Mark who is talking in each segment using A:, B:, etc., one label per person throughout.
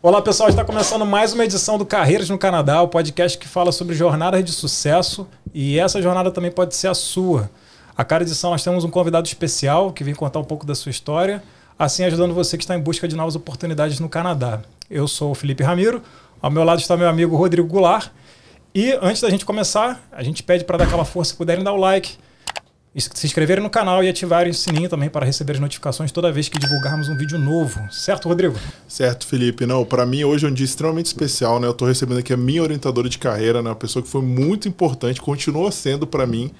A: Olá pessoal, está começando mais uma edição do Carreiras no Canadá, o podcast que fala sobre jornadas de sucesso e essa jornada também pode ser a sua. A cada edição nós temos um convidado especial que vem contar um pouco da sua história, assim ajudando você que está em busca de novas oportunidades no Canadá. Eu sou o Felipe Ramiro, ao meu lado está meu amigo Rodrigo Goulart. E antes da gente começar, a gente pede para dar aquela força, se puderem dar o like, se inscreverem no canal e ativarem o sininho também para receber as notificações toda vez que divulgarmos um vídeo novo. Certo, Rodrigo?
B: Certo, Felipe. Não, para mim hoje é um dia extremamente especial, né? Eu estou recebendo aqui a minha orientadora de carreira, né? Uma pessoa que foi muito importante, continua sendo para mim.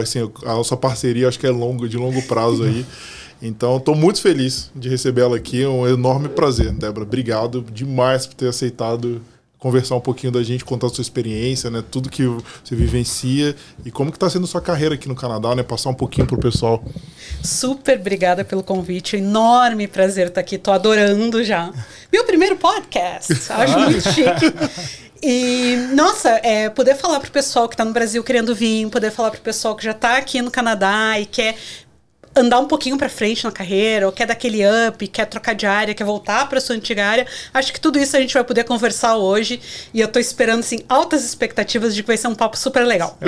B: Assim, a nossa parceria acho que é longa, de longo prazo aí. Então, estou muito feliz de recebê-la aqui. É um enorme prazer, Débora. Obrigado demais por ter aceitado conversar um pouquinho da gente, contar a sua experiência, né? Tudo que você vivencia e como que está sendo sua carreira aqui no Canadá, né? Passar um pouquinho pro pessoal.
C: Super obrigada pelo convite, enorme prazer estar aqui, tô adorando já. Meu primeiro podcast, acho muito chique. E, nossa, é, poder falar pro pessoal que está no Brasil querendo vir, poder falar pro pessoal que já está aqui no Canadá e quer andar um pouquinho para frente na carreira, ou quer dar aquele up, quer trocar de área, quer voltar para sua antiga área, acho que tudo isso a gente vai poder conversar hoje. E eu tô esperando assim altas expectativas de que vai ser um papo super legal.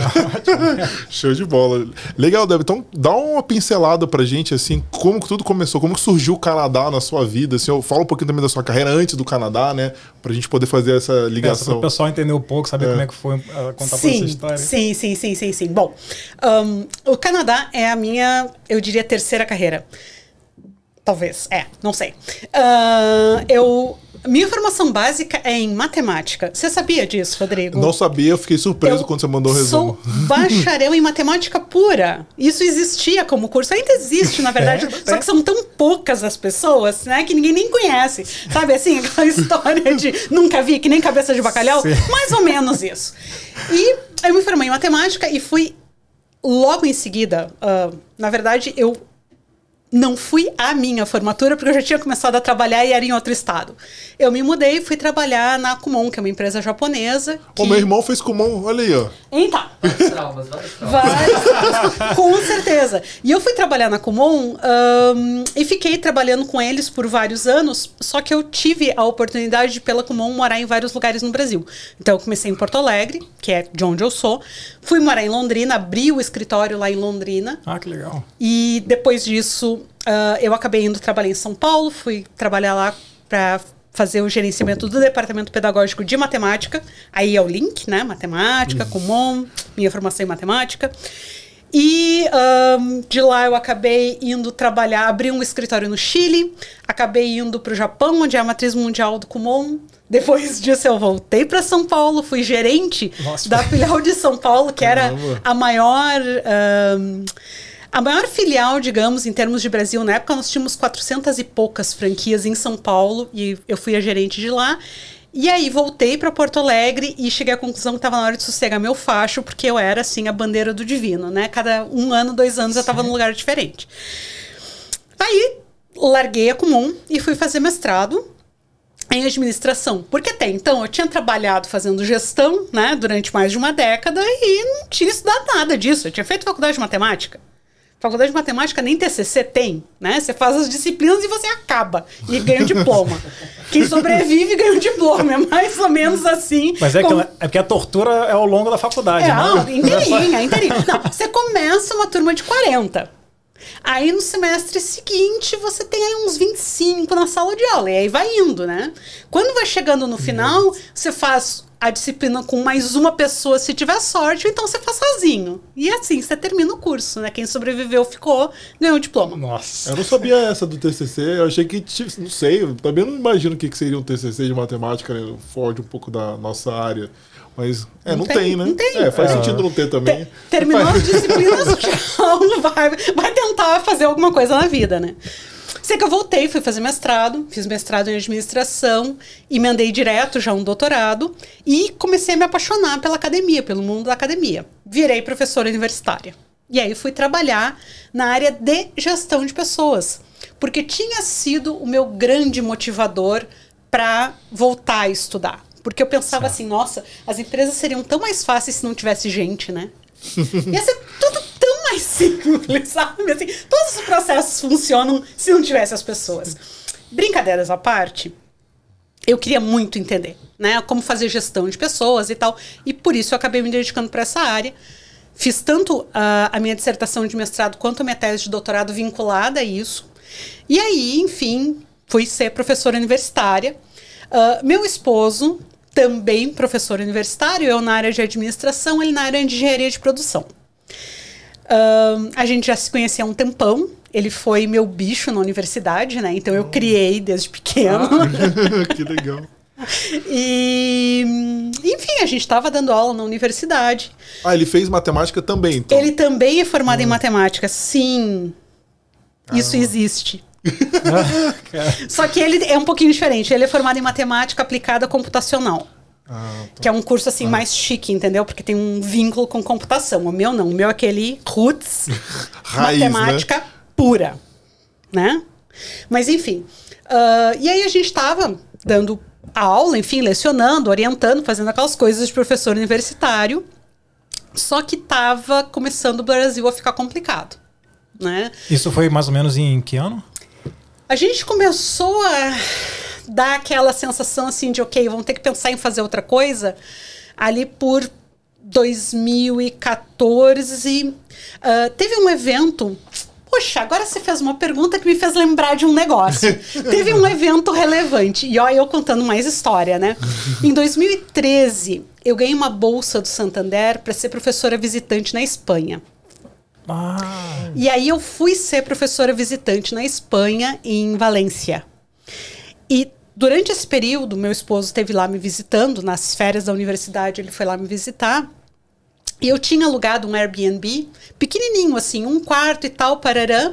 B: Show de bola. Legal, Deb. Então, dá uma pincelada pra gente assim, como que tudo começou, como que surgiu o Canadá na sua vida, assim, fala um pouquinho também da sua carreira antes do Canadá, né, pra gente poder fazer essa ligação. É,
A: o pessoal entender um pouco, saber é. como é que foi uh, contar sim, essa história.
C: Sim, sim, sim, sim, sim. Bom, um, o Canadá é a minha, eu diria, terceira carreira. Talvez, é, não sei. Uh, eu minha formação básica é em matemática. Você sabia disso, Rodrigo?
B: Não sabia, eu fiquei surpreso eu quando você mandou o resumo.
C: Sou bacharel em matemática pura. Isso existia como curso, ainda existe, na verdade. É, só é. que são tão poucas as pessoas, né, que ninguém nem conhece. Sabe assim, aquela história de nunca vi, que nem cabeça de bacalhau? Sim. Mais ou menos isso. E eu me formei em matemática e fui logo em seguida. Uh, na verdade, eu não fui à minha formatura, porque eu já tinha começado a trabalhar e era em outro estado. Eu me mudei e fui trabalhar na Kumon, que é uma empresa japonesa.
B: Que... O meu irmão fez Kumon, olha aí, ó.
C: Então. Vários traumas, vários traumas. Vários traumas, com certeza. E eu fui trabalhar na Kumon um, e fiquei trabalhando com eles por vários anos, só que eu tive a oportunidade de, pela Kumon, morar em vários lugares no Brasil. Então eu comecei em Porto Alegre, que é de onde eu sou, fui morar em Londrina, abri o escritório lá em Londrina.
A: Ah, que legal.
C: E depois disso Uh, eu acabei indo trabalhar em São Paulo, fui trabalhar lá para fazer o gerenciamento do departamento pedagógico de matemática. Aí é o link, né? Matemática, uhum. Kumon, minha formação em matemática. E um, de lá eu acabei indo trabalhar, abri um escritório no Chile, acabei indo para o Japão, onde é a matriz mundial do Kumon. Depois disso eu voltei para São Paulo, fui gerente Nossa. da filial de São Paulo, que Caramba. era a maior. Um, a maior filial, digamos, em termos de Brasil, na época nós tínhamos 400 e poucas franquias em São Paulo e eu fui a gerente de lá. E aí voltei para Porto Alegre e cheguei à conclusão que estava na hora de sossegar meu facho, porque eu era assim a bandeira do divino, né? Cada um ano, dois anos eu estava num lugar diferente. Aí larguei a Comum e fui fazer mestrado em administração. Porque até então eu tinha trabalhado fazendo gestão, né, durante mais de uma década e não tinha estudado nada disso. Eu tinha feito faculdade de matemática. Faculdade de matemática nem TCC tem, né? Você faz as disciplinas e você acaba e ganha um diploma. Quem sobrevive ganha um diploma, é mais ou menos assim.
A: Mas é, como... que, é porque a tortura é ao longo da faculdade, é,
C: não? Inteirinha, inteirinha. Não, você começa uma turma de 40. Aí no semestre seguinte você tem aí uns 25 na sala de aula. E aí vai indo, né? Quando vai chegando no final, você faz a disciplina com mais uma pessoa se tiver sorte, ou então você faz sozinho. E assim, você termina o curso, né? Quem sobreviveu ficou, ganhou o diploma.
B: Nossa. Eu não sabia essa do TCC, eu achei que, não sei, eu também não imagino o que seria um TCC de matemática, né? Foge um pouco da nossa área. Mas, é, não, não tem, tem, né? Não tem. É, faz é. sentido não ter também. Te,
C: terminou as disciplinas, tchau, vai, vai tentar fazer alguma coisa na vida, né? Sei que eu voltei, fui fazer mestrado, fiz mestrado em administração, emendei direto já um doutorado e comecei a me apaixonar pela academia, pelo mundo da academia. Virei professora universitária. E aí fui trabalhar na área de gestão de pessoas, porque tinha sido o meu grande motivador para voltar a estudar. Porque eu pensava certo. assim, nossa, as empresas seriam tão mais fáceis se não tivesse gente, né? Ia ser tudo mais simples, sabe? Assim, todos os processos funcionam se não tivesse as pessoas. Brincadeiras à parte, eu queria muito entender, né? Como fazer gestão de pessoas e tal. E por isso eu acabei me dedicando para essa área. Fiz tanto a, a minha dissertação de mestrado quanto a minha tese de doutorado vinculada a isso. E aí, enfim, fui ser professora universitária. Uh, meu esposo, também professor universitário, eu na área de administração, ele na área de engenharia de produção. A gente já se conhecia há um tempão. Ele foi meu bicho na universidade, né? Então eu criei desde pequeno.
B: Ah, que legal.
C: E, enfim, a gente estava dando aula na universidade.
B: Ah, ele fez matemática também, então?
C: Ele também é formado em matemática, sim. Isso existe. Só que ele é um pouquinho diferente. Ele é formado em matemática aplicada computacional.
B: Ah, tá.
C: Que é um curso assim mais chique, entendeu? Porque tem um vínculo com computação. O meu não. O meu é aquele roots,
B: Raiz,
C: matemática
B: né?
C: pura, né? Mas enfim. ah, e aí a gente estava dando aula, enfim, lecionando, orientando, fazendo aquelas coisas de professor universitário. Só que tava começando o Brasil a ficar complicado, né?
A: Isso foi mais ou menos em que ano?
C: A gente começou a dar aquela sensação assim de, ok, vamos ter que pensar em fazer outra coisa ali por 2014. ah, teve um evento. Poxa, agora você fez uma pergunta que me fez lembrar de um negócio. teve um evento relevante. E ó, eu contando mais história, né? Em 2013, eu ganhei uma bolsa do Santander para ser professora visitante na Espanha.
A: Ah,
C: E aí eu fui ser professora visitante na Espanha, em Valência. E durante esse período, meu esposo esteve lá me visitando, nas férias da universidade, ele foi lá me visitar. E eu tinha alugado um Airbnb, pequenininho assim, um quarto e tal, parará.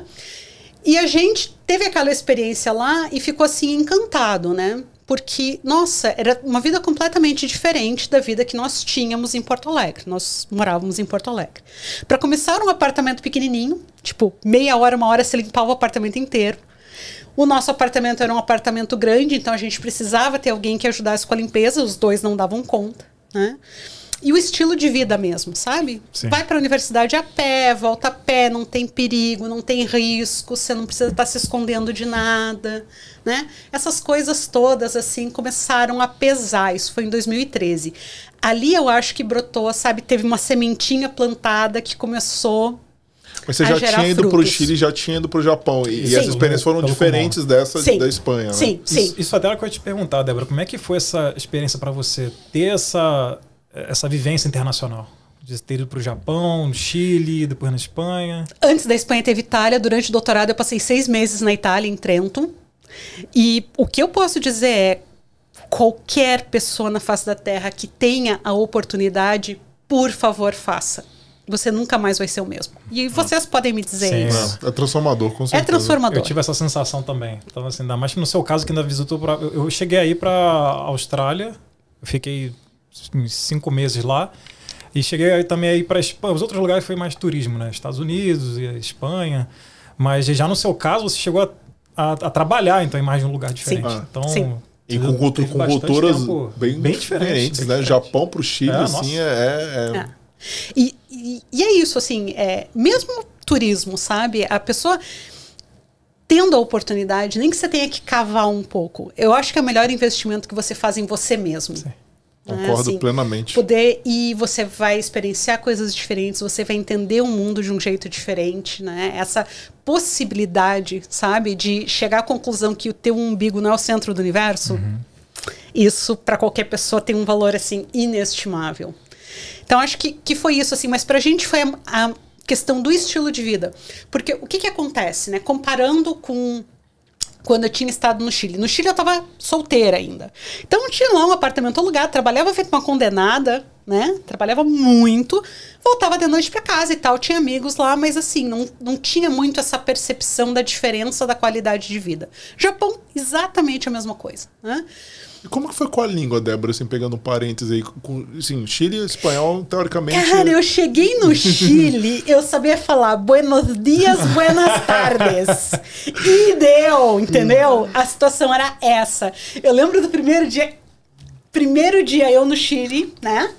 C: E a gente teve aquela experiência lá e ficou assim encantado, né? Porque, nossa, era uma vida completamente diferente da vida que nós tínhamos em Porto Alegre. Nós morávamos em Porto Alegre. Para começar, um apartamento pequenininho, tipo, meia hora, uma hora você limpava o apartamento inteiro. O nosso apartamento era um apartamento grande, então a gente precisava ter alguém que ajudasse com a limpeza, os dois não davam conta, né? E o estilo de vida mesmo, sabe?
A: Sim.
C: Vai para a universidade a pé, volta a pé, não tem perigo, não tem risco, você não precisa estar se escondendo de nada, né? Essas coisas todas assim começaram a pesar. Isso foi em 2013. Ali eu acho que brotou, sabe, teve uma sementinha plantada que começou
B: Mas você
C: a
B: já
C: gerar
B: tinha ido pro
C: frutos.
B: Chile, já tinha ido pro Japão. E, e
C: Sim.
B: as experiências foram
A: Pelo
B: diferentes dessa
C: Sim.
B: da Espanha, né?
C: Sim, sim.
A: Isso, isso até era o que eu ia te perguntar, Débora. Como é que foi essa experiência para você ter essa, essa vivência internacional? De ter ido para o Japão, no Chile, depois na Espanha.
C: Antes da Espanha teve Itália. Durante o doutorado eu passei seis meses na Itália, em Trento. E o que eu posso dizer é qualquer pessoa na face da Terra que tenha a oportunidade, por favor, faça. Você nunca mais vai ser o mesmo. E vocês podem me dizer
A: Sim.
C: isso.
B: É, é transformador, com
C: É
B: certeza.
C: transformador.
A: Eu tive essa sensação também. Então, assim, ainda mais que no seu caso, que ainda visitou. Pra, eu, eu cheguei aí para Austrália, eu fiquei cinco meses lá. E cheguei aí também aí para Espanha. Os outros lugares foi mais turismo, né? Estados Unidos e Espanha. Mas já no seu caso, você chegou a, a- a trabalhar, então, em mais de um lugar diferente.
B: Ah.
A: Então,
C: Sim.
B: E com, cultu- com culturas
A: tempo
B: bem,
A: bem
B: diferentes,
A: bem
B: né?
A: diferente.
B: Japão pro Chile,
A: É,
B: assim,
A: nossa.
B: é, é-
C: É. E, e, e é isso, assim, é, mesmo turismo, sabe? A pessoa tendo a oportunidade, nem que você tenha que cavar um pouco, eu acho que é o melhor investimento que você faz em você mesmo.
A: Sim.
C: né?
B: Concordo
C: Assim,
B: plenamente.
C: Poder e você vai experienciar coisas diferentes, você vai entender o mundo de um jeito diferente, né? Essa possibilidade, sabe, de chegar à conclusão que o teu umbigo não é o centro do universo. Isso para qualquer pessoa tem um valor assim inestimável. Então acho que, que foi isso assim, mas pra gente foi a, a questão do estilo de vida. Porque o que que acontece, né? Comparando com quando eu tinha estado no Chile. No Chile eu estava solteira ainda. Então tinha lá um apartamento alugado, trabalhava feito uma condenada, né? Trabalhava muito, voltava de noite para casa e tal, tinha amigos lá, mas assim, não, não tinha muito essa percepção da diferença da qualidade de vida. Japão, exatamente a mesma coisa, né?
B: E como que foi com a língua, Débora, assim, pegando um parênteses aí? Com, assim, Chile e espanhol, teoricamente...
C: Cara, eu cheguei no Chile, eu sabia falar buenos dias, buenas tardes. E deu, entendeu? A situação era essa. Eu lembro do primeiro dia. Primeiro dia eu no Chile, né?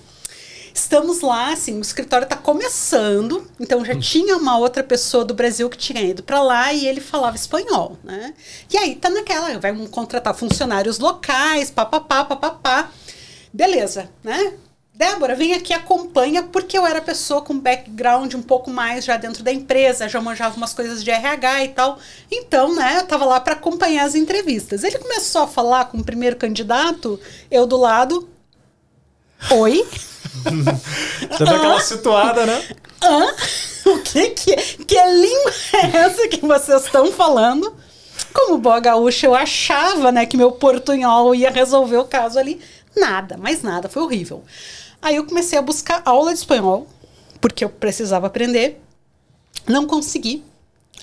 C: Estamos lá, assim, o escritório está começando, então já tinha uma outra pessoa do Brasil que tinha ido para lá e ele falava espanhol, né? E aí tá naquela, vai contratar funcionários locais, papapá, papapá. Beleza, né? Débora, vem aqui, acompanha, porque eu era pessoa com background um pouco mais já dentro da empresa, já manjava umas coisas de RH e tal. Então, né, eu tava lá para acompanhar as entrevistas. Ele começou a falar com o primeiro candidato, eu do lado. Oi?
A: Já deu aquela situada, né?
C: Hã? O que que, que língua é essa que vocês estão falando? Como boa gaúcha, eu achava, né, que meu portunhol ia resolver o caso ali. Nada, mais nada, foi horrível. Aí eu comecei a buscar aula de espanhol, porque eu precisava aprender. Não consegui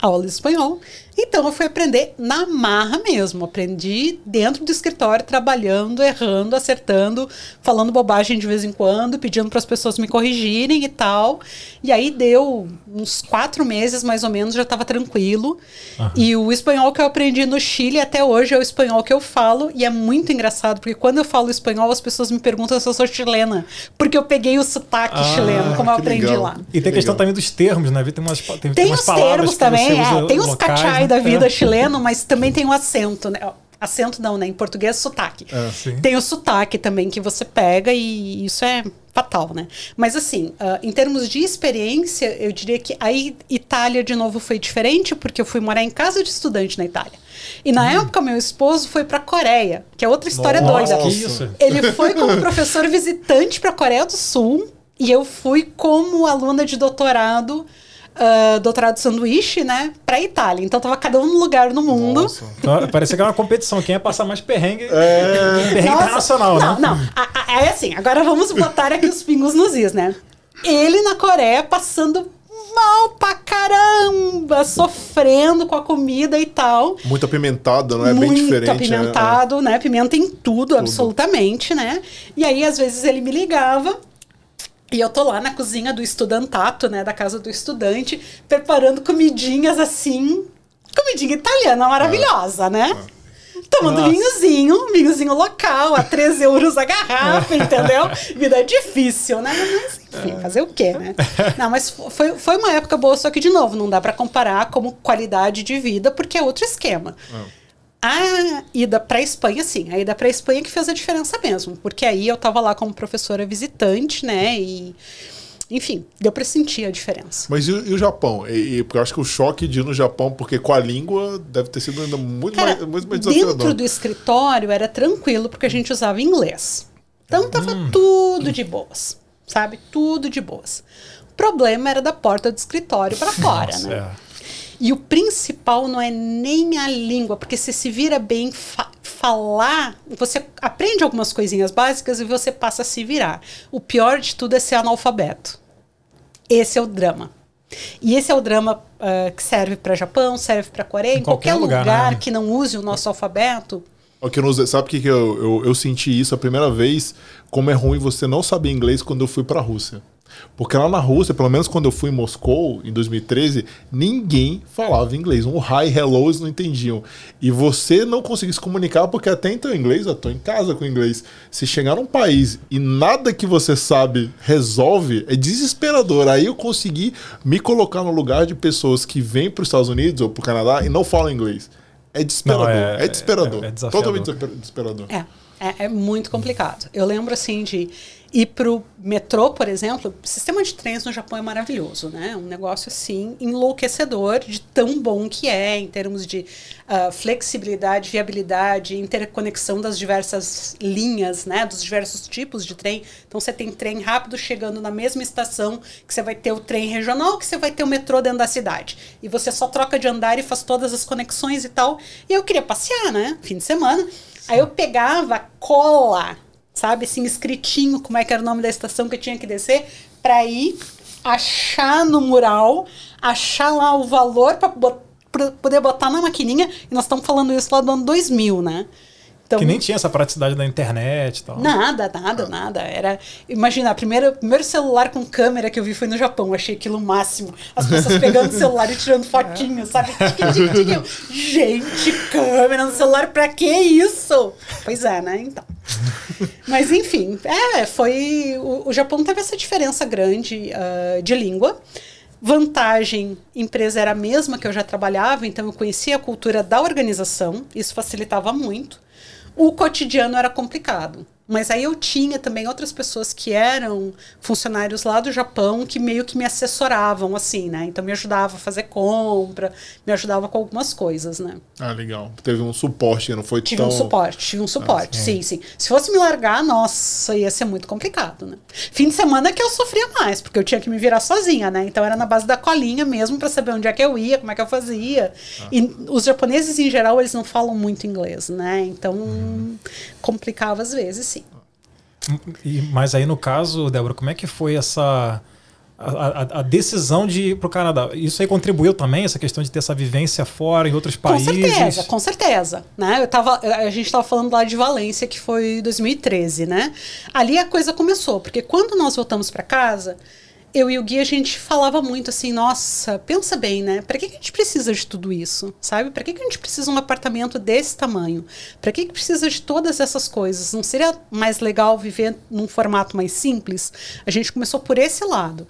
C: aula de espanhol. Então eu fui aprender na marra mesmo. Aprendi dentro do escritório, trabalhando, errando, acertando, falando bobagem de vez em quando, pedindo para as pessoas me corrigirem e tal. E aí deu uns quatro meses mais ou menos, já estava tranquilo. Uhum. E o espanhol que eu aprendi no Chile até hoje é o espanhol que eu falo. E é muito engraçado, porque quando eu falo espanhol, as pessoas me perguntam se eu sou chilena. Porque eu peguei o sotaque ah, chileno, como eu aprendi
B: legal.
C: lá.
A: E tem a questão também dos termos, né? Tem umas, tem,
C: tem,
A: tem umas
C: os
A: palavras
C: termos também, é, tem os
A: locais,
C: da vida
A: É.
C: chileno, mas também tem o acento, né? Acento não, né? Em português, sotaque.
A: É.
C: Tem o sotaque também que você pega e isso é fatal, né? Mas assim, ah, em termos de experiência, eu diria que a Itália, de novo, foi diferente, porque eu fui morar em casa de estudante na Itália. E na época, meu esposo foi pra Coreia, que é outra história
A: Hum. Nossa,
C: doida.
A: isso?
C: Ele foi como professor visitante para a Coreia do Sul e eu fui como aluna de doutorado, ah, doutorado sanduíche, né, para Itália. Então tava cada um no lugar no mundo.
B: Nossa.
A: Então, Parecia que era uma competição. Quem ia passar mais perrengue?
B: É.
A: Perrengue
C: Nossa,
A: internacional,
C: não,
A: né?
C: Não, A- a- é assim, agora vamos botar aqui os pingos nos is, né? Ele na Coreia passando mal pra caramba, sofrendo com a comida e tal.
B: Muito apimentado, não é bem
C: muito
B: diferente.
C: apimentado, né? Pimenta em tudo, absolutamente, né? E aí, às vezes, ele me ligava. E eu tô lá na cozinha do estudantato, né? Da casa do estudante, preparando comidinhas assim. Comidinha italiana maravilhosa, né? Tomando
A: Nossa.
C: vinhozinho, vinhozinho local, a 3 euros a garrafa, entendeu? Vida difícil, né? Mas, enfim, fazer o quê, né? Não, mas foi, foi uma época boa, só que, de novo, não dá pra comparar como qualidade de vida, porque é outro esquema. A ida para Espanha, sim, a ida para Espanha que fez a diferença mesmo, porque aí eu tava lá como professora visitante, né? E, enfim, deu para sentir a diferença.
B: Mas e, e o Japão? E, e- porque eu acho que o choque de ir no Japão, porque com a língua deve ter sido ainda muito
C: Cara,
B: mais, muito mais desafiador.
C: dentro do escritório era tranquilo porque a gente usava inglês. Então tava tudo de boas, sabe? Tudo de boas. O problema era da porta do escritório para fora,
A: Nossa,
C: né?
A: é.
C: E o principal não é nem a língua, porque se se vira bem fa- falar, você aprende algumas coisinhas básicas e você passa a se virar. O pior de tudo é ser analfabeto. Esse é o drama. E esse é o drama ah, que serve para Japão, serve para Coreia, em,
A: qualquer
C: qualquer,
A: lugar,
C: lugar,
A: né?
C: que não use o nosso alfabeto.
B: O que eu não sabe o que, que eu, eu, eu senti isso a primeira vez? Como é ruim você não saber inglês quando eu fui pra Rússia. Porque lá na Rússia, pelo menos quando eu fui em Moscou, em 2013, ninguém falava inglês. Um hi, hello, eles não entendiam. E você não conseguia se comunicar porque até então inglês, eu tô em casa com inglês. Se chegar num país e nada que você sabe resolve, é desesperador. Aí eu consegui me colocar no lugar de pessoas que vêm para os Estados Unidos ou para o Canadá e não falam inglês. É desesperador.
A: Não,
B: é,
A: é-
B: desesperador.
A: é- é desafiador.
B: Totalmente desesper- desesperador.
C: É, é, é muito complicado. Eu lembro assim de ir pro metrô, por exemplo, o sistema de trens no Japão é maravilhoso, né? Um negócio assim enlouquecedor de tão bom que é em termos de ah, flexibilidade, viabilidade, interconexão das diversas linhas, né? Dos diversos tipos de trem. Então você tem trem rápido chegando na mesma estação que você vai ter o trem regional, que você vai ter o metrô dentro da cidade. E você só troca de andar e faz todas as conexões e tal. E eu queria passear, né? Fim de semana. Aí eu pegava cola, sabe, assim, escritinho como é que era o nome da estação que eu tinha que descer, pra ir achar no mural, achar lá o valor pra, bot- poder botar na maquininha. E nós estamos falando isso lá do ano 2000, né? Então,
A: Que nem tinha essa praticidade da internet e tal.
C: Nada, nada, nada. Era. Imagina, o primeiro celular com câmera que eu vi foi no Japão. Achei aquilo o máximo. As pessoas pegando o celular e tirando sabe? Tic, tic. Eu, Gente, câmera no celular, pra que isso? Pois é, né? Então. Mas enfim, é, foi. O, o Japão teve essa diferença grande uh, de língua. Vantagem, empresa era a mesma que eu já trabalhava, então eu conhecia a cultura da organização, isso facilitava muito. O cotidiano era complicado. Mas aí eu tinha também outras pessoas que eram funcionários lá do Japão que meio que me assessoravam, assim, né? Então me ajudava a fazer compra, me ajudava com algumas coisas, né?
B: Ah, legal. Teve um suporte, não foi
C: tive
B: tão...
C: um suporte, tive um suporte, ah, sim. sim, sim. Se fosse me largar, nossa, ia ser muito complicado, né? Fim de semana que eu sofria mais, porque eu tinha que me virar sozinha, né? Então era na base da colinha mesmo para saber onde é que eu ia, como é que eu fazia. Ah. E os japoneses, em geral, eles não falam muito inglês, né? Então hum. complicava às vezes, sim.
A: E, mas aí, no caso, Débora, como é que foi essa. A, a, a decisão de ir para o Canadá. Isso aí contribuiu também, essa questão de ter essa vivência fora, em outros países?
C: Com certeza, com certeza. Né? Eu tava, a gente estava falando lá de Valência, que foi 2013, né? Ali a coisa começou, porque quando nós voltamos para casa, eu e o Gui, a gente falava muito assim, nossa, pensa bem, né? Para que, que a gente precisa de tudo isso, sabe? Para que, que a gente precisa de um apartamento desse tamanho? Para que, que precisa de todas essas coisas? Não seria mais legal viver num formato mais simples? A gente começou por esse lado.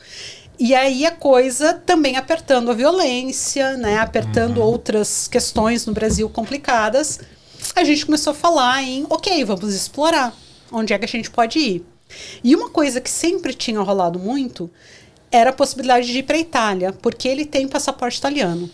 C: E aí a coisa também apertando a violência, né? Apertando uhum. outras questões no Brasil complicadas. A gente começou a falar em, ok, vamos explorar. Onde é que a gente pode ir? E uma coisa que sempre tinha rolado muito era a possibilidade de ir para a Itália, porque ele tem passaporte italiano.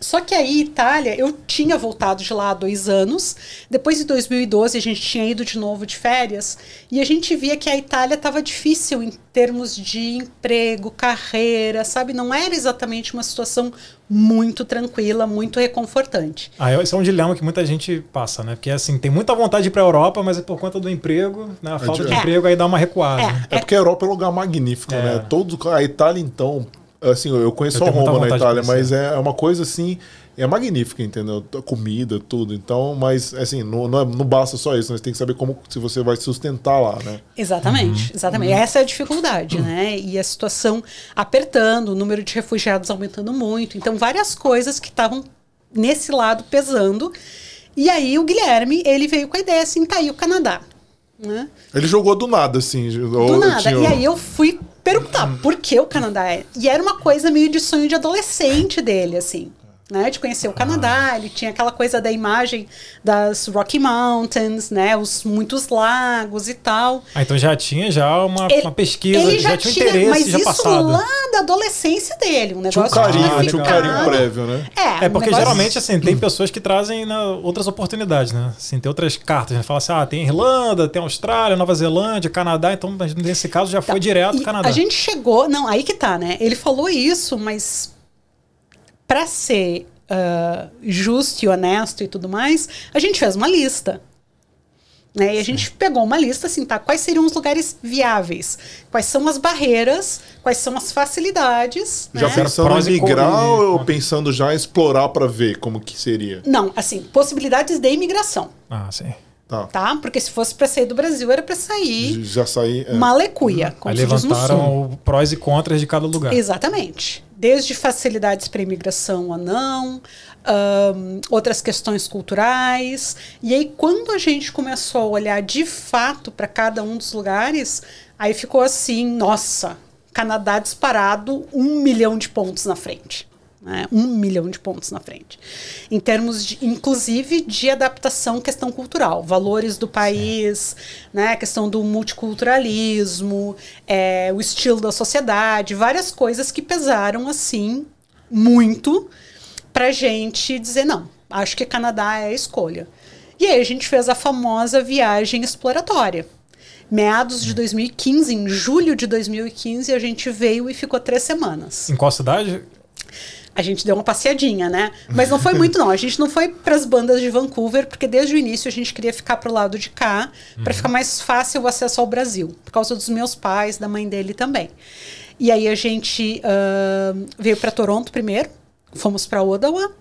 C: Só que aí, Itália, eu tinha voltado de lá há dois anos. Depois de 2012, a gente tinha ido de novo de férias. E a gente via que a Itália estava difícil em termos de emprego, carreira, sabe? Não era exatamente uma situação muito tranquila, muito reconfortante.
A: Ah, esse é um dilema que muita gente passa, né? Porque assim, tem muita vontade de ir para a Europa, mas é por conta do emprego, né? A falta é, de emprego aí dá uma recuada.
B: É, é, porque a Europa é um lugar magnífico, é. né? Todo, a Itália, então, Assim, eu conheço eu só Roma na Itália, mas é uma coisa assim. É magnífica, entendeu? A comida, tudo. Então, mas assim, não, não, é, não basta só isso, você tem que saber como se você vai sustentar lá, né?
C: Exatamente, uhum. exatamente. Uhum. Essa é a dificuldade, uhum. né? E a situação apertando, o número de refugiados aumentando muito. Então, várias coisas que estavam nesse lado pesando. E aí o Guilherme, ele veio com a ideia assim, tá aí o Canadá. Né?
B: Ele jogou do nada, assim.
C: Do nada. Tinha... E aí eu fui perguntar por que o Canadá é. E era uma coisa meio de sonho de adolescente dele, assim né, de conhecer o Canadá, ah. ele tinha aquela coisa da imagem das Rocky Mountains, né, os muitos lagos e tal.
A: Ah, então já tinha já uma, ele, uma pesquisa, ele já, já tinha, tinha interesse mas já isso passado.
C: lá da adolescência dele, um negócio
B: tinha um carinho, tinha um carinho prévio, né?
C: É,
A: é porque um geralmente assim tem pessoas que trazem né, outras oportunidades, né? Assim, tem outras cartas, né? Fala assim, ah, tem Irlanda, tem Austrália, Nova Zelândia, Canadá, então nesse caso já foi tá. direto e Canadá.
C: A gente chegou, não, aí que tá, né? Ele falou isso, mas para ser uh, justo e honesto e tudo mais, a gente fez uma lista. Né? E a gente pegou uma lista assim, tá? Quais seriam os lugares viáveis? Quais são as barreiras? Quais são as facilidades?
B: Já né? pensando em migrar ou pensando já em explorar para ver como que seria?
C: Não, assim, possibilidades de imigração.
A: Ah, sim.
C: Tá. tá? Porque se fosse para sair do Brasil, era para sair.
B: Já sair.
C: É. Malecuia.
A: Como Aí levantaram prós e contras de cada lugar.
C: Exatamente. Desde facilidades para imigração ou não, um, outras questões culturais. E aí, quando a gente começou a olhar de fato para cada um dos lugares, aí ficou assim: nossa, Canadá disparado um milhão de pontos na frente né? um milhão de pontos na frente. Em termos, de, inclusive, de adaptação questão cultural, valores do país, né? questão do multiculturalismo, é, o estilo da sociedade, várias coisas que pesaram assim muito para gente dizer não, acho que Canadá é a escolha. E aí a gente fez a famosa viagem exploratória. Meados de 2015, em julho de 2015, a gente veio e ficou três semanas.
A: Em qual cidade?
C: A gente deu uma passeadinha, né? Mas não foi muito, não. A gente não foi para as bandas de Vancouver, porque desde o início a gente queria ficar pro lado de cá, uhum. para ficar mais fácil o acesso ao Brasil, por causa dos meus pais, da mãe dele também. E aí a gente uh, veio para Toronto primeiro, fomos para Ottawa.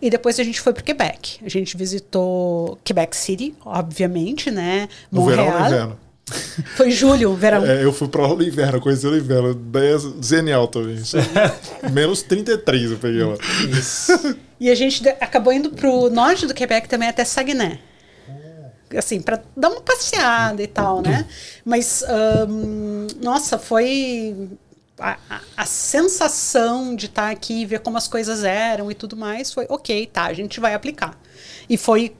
C: E depois a gente foi para Quebec. A gente visitou Quebec City, obviamente, né?
B: No Montreal. verão inverno?
C: Foi julho, verão.
B: É, eu fui pra inverno, conheci o inverno. Daí é zenial também. Menos 33 eu peguei lá.
C: Isso. E a gente acabou indo pro norte do Quebec também, até Saguenay. assim, para dar uma passeada e tal, né? Mas, hum, nossa, foi a, a, a, sensação de estar tá aqui e ver como as coisas eram e tudo mais foi ok, tá, a gente vai aplicar. E foi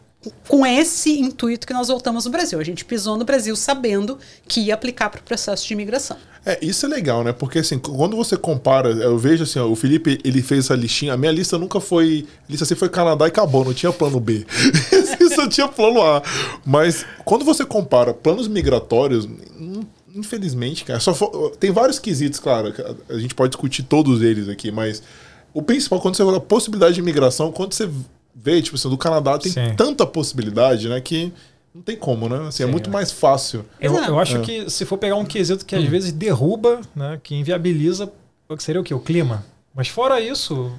C: com esse intuito que nós voltamos no Brasil. A gente pisou no Brasil sabendo que ia aplicar para o processo de imigração.
B: É, isso é legal, né? Porque assim, quando você compara, eu vejo assim, ó, o Felipe, ele fez essa listinha, a minha lista nunca foi, lista assim foi Canadá e acabou, não tinha plano B. Só tinha plano A. Mas quando você compara planos migratórios, infelizmente, cara, só for, tem vários quesitos, claro, a gente pode discutir todos eles aqui, mas o principal, quando você fala possibilidade de imigração, quando você vê, tipo assim, do Canadá tem Sim. tanta possibilidade, né, que não tem como, né? Assim, é muito mais fácil.
A: Eu, eu acho é. que se for pegar um quesito que às hum. vezes derruba, né, que inviabiliza, o que seria o quê? O clima. Mas fora isso,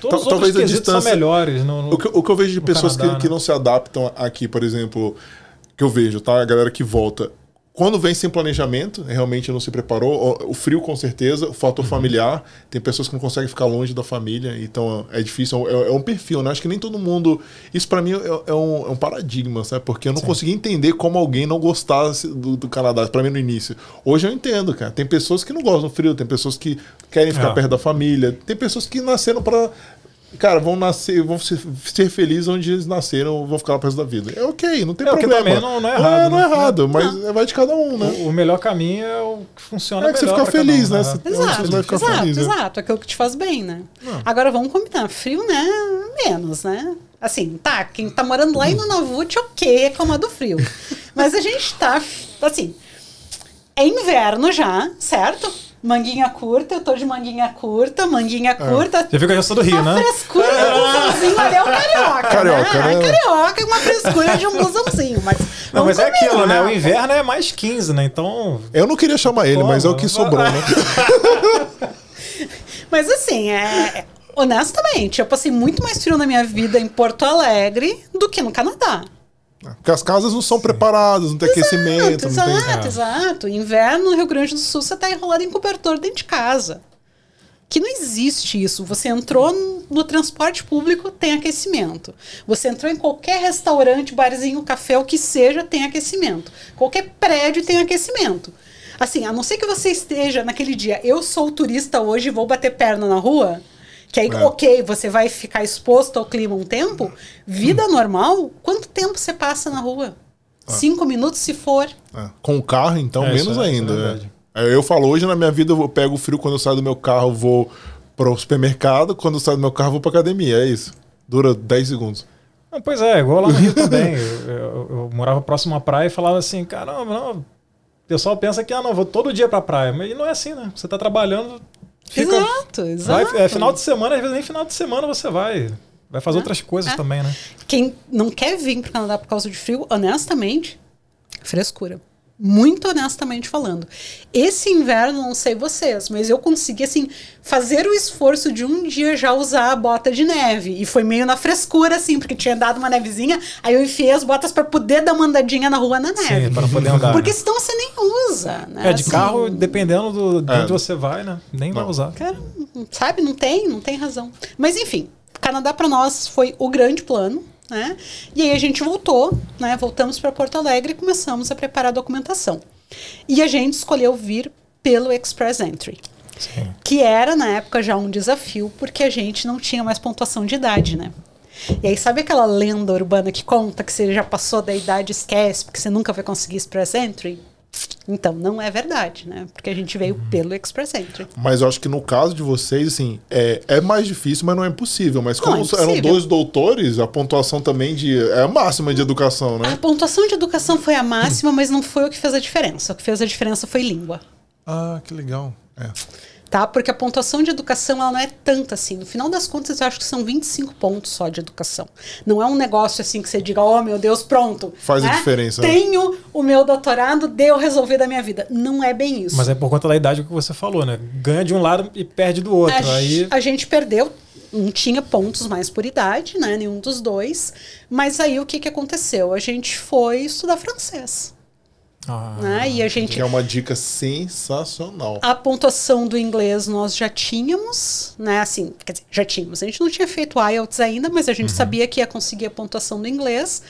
A: todos os Talvez outros quesitos são melhores. No, no,
B: o, que, o que eu vejo de pessoas Canadá, que, né? que não se adaptam aqui, por exemplo, que eu vejo, tá? A galera que volta quando vem sem planejamento, realmente não se preparou. O frio, com certeza, o fator uhum. familiar. Tem pessoas que não conseguem ficar longe da família, então é difícil. É, é um perfil, né? Acho que nem todo mundo. Isso para mim é, é, um, é, um, paradigma, sabe? Porque eu não Sim. conseguia entender como alguém não gostasse do, do Canadá, para mim no início. Hoje eu entendo, cara. Tem pessoas que não gostam do frio, tem pessoas que querem ficar é. perto da família, tem pessoas que nasceram para Cara, vão nascer, vão ser, ser felizes onde eles nasceram, vão ficar lá pro resto da vida. É ok, não tem é, problema.
A: também não, não é errado. É,
B: não é né? errado, mas não. vai de cada um, né?
A: O, o, melhor caminho é o que funciona
B: é que você fica feliz, um, né?
C: né? Você, exato, você vai ficar exato, feliz, né? exato. Aquilo que te faz bem, né? Não. Agora vamos combinar. Frio, né? Menos, né? Assim, tá, quem tá morando lá em Nunavut, ok, reclamar do frio. Mas a gente tá, assim, é inverno já, certo? Manguinha curta, eu tô de manguinha curta, manguinha é. curta.
A: Você viu que eu já sou do Rio,
C: a
A: né?
C: frescura é. do blusãozinho ali é o carioca. Carioca, né? né? Carioca e uma frescura de um blusãozinho. Mas,
A: não, mas é aquilo, né? O inverno é mais 15, né? Então.
B: Eu não queria chamar ele, Pô, mas é o que sobrou, né?
C: mas assim, é. Honestamente, eu passei muito mais frio na minha vida em Porto Alegre do que no Canadá.
B: Porque as casas não são preparadas, não tem exato, aquecimento.
C: Exato,
B: não
C: tem... exato. Inverno no Rio Grande do Sul, você está enrolado em cobertor dentro de casa. Que não existe isso. Você entrou no transporte público, tem aquecimento. Você entrou em qualquer restaurante, barzinho, café, o que seja, tem aquecimento. Qualquer prédio tem aquecimento. Assim, a não ser que você esteja naquele dia, eu sou turista hoje e vou bater perna na rua que aí, é. ok, você vai ficar exposto ao clima um tempo. Vida hum. normal, quanto tempo você passa na rua? Ah. Cinco minutos se for.
B: É. Com o carro, então, é, menos é, ainda. É é. eu falo, hoje na minha vida eu pego frio quando eu saio do meu carro, vou pro supermercado, quando eu saio do meu carro, vou pra academia. É isso. Dura 10 segundos.
A: Ah, pois é, igual lá no Rio também. Eu, eu, eu, morava próximo à praia e falava assim, caramba, não. O pessoal pensa que, ah, não, vou todo dia pra praia. Mas não é assim, né? Você tá trabalhando,
C: Fica, exato, exato.
A: Vai, é, final de semana, às vezes nem final de semana você vai. Vai fazer é, outras coisas é. também, né?
C: Quem não quer vir para o Canadá por causa de frio, honestamente, frescura. Muito honestamente falando. Esse inverno, não sei vocês, mas eu consegui, assim, fazer o esforço de um dia já usar a bota de neve. E foi meio na frescura, assim, porque tinha dado uma nevezinha, aí eu enfiei as botas para poder dar uma andadinha na rua na neve.
A: Sim, para poder andar.
C: Porque senão você nem usa, né?
A: É, de assim, carro, dependendo do, de é. onde você vai, né? Nem não. vai usar.
C: Cara, sabe, não tem, não tem razão. Mas enfim, Canadá para nós foi o grande plano né? E aí a gente voltou, né? voltamos para Porto Alegre e começamos a preparar a documentação. E a gente escolheu vir pelo Express Entry. Sim. Que era, na época, já um desafio, porque a gente não tinha mais pontuação de idade, né? E aí, sabe aquela lenda urbana que conta que você já passou da idade, esquece, porque você nunca vai conseguir Express Entry? Então, não é verdade, né? Porque a gente veio uhum. pelo Express Entry.
B: Mas eu acho que no caso de vocês, assim, é, é mais difícil, mas não é impossível. Mas como é eram dois doutores, a pontuação também de, é a máxima de educação, né?
C: A pontuação de educação foi a máxima, mas não foi o que fez a diferença. O que fez a diferença foi língua.
B: Ah, que legal. É
C: tá? Porque a pontuação de educação ela não é tanta assim. No final das contas, eu acho que são 25 pontos só de educação. Não é um negócio assim que você diga, oh meu Deus, pronto.
B: Faz né? a diferença.
C: Né? Tenho o meu doutorado, deu resolver da minha vida. Não é bem isso.
A: Mas é por conta da idade que você falou, né? Ganha de um lado e perde do outro.
C: A,
A: aí...
C: a gente perdeu não tinha pontos mais por idade, né? Nenhum dos dois. Mas aí o que, que aconteceu? A gente foi estudar francês.
A: Ah,
C: né? E a gente
B: Que é uma dica sensacional.
C: A pontuação do inglês nós já tínhamos, né? Assim, quer dizer, já tínhamos. A gente não tinha feito IELTS ainda, mas a gente sabia que ia conseguir a pontuação do inglês.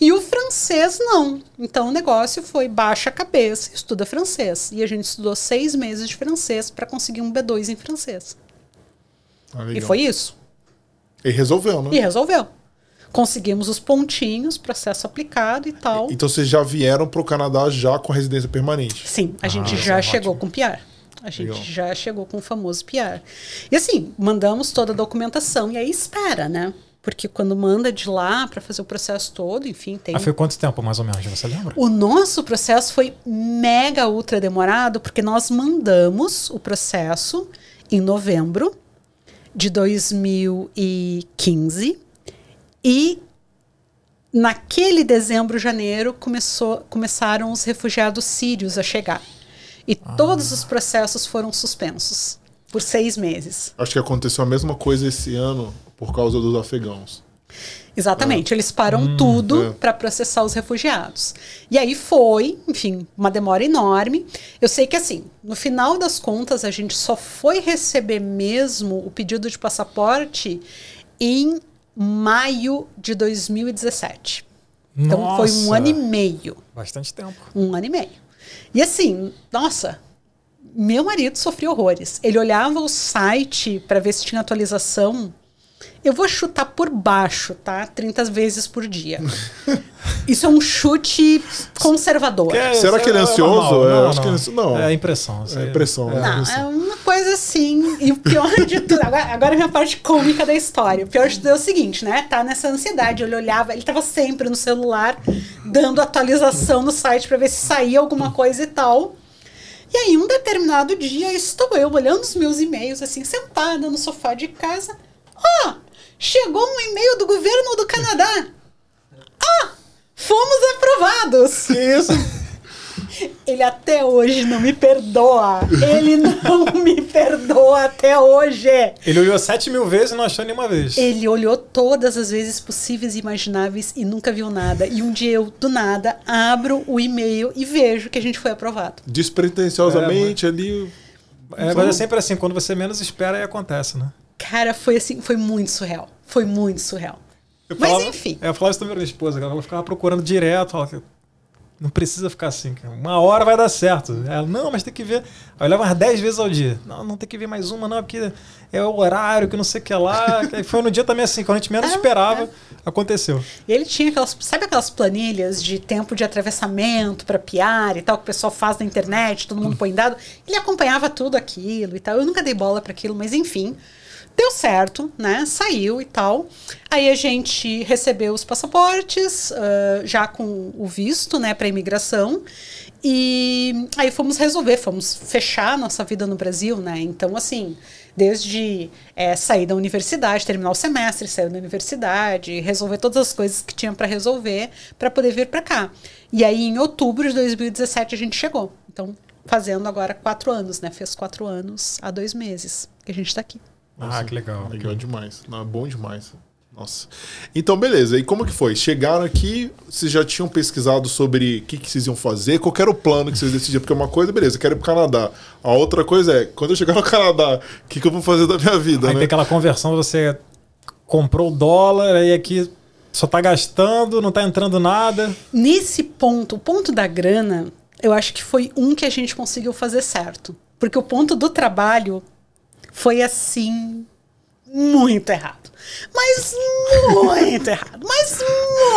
C: E o francês não. Então o negócio foi baixa a cabeça, estuda francês. E a gente estudou seis meses de francês para conseguir um B2 em francês.
B: Ah,
C: E foi isso.
B: E resolveu, né?
C: E resolveu. Conseguimos os pontinhos, processo aplicado e tal.
B: Então vocês já vieram pro Canadá já com residência permanente.
C: Sim, a gente
A: isso
C: já
A: é
C: chegou
A: ótimo.
C: com PR. A gente
B: Legal.
C: já chegou com o famoso PR. E assim, mandamos toda a documentação e aí espera, né? Porque quando manda de lá para fazer o processo todo, enfim, tem.
A: Ah, foi quanto tempo, mais ou menos? Você lembra?
C: O nosso processo foi mega ultra demorado, porque nós mandamos o processo em novembro de 2015 e naquele dezembro, janeiro, começou, começaram os refugiados sírios a chegar. E todos os processos foram suspensos por seis meses.
B: Acho que aconteceu a mesma coisa esse ano por causa dos afegãos.
C: Exatamente, eles param tudo
B: é.
C: para processar os refugiados. E aí foi, enfim, uma demora enorme. Eu sei que assim, no final das contas, a gente só foi receber mesmo o pedido de passaporte em maio de 2017. Então foi um
A: Nossa,
C: ano e meio.
A: Bastante tempo.
C: Um ano e meio. E assim, nossa, meu marido sofria horrores. Ele olhava o site para ver se tinha atualização. Eu vou chutar por baixo, tá? 30 vezes por dia. Isso é um chute conservador.
B: Será que ele é ansioso?
A: normal.
B: É,
A: não,
B: acho que
A: não.
B: ele- não.
A: É impressão.
B: É impressão, né?
C: Não, é uma coisa assim. E o pior de tudo, agora, agora é a minha parte cômica da história. O pior de tudo é o seguinte, né? Tá nessa ansiedade. Ele olhava, ele tava sempre no celular, dando atualização no site pra ver se saía alguma coisa e tal. E aí, um determinado dia, estou eu olhando os meus e-mails, assim, sentada no sofá de casa. Ah, chegou um e-mail do governo do Canadá. Ah, fomos aprovados.
B: Que isso?
C: Ele até hoje não me perdoa. Ele não me perdoa até hoje.
A: Ele olhou 7 mil vezes e não achou nenhuma vez.
C: Ele olhou todas as vezes possíveis e imagináveis e nunca viu nada. E um dia eu, do nada, abro o e-mail e vejo que a gente foi aprovado.
B: Despretensiosamente ali.
A: É, mas é sempre assim, quando você menos espera, aí acontece, né?
C: Cara, foi assim, foi muito surreal. Foi muito surreal.
A: Eu
C: Mas
A: falava-
C: enfim.
A: Eu falava isso também pra minha esposa, ela ficava procurando direto. Falava, não precisa ficar assim, cara. Uma hora vai dar certo. Ela, não, mas tem que ver. Aí eu olhava umas 10 vezes ao dia. Não, não tem que ver mais uma, não, porque é o horário, que não sei o que lá. Aí foi no dia também assim, quando a gente menos
C: É,
A: esperava, aconteceu.
C: E ele tinha aquelas, sabe aquelas planilhas de tempo de atravessamento para piar e tal, que o pessoal faz na internet, todo mundo põe dado. Ele acompanhava tudo aquilo e tal. Eu nunca dei bola para aquilo, mas enfim. Deu certo, né? Saiu e tal. Aí a gente recebeu os passaportes, ah, já com o visto, né, para imigração. E aí fomos resolver, fomos fechar a nossa vida no Brasil, né? Então, assim, desde eh, sair da universidade, terminar o semestre, sair da universidade, resolver todas as coisas que tinha para resolver para poder vir para cá. E aí, em outubro de 2017, a gente chegou. Então, fazendo agora quatro anos, né? Fez quatro anos há dois meses que a gente está aqui.
A: Ah, que legal.
B: Legal demais. Não, é bom demais. Nossa. Então, beleza. E como que foi? Chegaram aqui, vocês já tinham pesquisado sobre o que, que vocês iam fazer? Qual que era o plano que vocês decidiram? Porque uma coisa, beleza, eu quero ir pro Canadá. A outra coisa é, quando eu chegar no Canadá, o que, que eu vou fazer da minha vida,
A: Aí
B: né?
A: tem aquela conversão, você comprou o dólar, aí aqui só tá gastando, não tá entrando nada.
C: Nesse ponto, o ponto da grana, eu acho que foi um que a gente conseguiu fazer certo. Porque o ponto do trabalho foi assim muito errado. Mas muito errado. Mas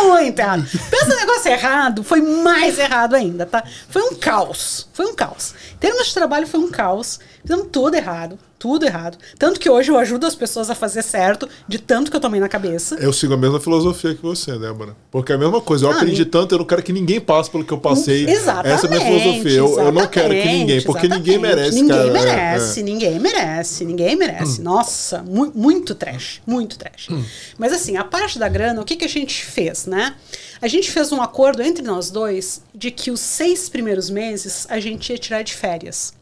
C: muito errado. Pensa no negócio errado, foi mais errado ainda, tá? Foi um caos. Foi um caos. Em termos de trabalho, foi um caos. Fizemos tudo errado. Tudo errado. Tanto que hoje eu ajudo as pessoas a fazer certo, de tanto que eu tomei na cabeça.
B: Eu sigo a mesma filosofia que você, Débora. Porque é a mesma coisa. Eu
C: Ah,
B: aprendi tanto, eu não quero que ninguém passe pelo que eu passei.
C: Exatamente.
B: Essa é a minha filosofia. Eu, eu não quero que ninguém, porque ninguém
C: exatamente.
B: merece,
C: ninguém
B: cara. É,
C: Merece,
B: é.
C: Ninguém merece, ninguém merece. Nossa, mu- muito trash, muito trash. Mas assim, a parte da grana, o que, que a gente fez, né? A gente fez um acordo entre nós dois de que os seis primeiros meses a gente ia tirar de férias.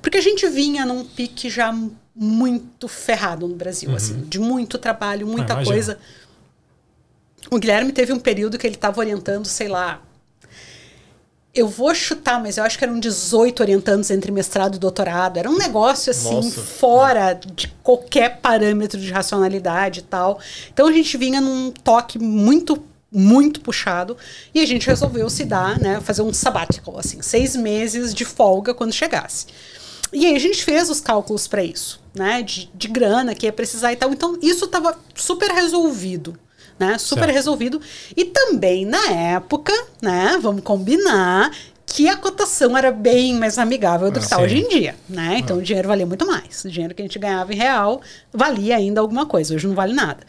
C: Porque a gente vinha num pique já muito ferrado no Brasil, assim, de muito trabalho, muita
A: imagino.
C: coisa. O Guilherme teve um período que ele estava orientando, sei lá, eu vou chutar, mas eu acho que eram 18 orientandos entre mestrado e doutorado. Era um negócio assim,
B: Nossa.
C: fora de qualquer parâmetro de racionalidade e tal. Então a gente vinha num toque muito, muito puxado e a gente resolveu se dar, né, fazer um sabbatical, assim, seis meses de folga quando chegasse. E aí a gente fez os cálculos para isso, né, de, de grana que ia precisar e tal. Então isso estava super resolvido né? Super
A: Certo.
C: resolvido. E também na época, né? Vamos combinar que a cotação era bem mais amigável do que está
A: sim.
C: hoje em dia, né? Então o dinheiro valia muito mais. O dinheiro que a gente ganhava em real valia ainda alguma coisa. Hoje não vale nada.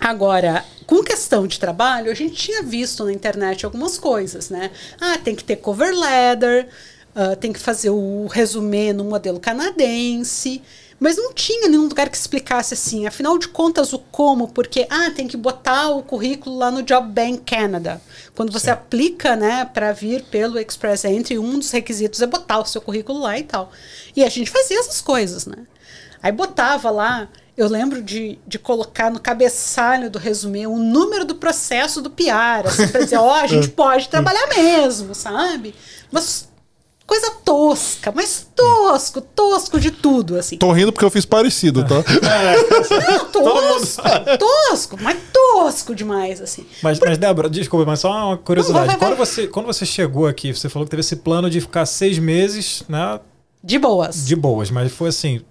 C: Agora, com questão de trabalho, a gente tinha visto na internet algumas coisas, né? Ah, tem que ter cover letter, ah, tem que fazer o resumê no modelo canadense, mas não tinha nenhum lugar que explicasse assim, afinal de contas, o como, porque, ah, tem que botar o currículo lá no Job Bank Canada. Quando você aplica, né, para vir pelo Express Entry, um dos requisitos é botar o seu currículo lá e tal. E a gente fazia essas coisas, né? Aí botava lá, eu lembro de, de colocar no cabeçalho do resumê o número do processo do PR, assim, pra dizer, ó, a gente pode trabalhar mesmo, sabe? Mas coisa tosca, mas tosco, tosco de tudo, assim.
B: Tô rindo porque eu fiz parecido, tá?
C: Não, tosco, tosco, mas tosco demais, assim.
A: Mas, mas, Débora, desculpa, mas só uma curiosidade.
C: Não, vai, vai,
A: Quando,
C: vai.
A: você, quando você chegou aqui, você falou que teve esse plano de ficar seis meses, né?
C: De boas,
A: De boas, mas foi assim.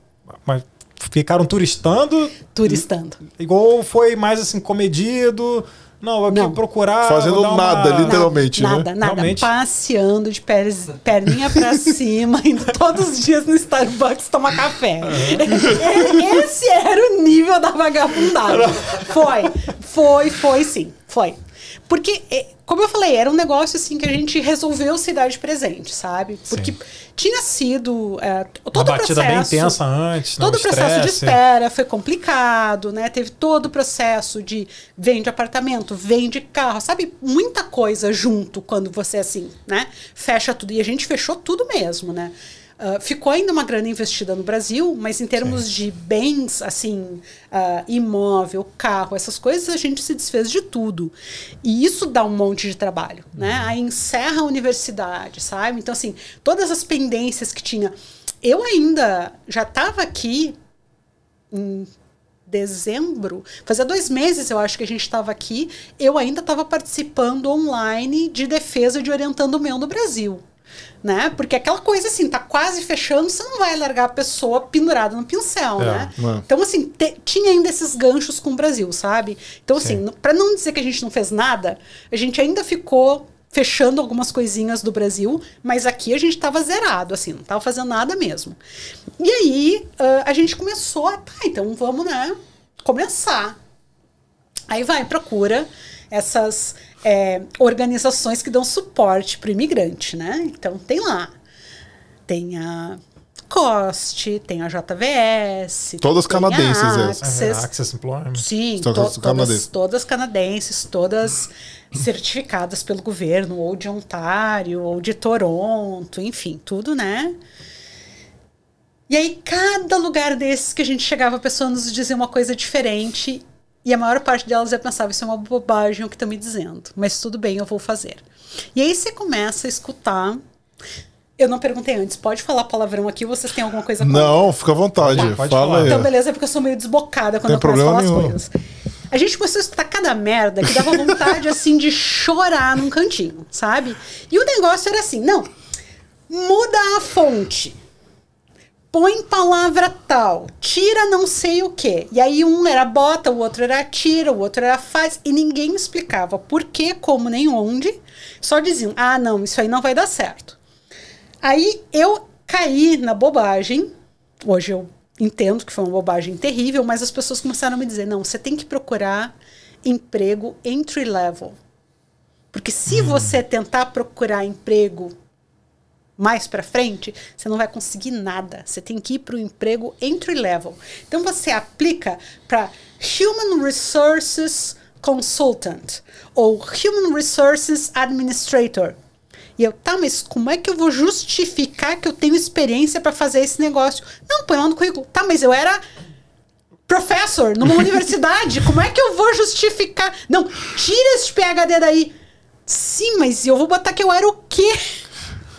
A: Mas ficaram turistando,
C: turistando.
A: igual foi mais assim, comedido. Não, aqui
C: Não.
A: procurar.
B: Fazendo nada, literalmente, né?
C: Nada, nada.
A: Realmente.
C: Passeando de pés, perninha pra cima, indo todos os dias no Starbucks tomar café. Esse era o nível da vagabundagem. Foi, foi, foi sim, foi. Porque, eh, como eu falei, era um negócio assim que a gente resolveu se dar de presente, sabe? Porque tinha sido eh, todo
A: Uma
C: o
A: batida bem
C: processo-
A: intensa antes.
C: Todo o processo de
A: estresse.
C: espera foi complicado, né? Teve todo o processo de vende apartamento, vende carro, sabe? Muita coisa junto quando você assim, né? Fecha tudo. E a gente fechou tudo mesmo, né? Ah, ficou ainda uma grana investida no Brasil, mas em termos de bens, assim, ah, imóvel, carro, essas coisas, a gente se desfez de tudo. E isso dá um monte de trabalho, né? Aí encerra a universidade, sabe? Então, assim, todas as pendências que tinha. Eu ainda já estava aqui em dezembro, fazia dois meses eu acho que a gente estava aqui, eu ainda estava participando online de defesa de orientando o meu no Brasil. Né? Porque aquela coisa assim, tá quase fechando, você não vai largar a pessoa pendurada no pincel,
A: É,
C: né?
B: é.
C: Então, assim, te- tinha ainda esses ganchos com o Brasil, sabe? Então, assim,
A: Sim.
C: para não dizer que a gente não fez nada, a gente ainda ficou fechando algumas coisinhas do Brasil, mas aqui a gente estava zerado, assim, não estava fazendo nada mesmo. E aí ah, a gente começou a, tá, então vamos, né, começar. Aí vai, procura essas é, organizações que dão suporte para o imigrante, né? Então tem lá. Tem a COST, tem a JVS.
B: Todas
C: tem a
B: canadenses essas.
C: Access,
A: É, Access Employment.
C: Sim,
B: Todas
C: to- todas,
B: canadenses.
C: todas canadenses, todas certificadas pelo governo, ou de Ontário, ou de Toronto, enfim, tudo, né? E aí, cada lugar desses que a gente chegava, a pessoa nos dizia uma coisa diferente, e a maior parte delas eu pensava, isso é uma bobagem o que estão me dizendo, mas tudo bem, eu vou fazer. E aí você começa a escutar. Eu não perguntei antes, pode falar palavrão aqui ou vocês têm alguma coisa contra?
B: Não, fica à vontade.
A: Tá, pode
B: Fala
A: falar.
B: aí.
C: Então, beleza, é porque eu sou meio desbocada quando
B: Tem
C: eu começo a falar
B: problema
C: as
B: nenhum.
C: coisas. A gente começou a escutar cada merda que dava vontade, assim, de chorar num cantinho, sabe? E o negócio era assim, não, muda a fonte. Põe palavra tal, tira não sei o quê. E aí um era bota, o outro era tira, o outro era faz. E ninguém explicava por que, como, nem onde. Só diziam, ah, não, isso aí não vai dar certo. Aí eu caí na bobagem. Hoje eu entendo que foi uma bobagem terrível, mas as pessoas começaram a me dizer: não, você tem que procurar emprego entry level. Porque se você tentar procurar emprego mais para frente, você não vai conseguir nada. Você tem que ir para o emprego entry level. Então você aplica para Human Resources Consultant ou Human Resources Administrator. E eu, tá, mas como é que eu vou justificar que eu tenho experiência para fazer esse negócio? Não, põe lá no currículo. Tá, mas eu era professor numa universidade. Como é que eu vou justificar? Não, tira esse PhD daí. Sim, mas eu vou botar que eu era o quê?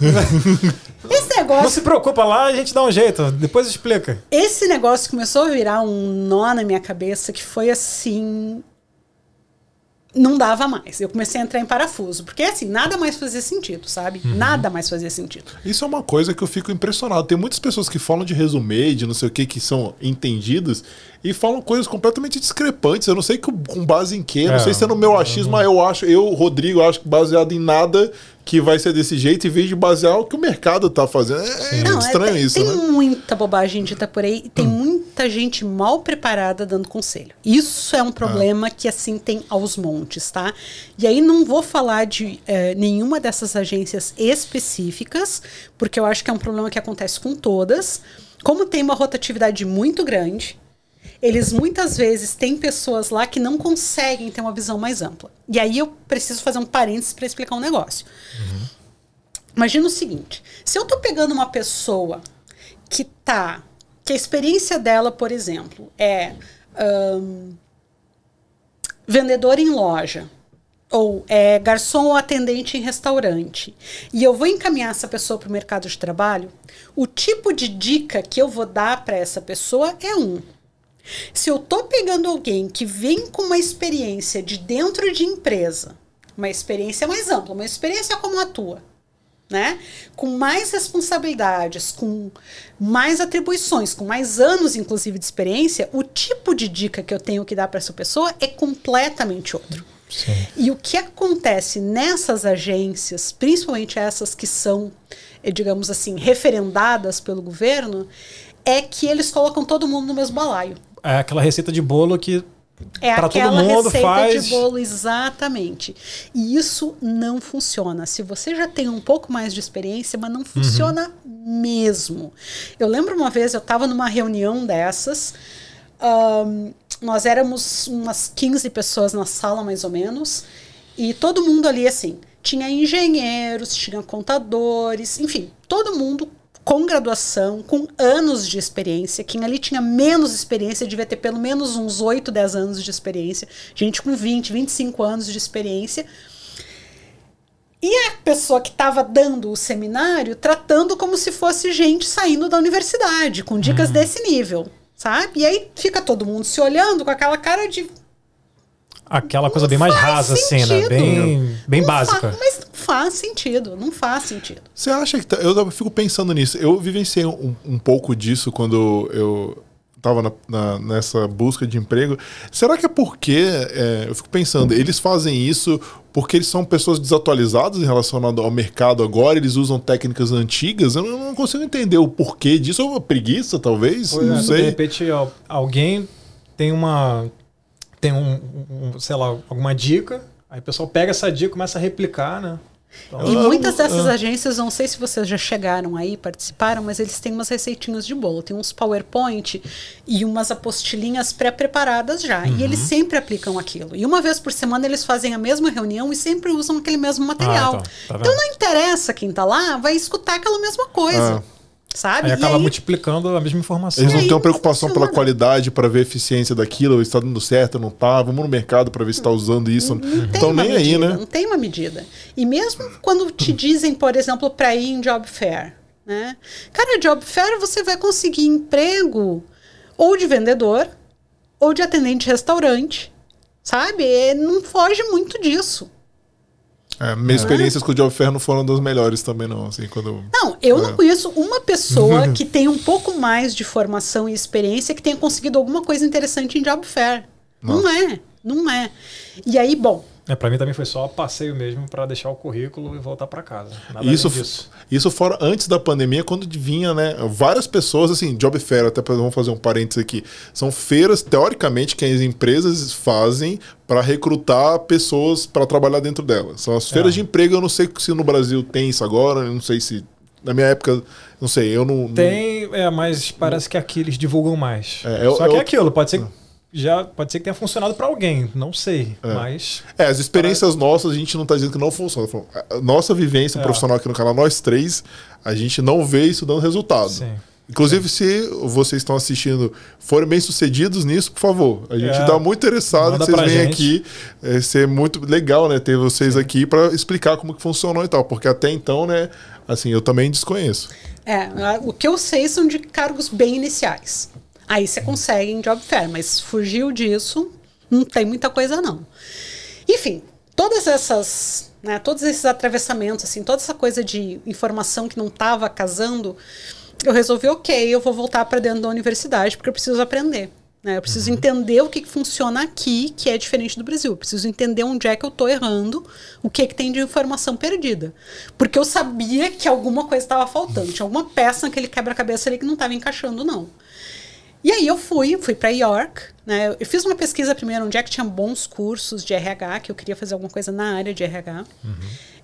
C: Esse negócio.
A: Não se preocupa lá, a gente dá um jeito. Depois explica.
C: Esse negócio começou a virar um nó na minha cabeça que foi assim. Não dava mais. Eu comecei a entrar em parafuso. Porque assim, nada mais fazia sentido, sabe?
A: Uhum.
C: Nada mais fazia sentido.
B: Isso é uma coisa que eu fico impressionado. Tem muitas pessoas que falam de resumê, de não sei o que, que são entendidas, e falam coisas completamente discrepantes. Eu não sei que- com base em quê, não
A: É,
B: sei se é no meu achismo, mas eu acho, eu, Rodrigo, acho que baseado em nada que vai ser desse jeito, em vez de basear o que o mercado tá fazendo. É, é muito estranho
C: tem,
B: isso,
C: tem
B: né?
C: muita bobagem dita por aí e tem muita gente mal preparada dando conselho. Isso é um problema que, assim, tem aos montes, tá? E aí não vou falar de eh, nenhuma dessas agências específicas, porque eu acho que é um problema que acontece com todas. Como tem uma rotatividade muito grande, eles muitas vezes têm pessoas lá que não conseguem ter uma visão mais ampla. E aí eu preciso fazer um parênteses para explicar um negócio. Imagina o seguinte: se eu tô pegando uma pessoa que tá. que a experiência dela, por exemplo, é ahn, vendedor em loja, ou é garçom ou atendente em restaurante, e eu vou encaminhar essa pessoa para o mercado de trabalho, o tipo de dica que eu vou dar para essa pessoa é um. Se eu tô pegando alguém que vem com uma experiência de dentro de empresa, uma experiência mais ampla, uma experiência como a tua, né? Com mais responsabilidades, com mais atribuições, com mais anos, inclusive, de experiência, o tipo de dica que eu tenho que dar para essa pessoa é completamente outro.
A: Sim.
C: E o que acontece nessas agências, principalmente essas que são, eh, digamos assim, referendadas pelo governo, é que eles colocam todo mundo no mesmo balaio.
A: É aquela receita de bolo que
C: É
A: Pra todo
C: aquela
A: mundo
C: receita
A: faz-
C: de bolo, exatamente. E isso não funciona. Se você já tem um pouco mais de experiência, mas não funciona mesmo. Eu lembro uma vez, eu estava numa reunião dessas, ahn, nós éramos umas 15 pessoas na sala, mais ou menos, e todo mundo ali, assim, tinha engenheiros, tinha contadores, enfim, todo mundo com graduação, com anos de experiência. Quem ali tinha menos experiência devia ter pelo menos uns 8, 10 anos de experiência. Gente com 20, 25 anos de experiência. E a pessoa que estava dando o seminário tratando como se fosse gente saindo da universidade, com dicas
A: Uhum.
C: desse nível, sabe? E aí fica todo mundo se olhando com aquela cara de
A: aquela coisa bem mais rasa, assim, né?
C: sentido.
A: Bem, bem
C: Não
A: básica.
C: fa- mas não faz sentido, não faz sentido.
B: Você acha que. tá- eu fico pensando nisso. Eu vivenciei um, um pouco disso quando eu estava na, na- nessa busca de emprego. Será que é porque. é, eu fico pensando, eles fazem isso porque eles são pessoas desatualizadas em relação ao mercado agora? Eles usam técnicas antigas? Eu não, consigo entender o porquê disso. Ou uma preguiça, talvez?
A: Pois
B: não
A: é, De
B: sei.
A: repente, al- alguém tem uma. Tem um, um- sei lá, alguma dica, aí o pessoal pega essa dica e começa a replicar, né? Então,
C: E
B: Ah,
C: muitas dessas
B: ah.
C: agências, não sei se vocês já chegaram aí, participaram, mas eles têm umas receitinhas de bolo, tem uns PowerPoint e umas apostilinhas pré-preparadas já. E
A: Uhum.
C: eles sempre aplicam aquilo. E uma vez por semana eles fazem a mesma reunião e sempre usam aquele mesmo material.
A: então, tá
C: então não interessa quem tá lá, vai escutar aquela mesma coisa. Sabe?
A: aí
C: E
A: acaba
C: aí-
A: multiplicando a mesma informação.
B: Eles
C: E
B: não
C: aí
B: têm uma
C: não
B: preocupação pela qualidade para ver a eficiência daquilo, se está dando certo, não tá. Vamos no mercado para ver se está usando isso.
C: Não tem
B: Então
C: uma
B: nem aí,
C: medida,
B: né?
C: Não tem uma medida. E mesmo quando te dizem, por exemplo, para ir em job fair, né? Cara, job fair você vai conseguir emprego ou de vendedor ou de atendente de restaurante, sabe? Não foge muito disso.
B: É, minhas experiências com o Job Fair não foram das melhores também, não. Assim, quando...
C: Não, eu
B: É.
C: não conheço uma pessoa que tem um pouco mais de formação e experiência que tenha conseguido alguma coisa interessante em job fair. Não, é, não é. E aí, bom,
A: É, pra mim também foi só passeio mesmo pra deixar o currículo e voltar pra casa. Nada
B: Isso, isso fora antes da pandemia, quando vinha, né? Várias pessoas, assim, Job Fair, até vamos fazer um parênteses aqui. São feiras, teoricamente, que as empresas fazem para recrutar pessoas para trabalhar dentro delas. São as feiras
A: É.
B: de emprego, eu não sei se no Brasil tem isso agora, eu não sei se. Na minha época, não sei, eu não. não-
A: Tem, é, mas parece que aqui eles divulgam mais.
B: É, eu-
A: Só que
B: eu-
A: é aquilo, pode ser que já pode ser que tenha funcionado pra alguém, não sei,
B: É.
A: mas
B: É, as experiências nossas, a gente não tá dizendo que não funciona. Tá Nossa vivência
A: É.
B: profissional aqui no canal, nós três, a gente não vê isso dando resultado.
A: sim.
B: Inclusive, se vocês estão assistindo forem bem sucedidos nisso, por favor. A gente
A: É.
B: está muito interessado
A: Manda
B: que vocês venham aqui. É, ser muito legal, né? Ter vocês aqui para explicar como que funcionou e tal. Porque até então, né? Assim, eu também desconheço.
C: É, o que eu sei são de cargos bem iniciais. Aí você consegue em job fair, mas fugiu disso, não tem muita coisa não. Enfim, todas essas, né, todos esses atravessamentos, assim, toda essa coisa de informação que não estava casando, eu resolvi, ok, eu vou voltar para dentro da universidade porque eu preciso aprender. né? Eu preciso entender o que, que funciona aqui, que é diferente do Brasil. Eu preciso entender onde é que eu estou errando, o que, que tem de informação perdida. Porque eu sabia que alguma coisa estava faltando. Tinha alguma peça naquele quebra-cabeça ali que não estava encaixando, não. E aí eu fui, fui para York, né? Eu fiz uma pesquisa primeiro onde é que tinha bons cursos de RH, que eu queria fazer alguma coisa na área de RH.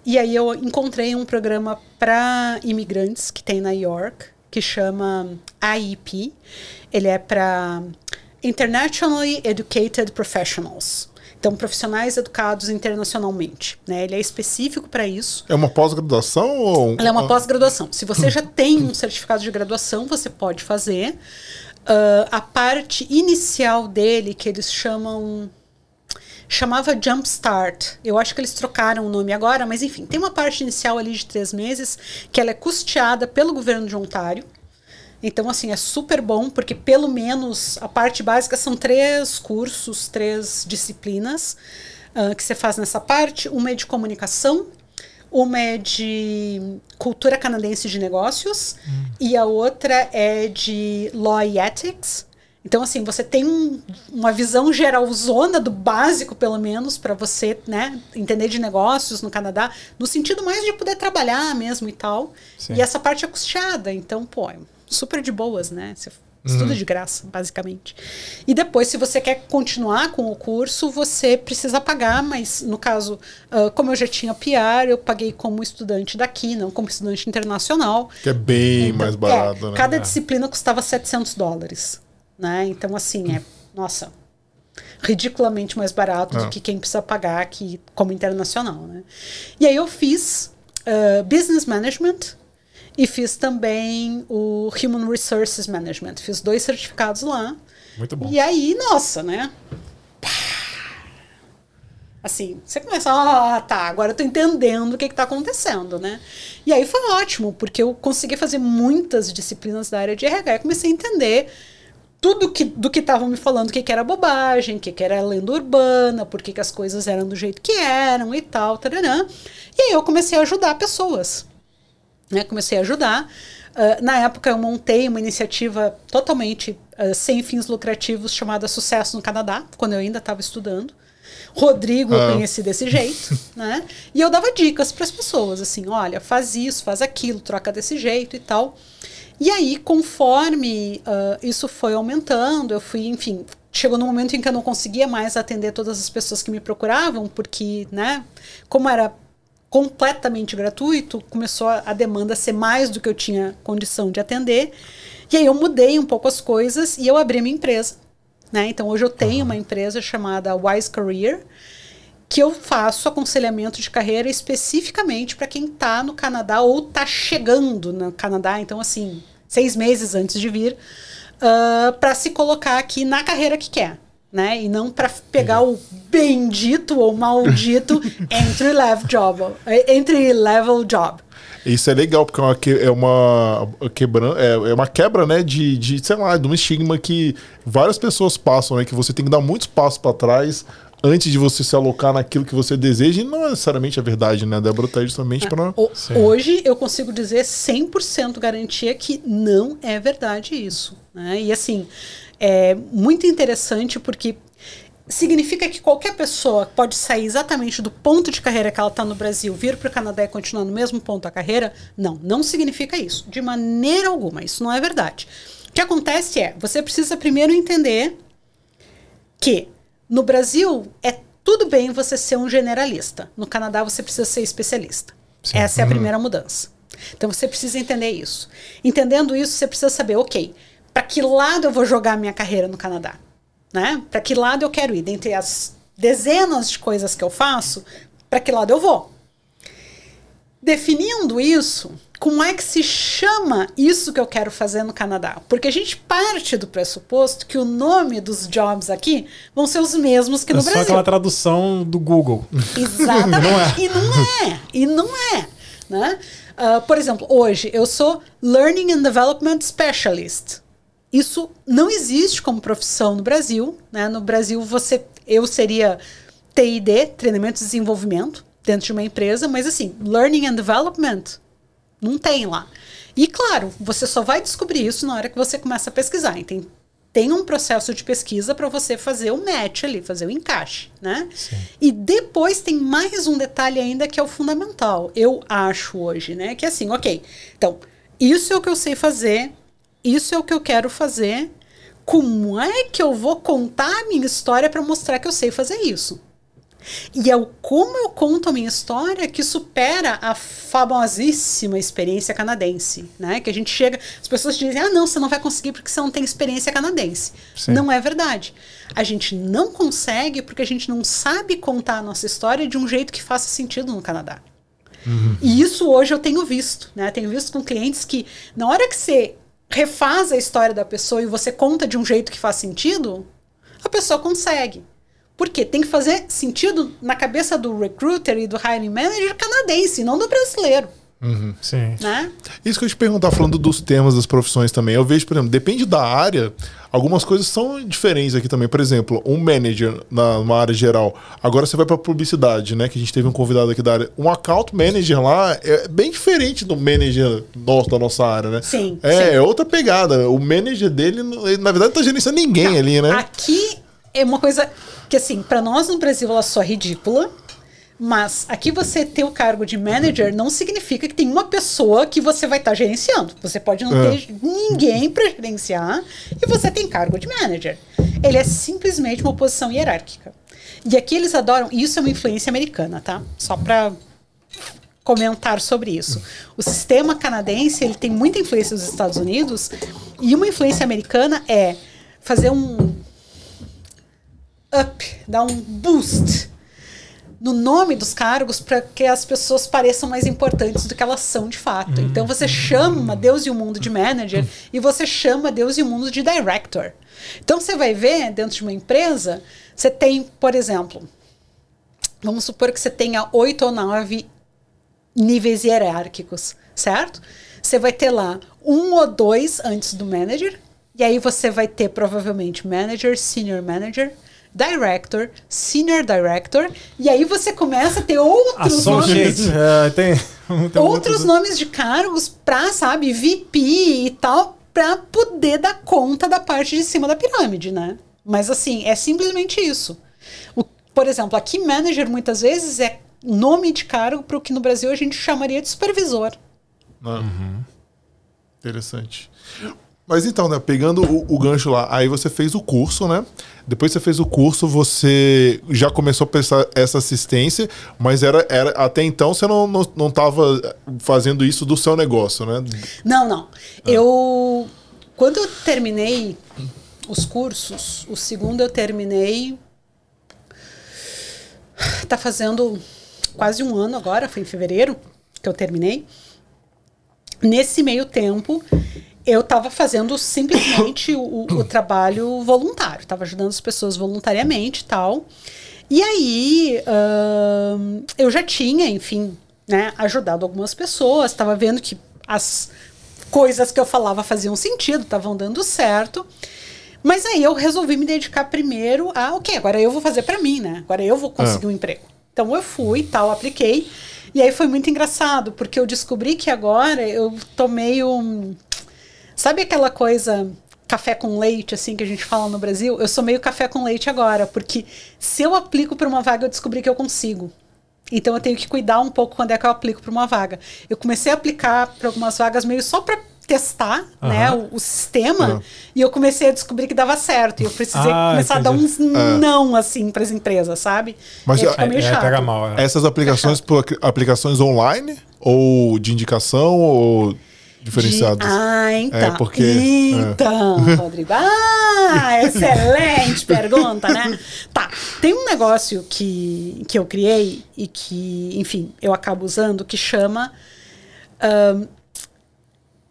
C: E aí eu encontrei um programa para imigrantes que tem na York, que chama AIP. Ele é para Internationally Educated Professionals. Então, profissionais educados internacionalmente. Né? Ele é específico para isso.
B: É uma pós-graduação ou.
C: Ela é uma pós-graduação. Se você já tem um certificado de graduação, você pode fazer. Ah, a parte inicial dele, que eles chamam. Chamava Jumpstart. Eu acho que eles trocaram o nome agora, mas enfim, tem uma parte inicial ali de três meses que ela é custeada pelo governo de Ontário. Então, assim, é super bom, porque pelo menos a parte básica são três cursos, três disciplinas ah, que você faz nessa parte. Uma é de comunicação, uma é de cultura canadense de negócios e a outra é de law e ethics. Então, assim, você tem um- uma visão geralzona do básico, pelo menos, para você né, entender de negócios no Canadá, no sentido mais de poder trabalhar mesmo e tal.
A: Sim.
C: E essa parte é custeada, então, pô, é super de boas, né? Você estuda de graça, basicamente. E depois, se você quer continuar com o curso, você precisa pagar, mas no caso, ah, como eu já tinha PR, eu paguei como estudante daqui, não como estudante internacional.
B: Que é bem
C: Então,
B: mais barato,
C: é,
B: né?
C: Cada
B: É.
C: disciplina custava 700 dólares, né? Então, assim, é, nossa, ridiculamente mais barato
B: Ah.
C: do que quem precisa pagar aqui como internacional, né? E aí eu fiz ah, Business Management e fiz também o Human Resources Management. Fiz dois certificados lá.
A: Muito bom.
C: E aí, nossa, né? Pá! Assim, você começa, ah, tá, agora eu tô entendendo o que que tá acontecendo, né? E aí foi ótimo, porque eu consegui fazer muitas disciplinas da área de RH e comecei a entender tudo que, do que estavam me falando, o que, que era bobagem, o que, que era lenda urbana, por que, que as coisas eram do jeito que eram e tal, tararã. E aí eu comecei a ajudar pessoas né, comecei a ajudar. Ah, na época, eu montei uma iniciativa totalmente ah, sem fins lucrativos chamada Sucesso no Canadá, quando eu ainda estava estudando. Rodrigo eu
B: Ah.
C: conheci desse jeito, né? E eu dava dicas para as pessoas, assim, olha, faz isso, faz aquilo, troca desse jeito e tal. E aí, conforme ah, isso foi aumentando, eu fui, enfim, chegou no momento em que eu não conseguia mais atender todas as pessoas que me procuravam, porque, né, como era completamente gratuito, começou a, a demanda a ser mais do que eu tinha condição de atender. E aí eu mudei um pouco as coisas e eu abri minha empresa. Né? Então hoje eu tenho uma empresa chamada Wise Career, que eu faço aconselhamento de carreira especificamente para quem está no Canadá ou está chegando no Canadá, então assim, seis meses antes de vir, para se colocar aqui na carreira que quer. Né? E não para pegar o bendito ou maldito entry level job, entry level job.
B: Isso é legal, porque é uma, que- é uma, quebra, é, é uma quebra, né, de, de, sei lá, de um estigma que várias pessoas passam, né, que você tem que dar muitos passos para trás antes de você se alocar naquilo que você deseja, e não é necessariamente a verdade, né, a Débora tá justamente para...
C: O-
A: Sim.
C: hoje eu consigo dizer 100% garantia que não é verdade isso. Né? E assim, é muito interessante porque significa que qualquer pessoa pode sair exatamente do ponto de carreira que ela está no Brasil, vir para o Canadá e continuar no mesmo ponto da carreira. Não, não significa isso. De maneira alguma. Isso não é verdade. O que acontece é, você precisa primeiro entender que no Brasil é tudo bem você ser um generalista. No Canadá você precisa ser especialista.
A: Sim.
C: Essa é a primeira mudança. Então você precisa entender isso. Entendendo isso, você precisa saber, ok, para que lado eu vou jogar a minha carreira no Canadá? Né? Para que lado eu quero ir? Dentre as dezenas de coisas que eu faço, para que lado eu vou? Definindo isso, como é que se chama isso que eu quero fazer no Canadá? Porque a gente parte do pressuposto que o nome dos jobs aqui vão ser os mesmos que
A: é
C: no
A: só
C: Brasil.
A: aquela tradução do Google.
C: Exatamente.
A: É.
C: E não é. E não é. Né? Ah, por exemplo, hoje eu sou Learning and Development Specialist. Isso não existe como profissão no Brasil. Né? No Brasil, você, eu seria TID, treinamento e desenvolvimento, dentro de uma empresa, mas assim, Learning and Development não tem lá. E claro, você só vai descobrir isso na hora que você começa a pesquisar. Então, tem um processo de pesquisa para você fazer o match ali, fazer o encaixe, né? E depois tem mais um detalhe ainda que é o fundamental, eu acho hoje, né? Que é assim, ok, então, isso é o que eu sei fazer, isso é o que eu quero fazer, como é que eu vou contar a minha história para mostrar que eu sei fazer isso? E é o como eu conto a minha história que supera a famosíssima experiência canadense, né? Que a gente chega, as pessoas dizem: "Ah, não, você não vai conseguir porque você não tem experiência canadense".
A: Sim.
C: Não é verdade. A gente não consegue porque a gente não sabe contar a nossa história de um jeito que faça sentido no Canadá. E isso hoje eu tenho visto, né? Tenho visto com clientes que na hora que você refaz a história da pessoa e você conta de um jeito que faz sentido, a pessoa consegue. Por quê? Tem que fazer sentido na cabeça do recruiter e do hiring manager canadense, não do brasileiro,
A: Sim.
C: né?
B: Isso que eu te perguntar, falando dos temas das profissões também. Eu vejo, por exemplo, depende da área, algumas coisas são diferentes aqui também. Por exemplo, um manager na, numa área geral. Agora você vai para publicidade, né? Que a gente teve um convidado aqui da área. Um account manager lá é bem diferente do manager nosso, da nossa área, né?
C: Sim,
B: É,
C: sim.
B: é outra pegada. O manager dele, ele, na verdade, não tá gerenciando ninguém ali, né?
C: Aqui é uma coisa que, assim, para nós no Brasil ela só é ridícula. Mas aqui você ter o cargo de manager não significa que tem uma pessoa que você vai estar gerenciando. Você pode não
B: É.
C: ter ninguém para gerenciar e você tem cargo de manager. Ele é simplesmente uma posição hierárquica. E aqui eles adoram. Isso é uma influência americana, tá? Só para comentar sobre isso. O sistema canadense ele tem muita influência dos Estados Unidos e uma influência americana é fazer um up, dar um boost no nome dos cargos para que as pessoas pareçam mais importantes do que elas são de fato. Então você chama Deus e o mundo de manager e você chama Deus e o mundo de director. Então você vai ver dentro de uma empresa, você tem, por exemplo, vamos supor que você tenha oito ou nove níveis hierárquicos, certo? Você vai ter lá um ou dois antes do manager, e aí você vai ter provavelmente manager, senior manager, director, senior director, e aí você começa a ter outros nomes.
A: É, tem, tem
C: Outros nomes de cargos pra, sabe, VP e tal, pra poder dar conta da parte de cima da pirâmide, né? Mas assim, é simplesmente isso. O, por exemplo, aqui manager muitas vezes é nome de cargo para o que no Brasil a gente chamaria de supervisor.
B: Ah. Interessante. Mas então, né, pegando o, o gancho lá, aí você fez o curso, né? Depois que você fez o curso, você já começou a prestar essa assistência, mas era, era até então você não, não, não tava fazendo isso do seu negócio, né?
C: Não, não. Eu. Quando eu terminei os cursos, o segundo eu terminei. Tá fazendo quase um ano agora, foi em fevereiro que eu terminei. Nesse meio tempo, eu estava fazendo simplesmente o, o trabalho voluntário, estava ajudando as pessoas voluntariamente e tal. E aí, ahn, eu já tinha, enfim, né, ajudado algumas pessoas, estava vendo que as coisas que eu falava faziam sentido, estavam dando certo. Mas aí eu resolvi me dedicar primeiro a, ok, agora eu vou fazer para mim, né? Agora eu vou conseguir um emprego. Então eu fui, tal, apliquei. E aí foi muito engraçado, porque eu descobri que agora eu tomei um. Sabe aquela coisa café com leite, assim, que a gente fala no Brasil? Eu sou meio café com leite agora, porque se eu aplico para uma vaga, eu descobri que eu consigo. Então eu tenho que cuidar um pouco quando é que eu aplico para uma vaga. Eu comecei a aplicar para algumas vagas meio só para testar, né, o, o sistema,
B: Aham.
C: e eu comecei a descobrir que dava certo. E eu precisei
A: Ah,
C: começar a dar
A: entendi.
C: uns não assim para as empresas, sabe?
B: Mas
C: e aí
B: a-
C: fica meio
A: É,
C: chato.
A: pega mal. é.
B: Essas aplicações por aplicações online ou de indicação ou diferenciadas?
C: De- Ah, então.
B: É, porque- é.
C: Então, Rodrigo. Ah, excelente pergunta, né? Tá. Tem um negócio que, que eu criei e que, enfim, eu acabo usando que chama. ahn,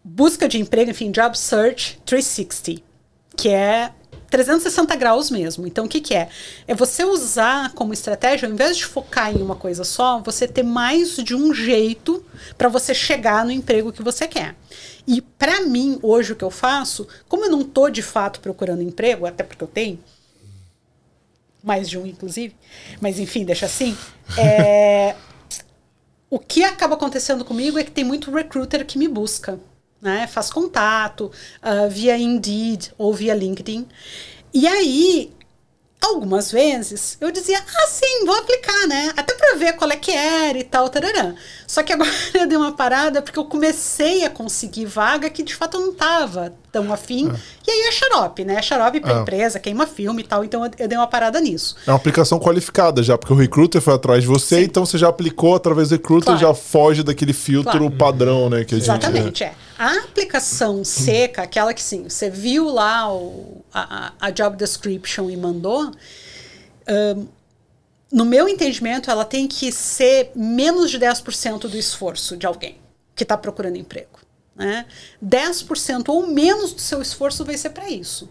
C: busca de emprego, enfim, Job Search 360, que é 360 graus mesmo. Então, o que, que é? É você usar como estratégia, ao invés de focar em uma coisa só, você ter mais de um jeito para você chegar no emprego que você quer. E para mim, hoje, o que eu faço, como eu não tô de fato procurando emprego, até porque eu tenho, mais de um, inclusive, mas enfim, deixa assim. É, o que acaba acontecendo comigo é que tem muito recruiter que me busca né? Faz contato uh, via Indeed ou via LinkedIn. E aí, algumas vezes, eu dizia, ah, sim, vou aplicar, né? Até para ver qual é que era e tal, tarará. Só que agora eu dei uma parada porque eu comecei a conseguir vaga que de fato eu não tava tão afim. É. E aí é xarope, né? Xarope pra é. empresa, queima filme e tal. Então eu, eu, dei uma parada nisso.
B: É uma aplicação qualificada já, porque o recruiter foi atrás de você, Sim. então você já aplicou através do recruiter claro. já foge daquele filtro claro. padrão, né? Que
C: Exatamente, gente, é. A aplicação seca, aquela que sim, você viu lá o, a, a job description e mandou. Um, no meu entendimento, ela tem que ser menos de 10% do esforço de alguém que está procurando emprego. Né? 10% ou menos do seu esforço vai ser para isso.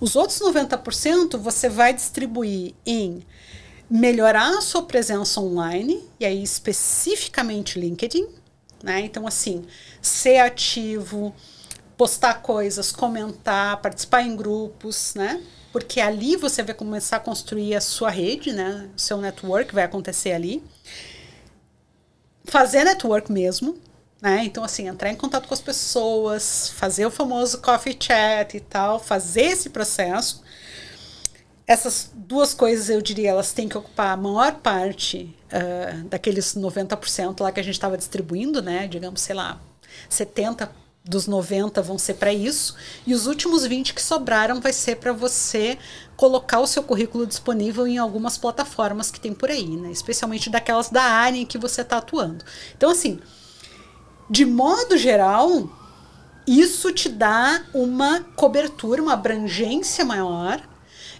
C: Os outros 90% você vai distribuir em melhorar a sua presença online, e aí especificamente LinkedIn. Né? Então, assim, ser ativo, postar coisas, comentar, participar em grupos, né? Porque ali você vai começar a construir a sua rede, né? O seu network vai acontecer ali. Fazer network mesmo, né? Então, assim, entrar em contato com as pessoas, fazer o famoso coffee chat e tal, fazer esse processo. Essas duas coisas, eu diria, elas têm que ocupar a maior parte uh, daqueles 90% lá que a gente estava distribuindo, né? Digamos, sei lá, 70 dos 90 vão ser para isso, e os últimos 20 que sobraram vai ser para você colocar o seu currículo disponível em algumas plataformas que tem por aí, né? Especialmente daquelas da área em que você está atuando. Então, assim, de modo geral, isso te dá uma cobertura, uma abrangência maior,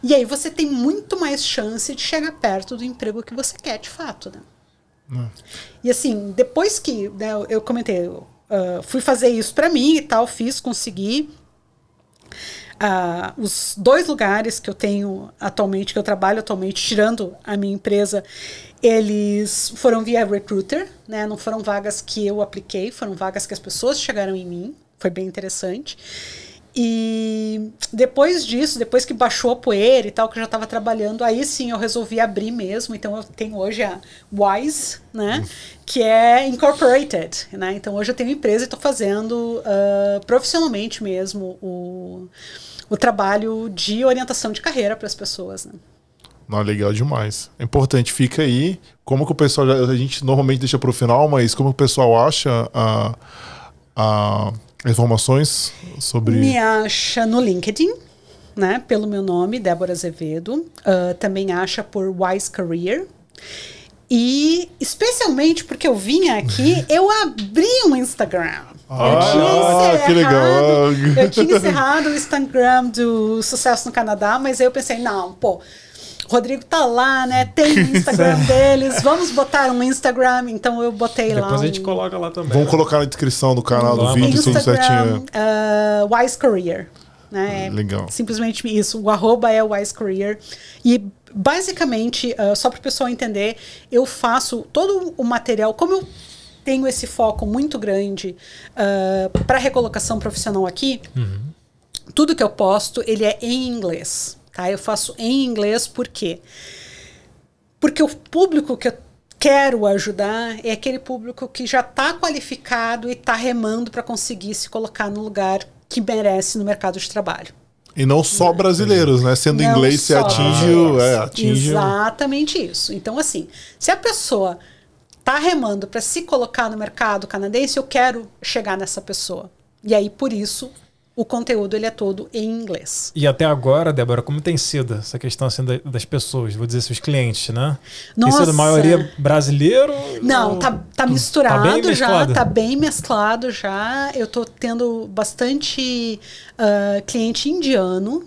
C: e aí você tem muito mais chance de chegar perto do emprego que você quer, de fato, né? Hum. E assim, depois que né, eu comentei, Uh, fui fazer isso para mim e tal, fiz, consegui. Uh, os dois lugares que eu tenho atualmente, que eu trabalho atualmente, tirando a minha empresa, eles foram via recruiter, né? Não foram vagas que eu apliquei, foram vagas que as pessoas chegaram em mim. Foi bem interessante. E depois disso, depois que baixou a poeira e tal, que eu já estava trabalhando, aí sim eu resolvi abrir mesmo. Então eu tenho hoje a Wise, né? Que é incorporated, né? Então hoje eu tenho empresa e estou fazendo uh, profissionalmente mesmo o, o trabalho de orientação de carreira para as pessoas, né?
B: Não, legal demais. É importante, fica aí. Como que o pessoal. A gente normalmente deixa para o final, mas como o pessoal acha a, a informações sobre.
C: Me acha no LinkedIn, né? Pelo meu nome, Débora Azevedo. Uh, também acha por Wise Career. E especialmente porque eu vim aqui, eu abri um Instagram.
B: Ah, eu tinha encerrado, que legal.
C: Eu tinha encerrado o Instagram do Sucesso no Canadá, mas aí eu pensei, não, pô, Rodrigo tá lá, né? Tem o Instagram deles. Vamos botar um Instagram. Então eu botei
A: Depois
C: lá.
A: Depois a gente coloca lá também.
B: Vamos né? colocar na descrição do canal do vídeo,
C: Instagram, tudo certinho. Uh, Wise Career. Né?
B: Legal.
C: Simplesmente isso. O arroba é Wise Career. E basicamente, uh, só para o pessoal entender, eu faço todo o material, como eu tenho esse foco muito grande uh, para recolocação profissional aqui, uhum. tudo que eu posto, ele é em inglês. Tá? Eu faço em inglês por quê? Porque o público que eu quero ajudar é aquele público que já está qualificado e está remando para conseguir se colocar no lugar que merece no mercado de trabalho.
B: E não só brasileiros, né? Sendo não inglês, você atinge, é, atinge.
C: Exatamente isso. Então, assim, se a pessoa está remando para se colocar no mercado canadense, eu quero chegar nessa pessoa. E aí, por isso, o conteúdo ele é todo em inglês.
A: E até agora, Débora, como tem sido essa questão assim, das pessoas, vou dizer, seus clientes, né? Nossa. Tem sido a maioria brasileiro?
C: Não, ou... tá, tá misturado tá já, tá bem mesclado já. Eu tô tendo bastante uh, cliente indiano,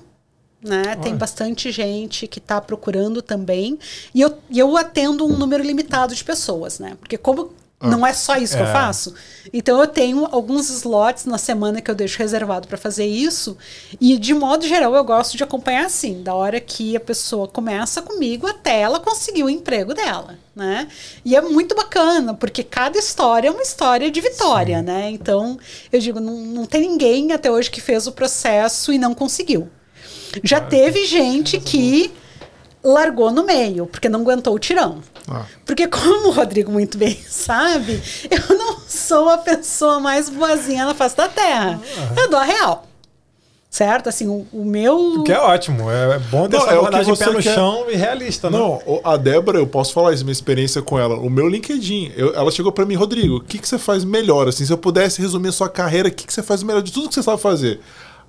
C: né? Tem bastante gente que está procurando também. E eu, eu atendo um número limitado de pessoas, né? Porque como Não é só isso que eu faço. Então eu tenho alguns slots na semana que eu deixo reservado para fazer isso. E de modo geral eu gosto de acompanhar assim, da hora que a pessoa começa comigo até ela conseguir o emprego dela, né? E é muito bacana, porque cada história é uma história de vitória, Sim. né? Então, eu digo, não, não tem ninguém até hoje que fez o processo e não conseguiu. Já ah, teve gente que largou no meio, porque não aguentou o tirão. Ah. Porque, como o Rodrigo muito bem sabe, eu não sou a pessoa mais boazinha na face da Terra. Ah. Eu dou a real. Certo? Assim, o, o meu.
A: Que é ótimo. É, é bom ter não, essa é abordagem pé no quer... chão e realista, né?
B: Não, a Débora, eu posso falar isso, minha experiência com ela. O meu LinkedIn, eu, ela chegou para mim, Rodrigo, o que, que você faz melhor? Assim, se eu pudesse resumir a sua carreira, o que, que você faz melhor de tudo que você sabe fazer?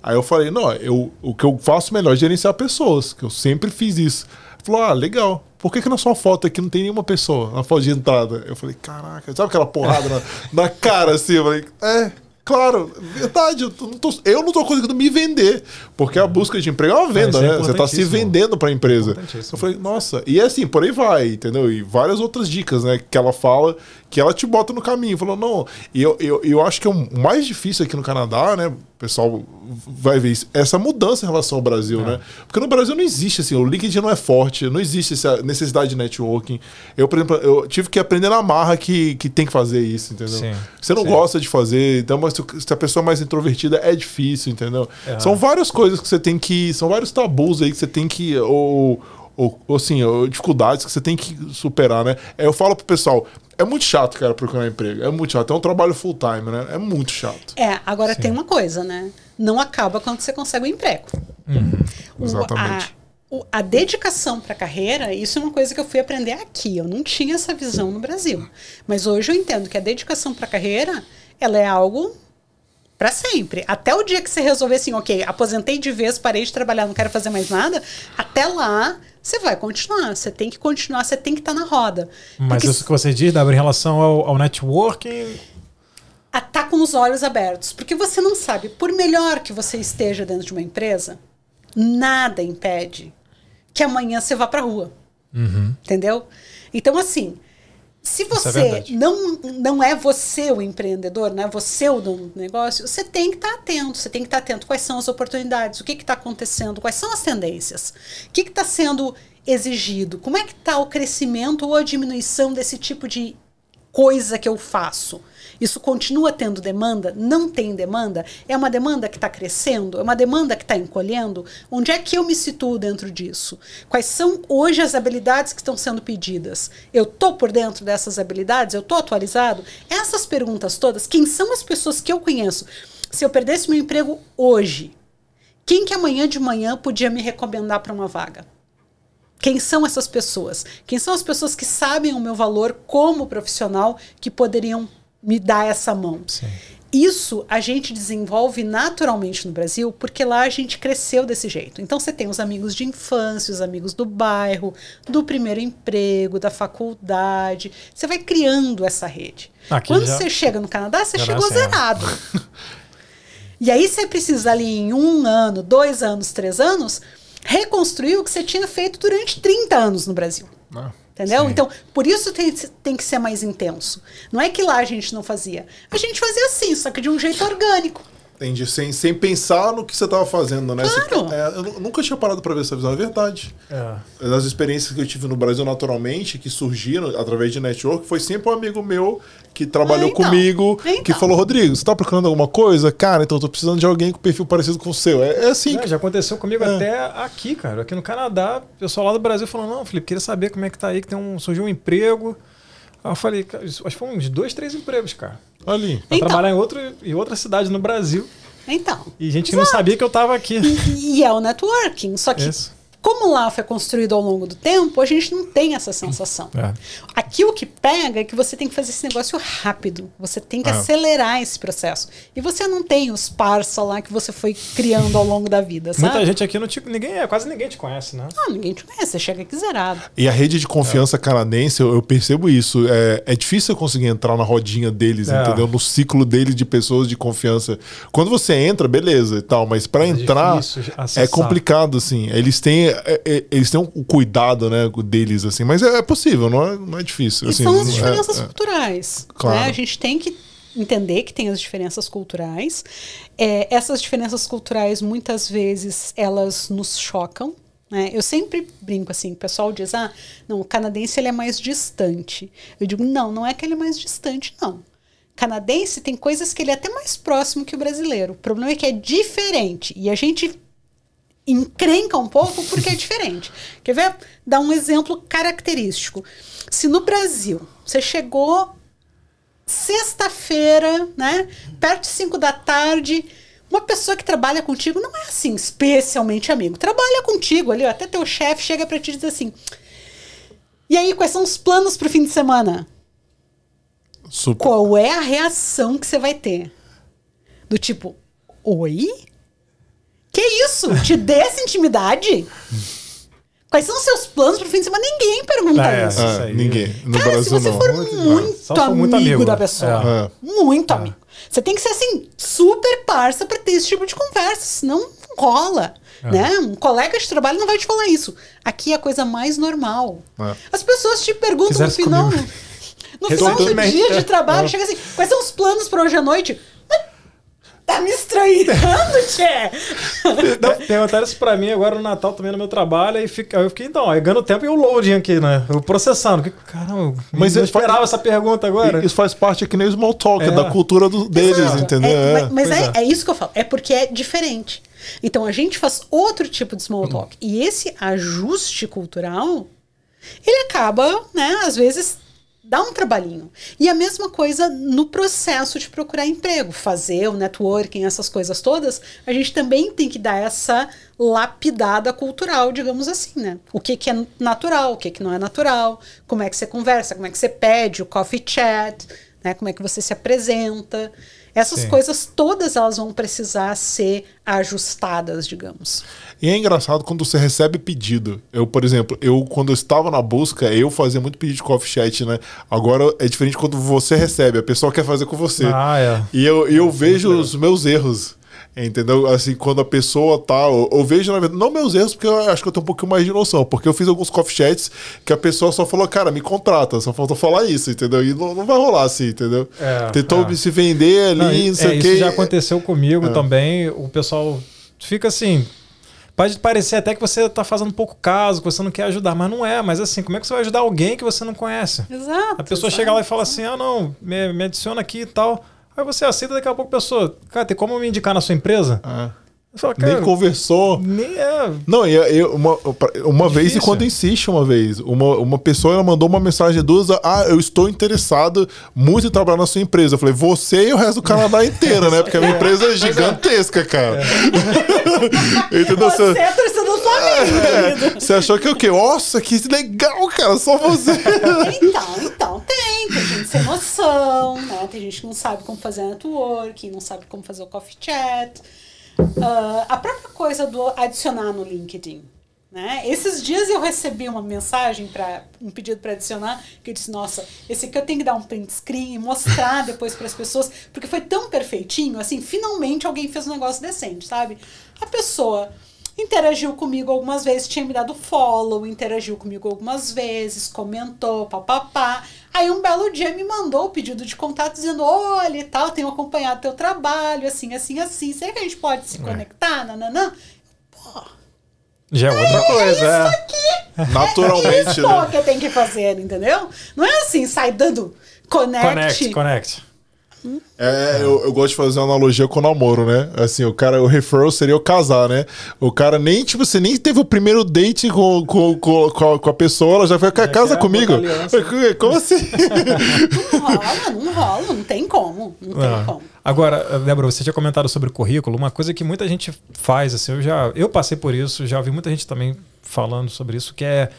B: Aí eu falei, não, eu, o que eu faço melhor é gerenciar pessoas, que eu sempre fiz isso. Falou, ah, legal. Por que, que na sua foto aqui não tem nenhuma pessoa na foto de entrada? Eu falei, caraca, sabe aquela porrada na, na cara assim? Eu falei, é, Claro, verdade. Eu não, tô, eu não tô conseguindo me vender. Porque a busca de emprego é uma venda, é, né? Você tá se vendendo para a empresa. Eu falei, nossa. E é assim, por aí vai, entendeu? E várias outras dicas, né? Que ela fala que ela te bota no caminho. Falou, não. E eu, eu, eu acho que é o mais difícil aqui no Canadá, né? O pessoal vai ver isso. Essa mudança em relação ao Brasil, é. né? Porque no Brasil não existe assim, o LinkedIn não é forte, não existe essa necessidade de networking. Eu, por exemplo, eu tive que aprender na marra que, que tem que fazer isso, entendeu? Sim. Você não Sim. gosta de fazer, então, mas se a pessoa é mais introvertida é difícil, entendeu? É. São várias coisas que você tem que. São vários tabus aí que você tem que. Ou, ou, ou assim, ou dificuldades que você tem que superar, né? Eu falo pro pessoal, é muito chato, cara, procurar emprego. É muito chato. É um trabalho full time, né? É muito chato.
C: É, agora Sim. tem uma coisa, né? Não acaba quando você consegue um emprego.
B: Uhum. O, Exatamente.
C: A, a dedicação para a carreira, isso é uma coisa que eu fui aprender aqui. Eu não tinha essa visão no Brasil. Mas hoje eu entendo que a dedicação para a carreira, ela é algo para sempre. Até o dia que você resolver assim, ok, aposentei de vez, parei de trabalhar, não quero fazer mais nada, até lá você vai continuar. Você tem que continuar, você tem que estar tá na roda.
A: Mas Porque isso que você diz, Débora, em relação ao, ao networking.
C: Tá com os olhos abertos. Porque você não sabe, por melhor que você esteja dentro de uma empresa, nada impede que amanhã você vá para rua.
A: Uhum.
C: Entendeu? Então, assim, se é você é não, não é você o empreendedor, não é você o dono do negócio, você tem que estar tá atento. Você tem que estar tá atento quais são as oportunidades, o que está acontecendo, quais são as tendências, o que está sendo exigido, como é que está o crescimento ou a diminuição desse tipo de coisa que eu faço. Isso continua tendo demanda? Não tem demanda? É uma demanda que está crescendo? É uma demanda que está encolhendo? Onde é que eu me situo dentro disso? Quais são hoje as habilidades que estão sendo pedidas? Eu estou por dentro dessas habilidades? Eu estou atualizado? Essas perguntas todas, quem são as pessoas que eu conheço? Se eu perdesse meu emprego hoje, quem que amanhã de manhã podia me recomendar para uma vaga? Quem são essas pessoas? Quem são as pessoas que sabem o meu valor como profissional que poderiam me dá essa mão.
A: Sim.
C: Isso a gente desenvolve naturalmente no Brasil, porque lá a gente cresceu desse jeito. Então você tem os amigos de infância, os amigos do bairro, do primeiro emprego, da faculdade. Você vai criando essa rede. Aqui Quando já... você chega no Canadá, você já chegou zerado. e aí você precisa ali em um ano, dois anos, três anos, reconstruir o que você tinha feito durante 30 anos no Brasil. Ah. Entendeu? Sim. Então, por isso tem, tem que ser mais intenso. Não é que lá a gente não fazia. A gente fazia assim, só que de um jeito orgânico.
B: Entendi. Sem, sem pensar no que você estava fazendo, né?
C: Claro.
B: Você, é, eu nunca tinha parado para ver essa visão, é verdade.
A: É.
B: As experiências que eu tive no Brasil naturalmente, que surgiram através de network, foi sempre um amigo meu que trabalhou então, comigo, então. que falou, Rodrigo, você está procurando alguma coisa? Cara, então eu tô precisando de alguém com perfil parecido com o seu. É, é assim.
A: É, já aconteceu comigo é. até aqui, cara. Aqui no Canadá, o pessoal lá do Brasil falou, não, Felipe, queria saber como é que tá aí, que tem um, surgiu um emprego. Aí eu falei, acho que foi uns dois, três empregos, cara.
B: Ali.
A: Pra então. trabalhar em, outro, em outra cidade no Brasil.
C: Então.
A: E gente que não sabia que eu estava aqui.
C: E, e, é o networking. Só que Isso como lá foi construído ao longo do tempo, a gente não tem essa sensação.
A: É.
C: Aqui o que pega é que você tem que fazer esse negócio rápido. Você tem que é. acelerar esse processo. E você não tem os parça lá que você foi criando ao longo da vida, sabe?
A: Muita gente aqui não te, ninguém é, quase ninguém te conhece, né?
C: Não, ninguém te conhece, você chega aqui zerado.
B: E a rede de confiança é. canadense, eu, eu, percebo isso. É, é difícil eu conseguir entrar na rodinha deles, é. entendeu? No ciclo deles de pessoas de confiança. Quando você entra, beleza e tal, mas para é entrar é complicado, assim. Eles têm é, é, eles têm um cuidado, né, deles, assim, mas é, é possível, não é, não é difícil.
C: E
B: assim,
C: são as
B: é-
C: diferenças culturais.
B: Claro.
C: né? A gente tem que entender que tem as diferenças culturais. Essas diferenças culturais, muitas vezes, elas nos chocam. né? Eu sempre brinco assim, o pessoal diz, ah, não, o canadense ele é mais distante. Eu digo, não, não é que ele é mais distante, não. Canadense tem coisas que ele é até mais próximo que o brasileiro. O problema é que é diferente. E a gente encrenca um pouco porque é diferente. Quer ver? Dar um exemplo característico. Se no Brasil você chegou sexta-feira, né, perto de 5 da tarde, uma pessoa que trabalha contigo não é assim, especialmente amigo. Trabalha contigo ali, até teu chefe chega pra ti e diz assim: "E aí, quais são os planos pro fim de semana?"
B: Super.
C: Qual é a reação que você vai ter? Do tipo, oi? Que isso? Te dê essa intimidade? Quais são os seus planos pro fim de semana? Ninguém pergunta
A: é.
C: isso.
A: Aí.
B: ninguém. No
C: Cara,
B: Brasil
C: se você
B: não.
C: for
A: Muito- for muito
C: amigo,
A: amigo.
C: da pessoa,
B: É.
C: muito amigo, você tem que ser assim, super parça pra ter esse tipo de conversa, senão não rola.
A: É.
C: Né? Um colega de trabalho não vai te falar isso. Aqui é a coisa mais normal.
B: É.
C: As pessoas te perguntam
A: Fizeram
C: no final.
A: comigo.
C: No final do dia
A: é.
C: de trabalho,
A: É.
C: chega assim: quais são os planos para hoje à noite? Tá me estranhando, Tchê!
A: Perguntaram isso pra mim agora no Natal também no meu trabalho. E fica, eu fiquei, então, aí ganhando tempo e o loading aqui, né? Eu processando. Que, caramba,
B: Mas
A: eu
B: é-
A: esperava essa pergunta agora.
B: Isso faz parte que nem o small talk,
A: É.
B: da cultura do- deles,
C: Exato.
B: entendeu?
C: É,
B: É.
C: mas é,
A: é.
C: é isso que eu falo. É porque é diferente. Então a gente faz outro tipo de small talk. E esse ajuste cultural, ele acaba, né, às vezes dá um trabalhinho. E a mesma coisa no processo de procurar emprego, fazer o networking, essas coisas todas, a gente também tem que dar essa lapidada cultural, digamos assim, né? O que, que é natural, o que, que não é natural, como é que você conversa, como é que você pede o coffee chat, né? Como é que você se apresenta. Essas
A: Sim.
C: coisas todas elas vão precisar ser ajustadas, digamos.
B: E é engraçado quando você recebe pedido. Eu, por exemplo, eu quando eu estava na busca, eu fazia muito pedido de coffee chat, né? Agora é diferente quando você recebe, a pessoa quer fazer com você.
A: Ah, é.
B: E eu, e eu vejo os meus erros. Entendeu? Assim, quando a pessoa tá. Eu, eu vejo, na verdade, não meus erros, porque eu acho que eu tenho um pouquinho mais de noção. Porque eu fiz alguns coffee chats que a pessoa só falou, cara, me contrata, só faltou falar isso, entendeu? E não, não vai rolar assim, entendeu?
A: É,
B: Tentou
A: é.
B: se vender ali,
A: Não,
B: não,
A: e-
B: sei
A: é,
B: o
A: isso
B: quê.
A: já aconteceu comigo também. O pessoal fica assim. Pode parecer até que você tá fazendo pouco caso, que você não quer ajudar, mas não é. Mas assim, como é que você vai ajudar alguém que você não conhece?
C: Exato.
A: A pessoa chega lá e fala assim: ah, não, me, me adiciona aqui e tal. Aí você aceita, daqui a pouco a pessoa, cara, tem como me indicar na sua empresa?
B: Ah,
A: Eu falo,
B: nem conversou.
A: nem é.
B: Não, e eu, uma, uma vez e quando insiste uma vez. Uma, uma pessoa ela mandou uma mensagem duas, ah, eu estou interessado muito em trabalhar na sua empresa. Eu falei, você e o resto do Canadá inteiro, né? Porque a minha empresa é gigantesca, cara. Entendeu?
C: Você
B: Você,
C: é
B: você achou que o quê? Nossa, que legal, cara, só você.
C: Então, então, tem. Tem gente sem noção, né? Tem gente que não sabe como fazer networking, não sabe como fazer o coffee chat. Ah, a própria coisa do adicionar no LinkedIn. Né? Esses dias eu recebi uma mensagem para um pedido para adicionar que eu disse, nossa, esse aqui eu tenho que dar um print screen e mostrar depois para as pessoas, porque foi tão perfeitinho, assim, finalmente alguém fez um negócio decente, sabe? A pessoa interagiu comigo algumas vezes, tinha me dado follow, interagiu comigo algumas vezes, comentou, papapá. Aí um belo dia me mandou o pedido de contato dizendo: olha e tal, tenho acompanhado teu trabalho, assim, assim, assim. Será que a gente pode se conectar? Nananã? Pô,
A: Já é outra coisa, é.
C: é
B: Naturalmente,
C: isso
B: né?
C: que tenho que fazer, entendeu? Não é assim, sai dando connect.
A: Connect, connect.
B: É, eu, eu gosto de fazer uma analogia com o namoro, né? Assim, o cara, o referral seria o casar, né? O cara nem, tipo, você nem teve o primeiro date com, com, com, com a, com a pessoa, ela já foi,
A: Já
B: casa comigo. Como assim?
C: Não rola, não rola, não tem como. Não tem
A: Ah.
C: como.
A: Agora, Débora, você tinha comentado sobre o currículo, uma coisa que muita gente faz, assim, eu já eu passei por isso, já ouvi muita gente também falando sobre isso, que é,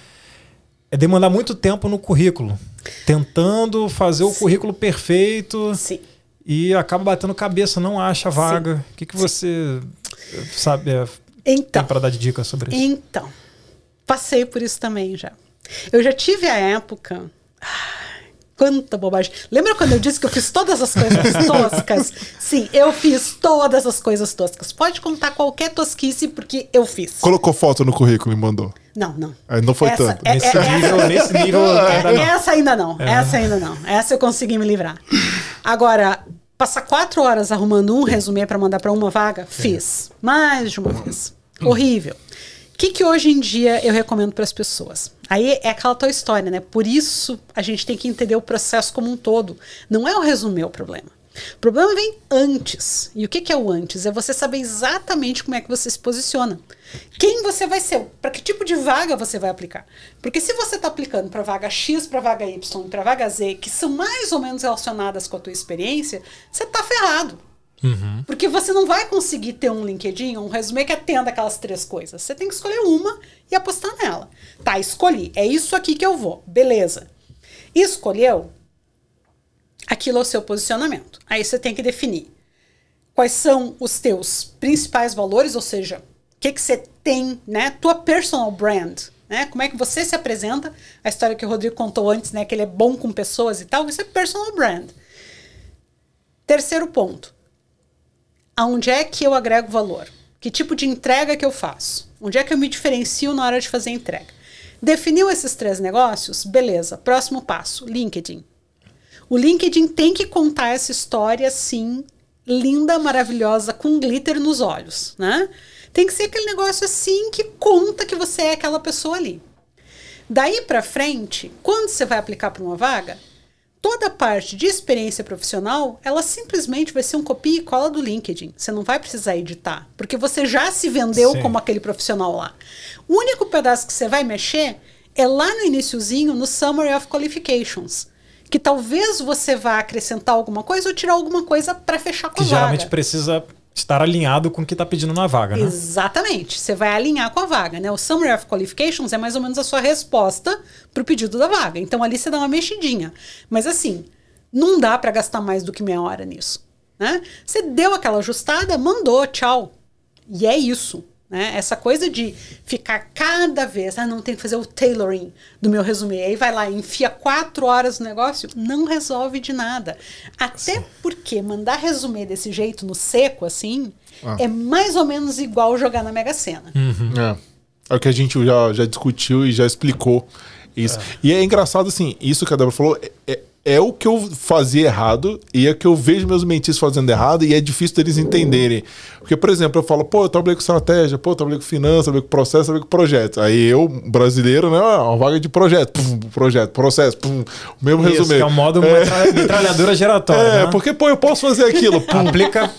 A: é demandar muito tempo no currículo, tentando fazer o currículo perfeito
C: Sim.
A: E acaba batendo cabeça, não acha vaga. O que, que você sabe é, tem
C: Então.
A: para dar de dica sobre isso?
C: Então, passei por isso também já. Eu já tive a época ai, quanta bobagem. Lembra quando eu disse que eu fiz todas as coisas toscas? Sim, eu fiz todas as coisas toscas. Pode contar qualquer tosquice, porque eu fiz.
B: Colocou foto no currículo e mandou.
C: Não, não.
B: Aí não foi
C: Essa-
B: tanto.
C: é-
A: Nesse
C: é-
A: nível,
C: essa-
A: nesse nível ainda não.
C: Essa ainda não. Essa ainda não. Essa eu consegui me livrar. Agora, passar quatro horas arrumando um resumê para mandar para uma vaga? Fiz. Mais de uma vez. Horrível. O que, que hoje em dia eu recomendo para as pessoas? Aí é aquela tua história, né? Por isso a gente tem que entender o processo como um todo. Não é o resumê o problema. O problema vem antes. E o que, que é o antes? É você saber exatamente como é que você se posiciona. Quem você vai ser? Para que tipo de vaga você vai aplicar? Porque se você está aplicando para vaga X, para vaga Y para vaga Z, que são mais ou menos relacionadas com a tua experiência, você está ferrado. Porque você não vai conseguir ter um LinkedIn, um resumê que atenda aquelas três coisas. Você tem que escolher uma e apostar nela. Tá, escolhi. É isso aqui que eu vou. Beleza. Escolheu? Aquilo é o seu posicionamento. Aí você tem que definir quais são os teus principais valores, ou seja, o que, que você tem, né? Tua personal brand, né? Como é que você se apresenta? A história que o Rodrigo contou antes, né? Que ele é bom com pessoas e tal, isso é personal brand. Terceiro ponto. Aonde é que eu agrego valor? Que tipo de entrega que eu faço? Onde é que eu me diferencio na hora de fazer a entrega? Definiu esses três negócios? Beleza. Próximo passo: LinkedIn. O LinkedIn tem que contar essa história assim, linda, maravilhosa, com glitter nos olhos, né? Tem que ser aquele negócio assim que conta que você é aquela pessoa ali. Daí pra frente, quando você vai aplicar para uma vaga, toda a parte de experiência profissional, ela simplesmente vai ser um copia e cola do LinkedIn. Você não vai precisar editar, porque você já se vendeu
A: Sim.
C: como aquele profissional lá. O único pedaço que você vai mexer é lá no iniciozinho, no Summary of Qualifications, que talvez você vá acrescentar alguma coisa ou tirar alguma coisa para fechar com
A: Que
C: a
A: geralmente
C: vaga.
A: precisa estar alinhado com o que está pedindo na vaga, né?
C: Exatamente. Você vai alinhar com a vaga, né? O Summary of Qualifications é mais ou menos a sua resposta para o pedido da vaga. Então ali você dá uma mexidinha. Mas assim, não dá para gastar mais do que meia hora nisso, né? Você deu aquela ajustada, mandou, tchau. E é isso. Né? Essa coisa de ficar cada vez, ah, não tem que fazer o tailoring do meu resumê. Aí vai lá, enfia quatro horas no negócio, não resolve de nada. Até porque mandar resumê desse jeito, no seco, assim,
B: Ah.
C: é mais ou menos igual jogar na Mega Sena.
B: É. É o que a gente já, já discutiu e já explicou isso. E é engraçado, assim, isso que a Débora falou é, é, é o que eu fazia errado e é o que eu vejo meus mentis fazendo errado e é difícil deles entenderem. Porque, por exemplo, eu falo, pô, eu trabalhei com estratégia, pô, eu trabalhei com finanças, trabalhei com processo, trabalhei com projeto. Aí eu, brasileiro, né, uma vaga de projeto, pum, projeto, processo, pum, o mesmo
A: Isso,
B: resumo.
A: que é o modo metra- metralhadora giratória.
B: É,
A: né?
B: porque, pô, eu posso fazer aquilo. Pum,
A: Aplica.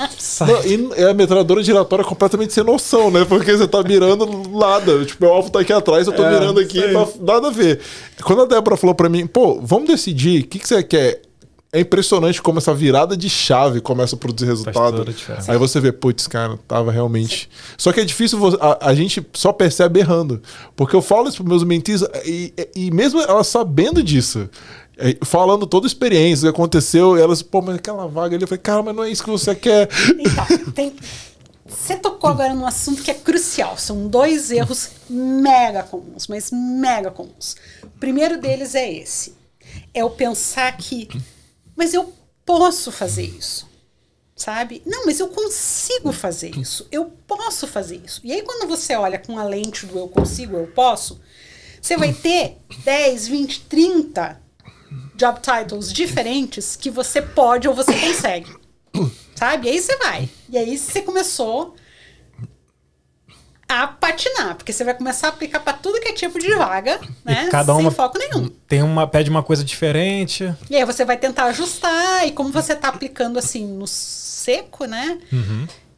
B: não, e é a metralhadora giratória completamente sem noção, né? Porque você tá mirando nada. Tipo, meu alvo tá aqui atrás, eu tô
A: É,
B: mirando aqui, pra- nada a ver. Quando a Débora falou pra mim, pô, vamos decidir, o que, que você quer? É impressionante como essa virada de chave começa a produzir resultado.
A: a.
B: Aí você vê, putz, cara, tava realmente. Só que é difícil, a, a gente só percebe errando. Porque eu falo isso pros meus mentis, e, e mesmo elas sabendo disso, é, falando toda a experiência, o que aconteceu, elas, pô, mas aquela vaga ali, eu falei, cara, mas não é isso que você quer.
C: Então, tem. Você tocou agora num assunto que é crucial. São dois erros mega comuns, mas mega comuns. O primeiro deles é esse: é o pensar que, mas eu posso fazer isso. Sabe? Não, mas eu consigo fazer isso. Eu posso fazer isso. E aí, quando você olha com a lente do eu consigo, eu posso, você vai ter 10, 20, 30 job titles diferentes que você pode ou você consegue. Sabe? E aí você vai. E aí você começou a patinar, porque você vai começar a aplicar para tudo que é tipo de vaga, né?
A: E cada
C: sem
A: uma
C: foco nenhum.
A: tem uma pede uma coisa diferente.
C: E aí você vai tentar ajustar, e como você tá aplicando assim no seco, né?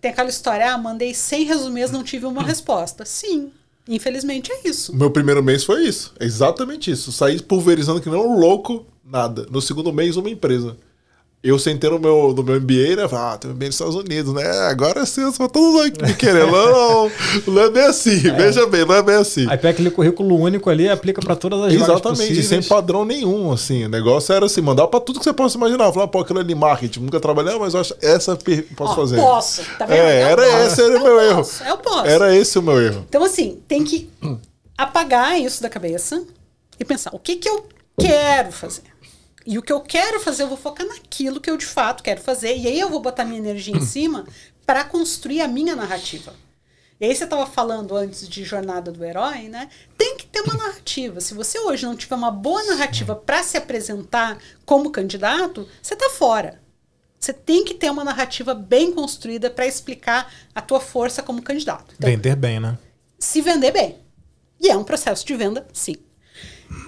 C: Tem aquela história, ah, mandei 100 resumês, não tive uma resposta. Sim, infelizmente é isso.
B: Meu primeiro mês foi isso. É exatamente isso. Saí pulverizando que nem um louco, nada. No segundo mês, uma empresa. Eu sentei no meu, no meu MBA, né? Falei, ah, tem um MBA nos Estados Unidos, né? Agora sim, só todos aqui me querendo. Não, não é bem assim. Veja bem, não é bem assim.
A: Aí pega aquele currículo único ali e aplica para todas as vagas
B: Exatamente, sem padrão nenhum, assim. O negócio era assim, mandar pra tudo que você possa imaginar. Falar, pô, aquilo ali marketing, nunca trabalhei, mas eu acho essa posso
C: Ó,
B: fazer.
C: Posso, tá vendo?
B: É,
C: Eu
B: era
C: posso,
B: esse era o
C: eu
B: meu erro.
C: posso, Eu posso.
B: Era esse o meu erro.
C: Então, assim, tem que apagar isso da cabeça e pensar: o que, que eu quero fazer? E o que eu quero fazer, eu vou focar naquilo que eu de fato quero fazer. E aí eu vou botar minha energia em cima para construir a minha narrativa. E aí você estava falando antes de jornada do herói, né? Tem que ter uma narrativa. Se você hoje não tiver uma boa narrativa para se apresentar como candidato, você está fora. Você tem que ter uma narrativa bem construída para explicar a tua força como candidato.
A: Então, Vender bem, né?
C: Se vender bem. E é um processo de venda, sim.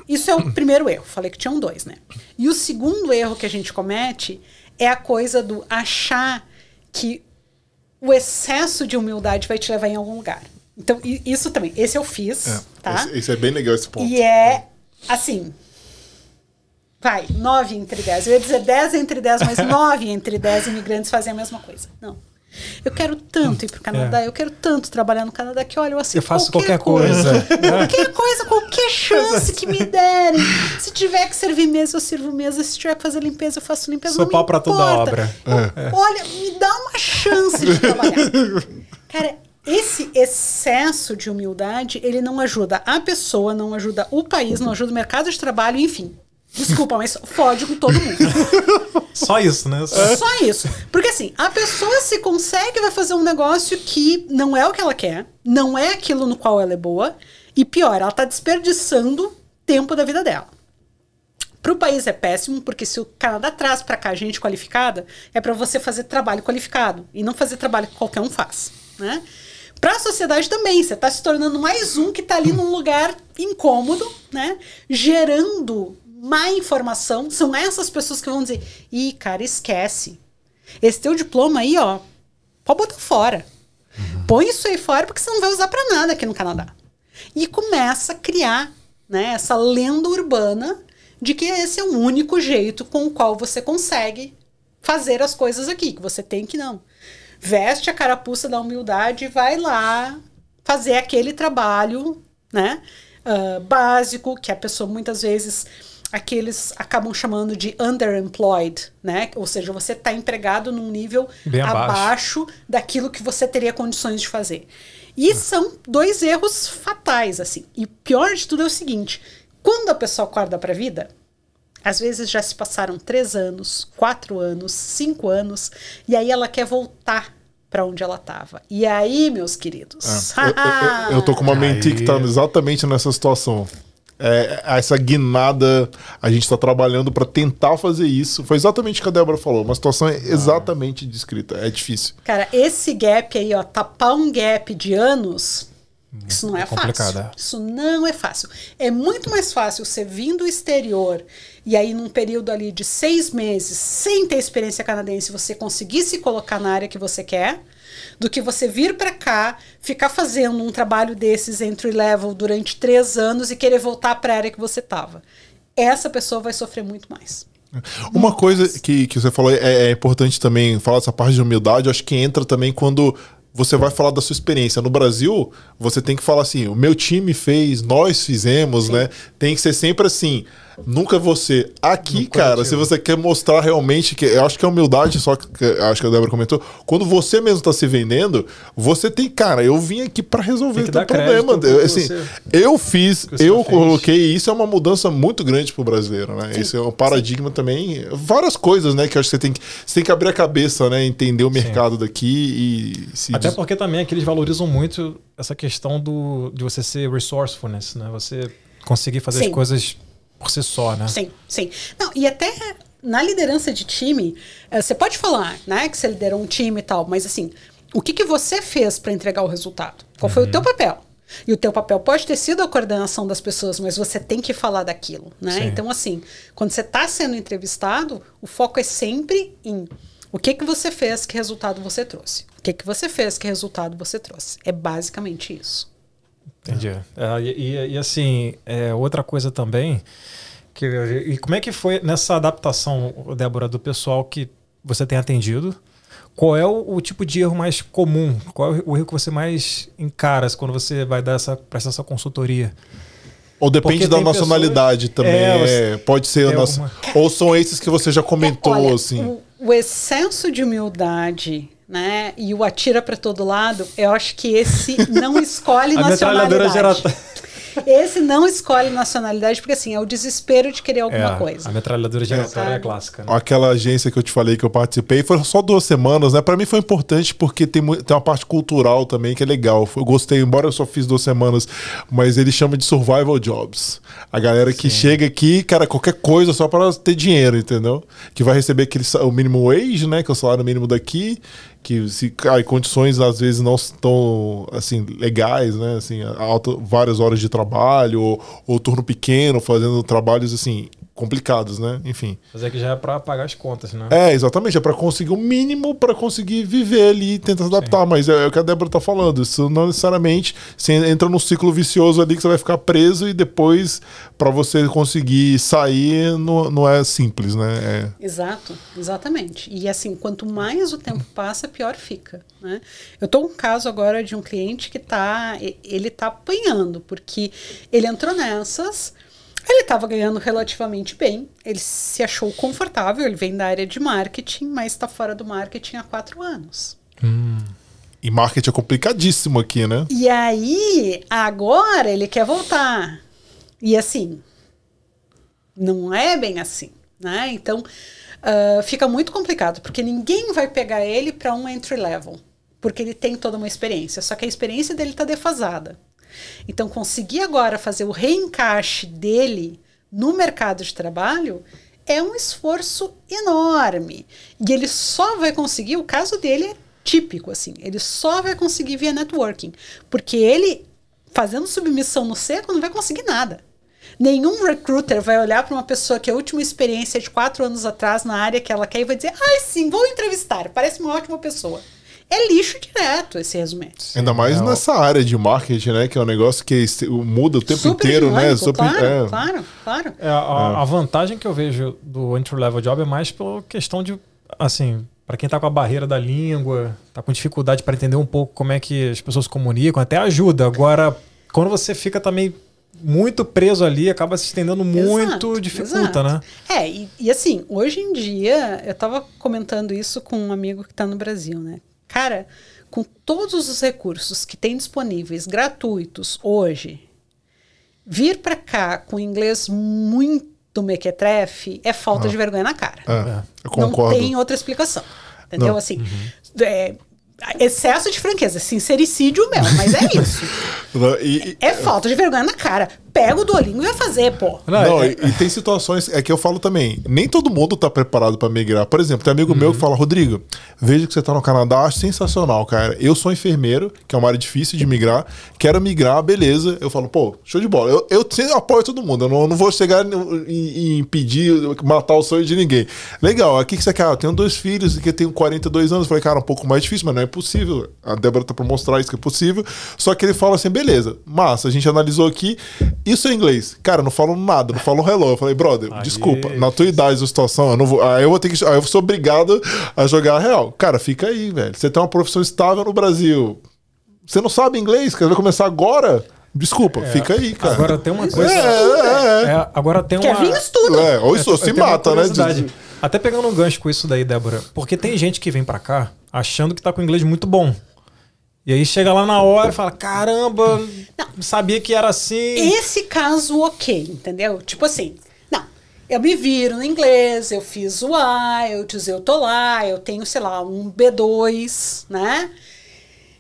C: Isso é o primeiro erro. Falei que tinham dois, né? E o segundo erro que a gente comete é a coisa do achar que o excesso de humildade vai te levar em algum lugar. Então, isso também. Esse eu fiz, é, tá?
B: Esse, esse, é bem legal esse ponto.
C: E é, assim... Vai, nove entre dez. Eu ia dizer dez entre dez, mas nove entre dez imigrantes fazem a mesma coisa. Não. Eu quero tanto ir para o Canadá, é. eu quero tanto trabalhar no Canadá que, olha, eu aceito
A: Eu faço qualquer, qualquer coisa.
C: coisa. qualquer coisa, qualquer chance que me derem. Se tiver que servir mesa, eu sirvo mesa. Se tiver que fazer limpeza, eu faço limpeza.
A: Sou pau para toda obra.
C: É. Olha, me dá uma chance de trabalhar. Cara, esse excesso de humildade, ele não ajuda a pessoa, não ajuda o país, não ajuda o mercado de trabalho, enfim. Desculpa, mas fode com todo mundo.
A: Só isso, né?
C: Só... Só isso. Porque assim, a pessoa se consegue vai fazer um negócio que não é o que ela quer, não é aquilo no qual ela é boa, e pior, ela tá desperdiçando tempo da vida dela. Para o país é péssimo, porque se o Canadá traz para cá gente qualificada, é para você fazer trabalho qualificado e não fazer trabalho que qualquer um faz, né? Para a sociedade também, você está se tornando mais um que está ali num lugar incômodo, né? Gerando má informação, são essas pessoas que vão dizer: ih, cara, esquece. Esse teu diploma aí, ó, pode botar fora. Uhum. Põe isso aí fora porque você não vai usar para nada aqui no Canadá. E começa a criar né, essa lenda urbana de que esse é o único jeito com o qual você consegue fazer as coisas aqui, que você tem que não. Veste a carapuça da humildade e vai lá fazer aquele trabalho, né, uh, básico que a pessoa muitas vezes aqueles acabam chamando de underemployed, né? Ou seja, você está empregado num nível abaixo. daquilo que você teria condições de fazer. E são dois erros fatais, assim. E o pior de tudo é o seguinte: quando a pessoa acorda para a vida, às vezes já se passaram três anos, quatro anos, cinco anos, e aí ela quer voltar para onde ela estava. E aí, meus queridos?
B: É, eu, eu, eu, tô com uma mente que tá exatamente nessa situação é, essa guinada, a gente está trabalhando para tentar fazer isso. Foi exatamente o que a Débora falou, uma situação é exatamente descrita, é difícil.
C: Cara, esse gap aí, ó, tapar um gap de anos, isso não é, é fácil. É. Isso não é fácil. É muito mais fácil você vir do exterior e aí num período ali de seis meses, sem ter experiência canadense, você conseguir se colocar na área que você quer, do que você vir para cá, ficar fazendo um trabalho desses entry level durante três anos e querer voltar para a área que você estava. Essa pessoa vai sofrer muito mais.
B: Uma coisa que, que você falou é, é importante também falar dessa parte de humildade, acho que entra também quando você vai falar da sua experiência. No Brasil, você tem que falar assim: o meu time fez, nós fizemos, Sim. né? Tem que ser sempre assim. Nunca você. Aqui, cara, se você quer mostrar realmente que. Eu acho que é humildade, só que acho que a Débora comentou. Quando você mesmo tá se vendendo, você tem, cara, eu vim aqui para resolver o problema. Eu, assim, eu fiz, eu coloquei, isso é uma mudança muito grande pro brasileiro, né? Sim. Isso é um paradigma Sim. também. Várias coisas, né? Que eu acho que você tem que, você tem que abrir a cabeça, né? Entender o mercado Sim. daqui e se.
A: Até porque também aqui eles valorizam muito essa questão do, de você ser resourcefulness, né? Você conseguir fazer as coisas por si só, né?
C: Sim, sim. Não, e até na liderança de time, eh, você pode falar, né, que você liderou um time e tal, mas assim, o que, que você fez para entregar o resultado? Qual foi uhum. o teu papel? E o teu papel pode ter sido a coordenação das pessoas, mas você tem que falar daquilo, né? Sim. Então, assim, quando você está sendo entrevistado, o foco é sempre em o que, que você fez, que resultado você trouxe. O que, que você fez, que resultado você trouxe. É basicamente isso.
A: Entendi. É, e, e, assim, é, outra coisa também que, e como é que foi nessa adaptação, Débora, do pessoal que você tem atendido? Qual é o, o, tipo de erro mais comum? Qual é o erro que você mais encara quando você vai dar essa, prestar essa consultoria?
B: Ou depende Porque da nacionalidade pessoas... também. É, você... pode ser. Nossa... Ou são esses que você já comentou, Olha, assim.
C: O, o, excesso de humildade. Né? E o atira para todo lado, eu acho que esse não escolhe
A: A
C: nacionalidade.
A: Gera...
C: Esse não escolhe nacionalidade, porque assim, é o desespero de querer alguma
A: É,
C: coisa.
A: A metralhadora giratória é,
C: Sabe?
A: clássica. Né?
B: Aquela agência que eu te falei que eu participei foi só duas semanas, né? Pra mim foi importante porque tem, tem uma parte cultural também que é legal. Eu gostei, embora eu só fiz duas semanas, mas ele chama de survival jobs. A galera que chega aqui, cara, qualquer coisa só para ter dinheiro, entendeu? Que vai receber aquele o mínimo wage, né? Que é o salário mínimo daqui. Que se em condições às vezes não estão assim legais, né? Assim, alta, várias horas de trabalho ou, ou turno pequeno, fazendo trabalhos assim complicados, né? Enfim.
A: Mas é que já é pra pagar as contas, né?
B: É, exatamente. É pra conseguir o mínimo pra conseguir viver ali e tentar se adaptar. Mas é, é o que a Débora tá falando. Isso não necessariamente você entra num ciclo vicioso ali que você vai ficar preso e depois pra você conseguir sair não, não é simples, né? É.
C: Exato, exatamente. E assim, quanto mais o tempo passa, pior fica. Né? Eu estou com um caso agora de um cliente que tá, e- ele tá apanhando, porque ele entrou nessas, ele estava ganhando relativamente bem, ele se achou confortável, ele vem da área de marketing, mas está fora do marketing há quatro anos.
B: E marketing é complicadíssimo aqui, né?
C: E aí, agora ele quer voltar. E assim, não é bem assim, né? Então, ah, fica muito complicado, porque ninguém vai pegar ele para um entry level, porque ele tem toda uma experiência, só que a experiência dele está defasada. Então, conseguir agora fazer o reencaixe dele no mercado de trabalho é um esforço enorme. E ele só vai conseguir, o caso dele é típico, assim, ele só vai conseguir via networking, porque ele, fazendo submissão no seco, não vai conseguir nada. Nenhum recruiter vai olhar para uma pessoa que a última experiência é de quatro anos atrás na área que ela quer e vai dizer: ai, sim, vou entrevistar, parece uma ótima pessoa. É lixo direto esse resumo.
B: Ainda mais nessa área de marketing, né? Que é um negócio que muda o tempo
C: Super
B: inteiro, né?
C: dinâmico,
B: Super-
C: claro,
B: é.
C: claro, claro.
A: É, a, a vantagem que eu vejo do entry level job é mais pela questão de, assim, para quem tá com a barreira da língua, tá com dificuldade para entender um pouco como é que as pessoas se comunicam, até ajuda. Agora, quando você fica também muito preso ali, acaba se estendendo muito,
C: Exato,
A: dificulta,
C: exato.
A: né?
C: É, e, e assim, hoje em dia, eu tava comentando isso com um amigo que tá no Brasil, né? Cara, com todos os recursos que tem disponíveis, gratuitos, hoje, vir pra cá com inglês muito mequetrefe é falta de vergonha na cara.
B: É, eu
C: Não
B: concordo.
C: tem outra explicação. Entendeu?
B: Não.
C: Assim, é, excesso de franqueza, sincericídio mesmo, mas é isso.
B: E- e-
C: É falta de vergonha na cara. Pega o Duolingo e vai fazer, pô.
A: Não,
B: Não,
A: é-
B: e, e tem situações, é que eu falo também, nem todo mundo tá preparado pra migrar. Por exemplo, tem amigo meu que fala, Rodrigo, vejo que você tá no Canadá, acho sensacional, cara. Eu sou enfermeiro, que é uma área difícil de migrar, quero migrar, beleza. Eu falo, pô, show de bola. Eu, eu sempre apoio todo mundo, eu não, não vou chegar e, e impedir, matar o sonho de ninguém. Legal, aqui que você quer? Ah, Eu tenho dois filhos, que eu tenho 42 anos. Eu falei, cara, um pouco mais difícil, mas não é possível. A Débora tá pra mostrar isso que é possível. Só que ele fala assim, beleza, massa, a gente analisou aqui, isso é inglês. Cara, não falo nada, não falo hello. Eu falei, brother,
A: Aí.
B: desculpa, na tua idade, a situação, eu não vou. Aí eu vou ter que. Aí eu sou obrigado a jogar a real. Cara, fica aí, velho. Você tem uma profissão estável no Brasil. Você não sabe inglês, vai começar agora? Desculpa, fica aí, cara.
A: Agora tem uma coisa.
B: É, é, é.
A: É, agora tem
C: Quer
A: uma.
C: vir estudo.
B: É, ou isso, se mata, né?
A: curiosidade. Até pegando um gancho com isso daí, Débora. Porque tem gente que vem pra cá achando que tá com inglês muito bom. E aí chega lá na hora e fala: caramba, não sabia que era assim.
C: Esse caso, ok, entendeu? Tipo assim, não, eu me viro no inglês, eu fiz o IELTS, eu tô lá, eu tenho, sei lá, um B2, né?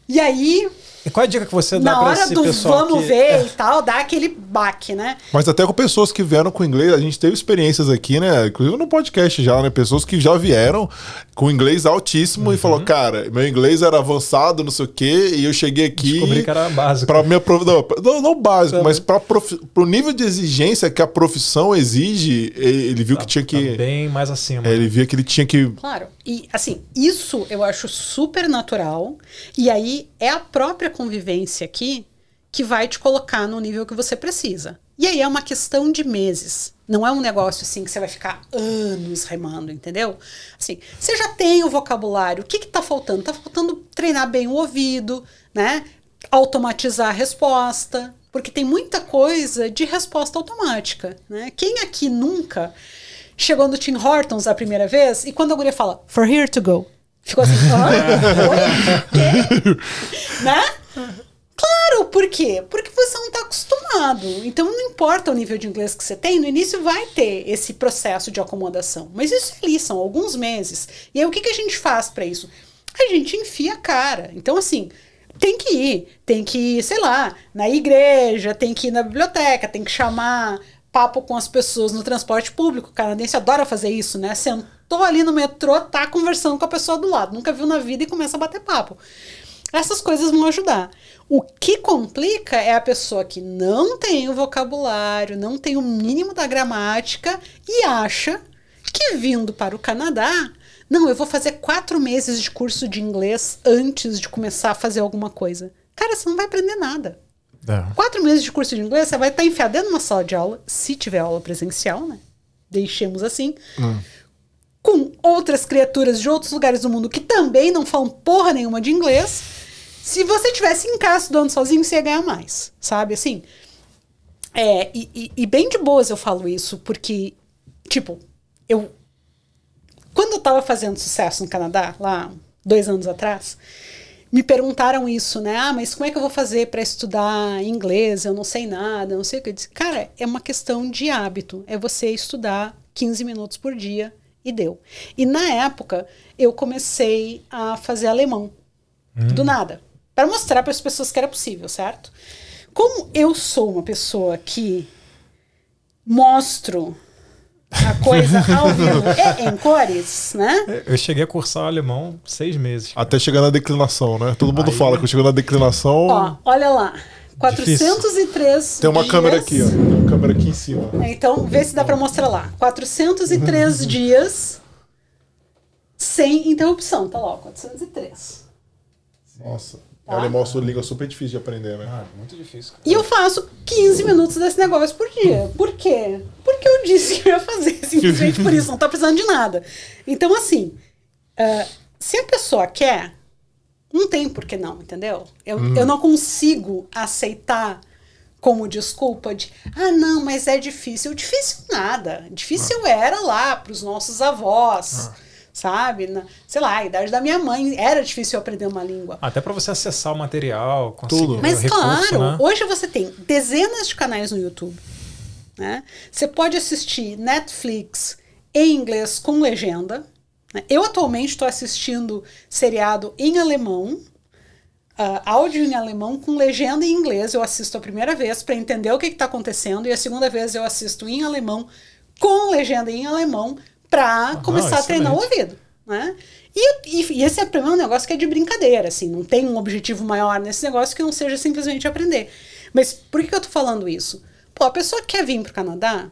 C: E aí,
A: E qual é a dica que você dá
C: na
A: pra
C: hora
A: esse
C: do
A: pessoal
C: vamos
A: que...
C: ver e tal, dá aquele baque, né?
B: Mas até com pessoas que vieram com inglês, a gente teve experiências aqui, né? Inclusive no podcast já, né? Pessoas que já vieram com inglês altíssimo e falou, cara, meu inglês era avançado, não sei o quê, e eu cheguei aqui.
A: Descobri que era básico.
B: Pra minha prof... não, não, básico,
A: Também.
B: mas para prof... pro nível de exigência que a profissão exige, ele viu que tinha que.
A: Tá bem mais acima.
B: é, ele via que ele tinha que.
C: Claro. E assim, isso eu acho super natural. E aí é a própria convivência aqui que vai te colocar no nível que você precisa. E aí é uma questão de meses. Não é um negócio assim que você vai ficar anos remando, entendeu? Assim, você já tem o vocabulário. O que está faltando? Tá faltando treinar bem o ouvido, né? Automatizar a resposta. Porque tem muita coisa de resposta automática, né? Quem aqui nunca chegou no Tim Hortons a primeira vez e quando a guria fala, for here to go, ficou assim, ah, oi? Claro, por quê? Porque você não está acostumado. Então não importa o nível de inglês que você tem, no início vai ter esse processo de acomodação. Mas isso ali são alguns meses. E aí o que, que a gente faz para isso? A gente enfia a cara. Então, assim, tem que ir. Tem que ir, sei lá, na igreja, tem que ir na biblioteca, tem que chamar papo com as pessoas no transporte público. O canadense adora fazer isso, né? Sentou ali no metrô, tá conversando com a pessoa do lado. Nunca viu na vida e começa a bater papo. Essas coisas vão ajudar. O que complica é a pessoa que não tem o vocabulário, não tem o mínimo da gramática e acha que vindo para o Canadá, não, eu vou fazer quatro meses de curso de inglês antes de começar a fazer alguma coisa. Cara, você não vai aprender nada. É. Quatro meses de curso de inglês, você vai estar enfiado dentro de uma sala de aula, se tiver aula presencial, né? Deixemos assim. Hum. Com outras criaturas de outros lugares do mundo que também não falam porra nenhuma de inglês se você tivesse em casa estudando sozinho, você ia ganhar mais, sabe? Assim. É, e, e, e, bem de boas eu falo isso, porque, tipo, eu. Quando eu tava fazendo sucesso no Canadá, lá dois anos atrás, me perguntaram isso, né? Ah, mas como é que eu vou fazer para estudar inglês? Eu não sei nada, não sei o que. Eu disse, cara, é uma questão de hábito. É você estudar 15 minutos por dia e deu. E na época, eu comecei a fazer alemão. Hum. Do nada para mostrar para as pessoas que era possível, certo? Como eu sou uma pessoa que mostro a coisa ao vivo e em cores, né?
A: Eu cheguei a cursar alemão seis meses.
B: Até chegar na declinação, né? Todo mundo Aí, fala que eu chego na declinação.
C: Ó, olha lá. 403
B: Tem uma
C: dias.
B: câmera aqui, ó. Tem uma câmera aqui em cima.
C: Então, vê se dá para mostrar lá. 403 dias sem interrupção. Tá lá, ó, 403.
B: Nossa. Tá? Alemão é língua super difícil de aprender, né?
A: Ah, muito difícil. Cara.
C: E eu faço 15 minutos desse negócio por dia. Por quê? Porque eu disse que eu ia fazer, simplesmente por isso, não tá precisando de nada. Então, assim, uh, se a pessoa quer, não tem por que não, entendeu? Eu, hum. eu não consigo aceitar como desculpa de ah não mas é difícil difícil nada difícil ah. era lá para os nossos avós ah sabe? Na, sei lá, a idade da minha mãe era difícil aprender uma língua.
A: Até para você acessar o material,
B: tudo.
C: Mas recurso, claro, né? hoje você tem dezenas de canais no YouTube. Né? Você pode assistir Netflix em inglês com legenda. Né? Eu atualmente estou assistindo seriado em alemão. Uh, áudio em alemão com legenda em inglês. Eu assisto a primeira vez para entender o que está acontecendo, e a segunda vez eu assisto em alemão com legenda em alemão para começar a treinar o ouvido. Né? E, e, e, esse é um negócio que é de brincadeira, assim, não tem um objetivo maior nesse negócio que não seja simplesmente aprender. Mas por que eu tô falando isso? Pô, a pessoa quer vir pro Canadá,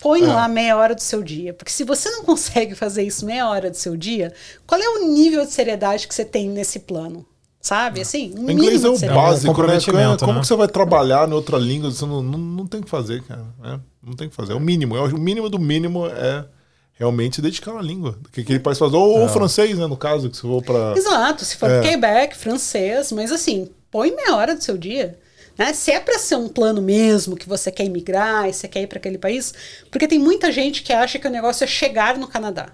C: põe é. lá meia hora do seu dia. Porque se você não consegue fazer isso meia hora do seu dia, qual é o nível de seriedade que você tem nesse plano? Sabe? Assim,
B: um inglês é o básico, né? Como né? que você vai trabalhar em outra língua? Você não, não, não tem que fazer, cara. É, não tem que fazer. É o mínimo. É o mínimo do mínimo é realmente dedicar uma língua. Que aquele país faz. Ou, ou francês, né? No caso, que se for para.
C: Exato. Se for é. Quebec, francês. Mas assim, põe meia hora do seu dia. Né? Se é para ser um plano mesmo, que você quer imigrar, e você quer ir para aquele país, porque tem muita gente que acha que o negócio é chegar no Canadá.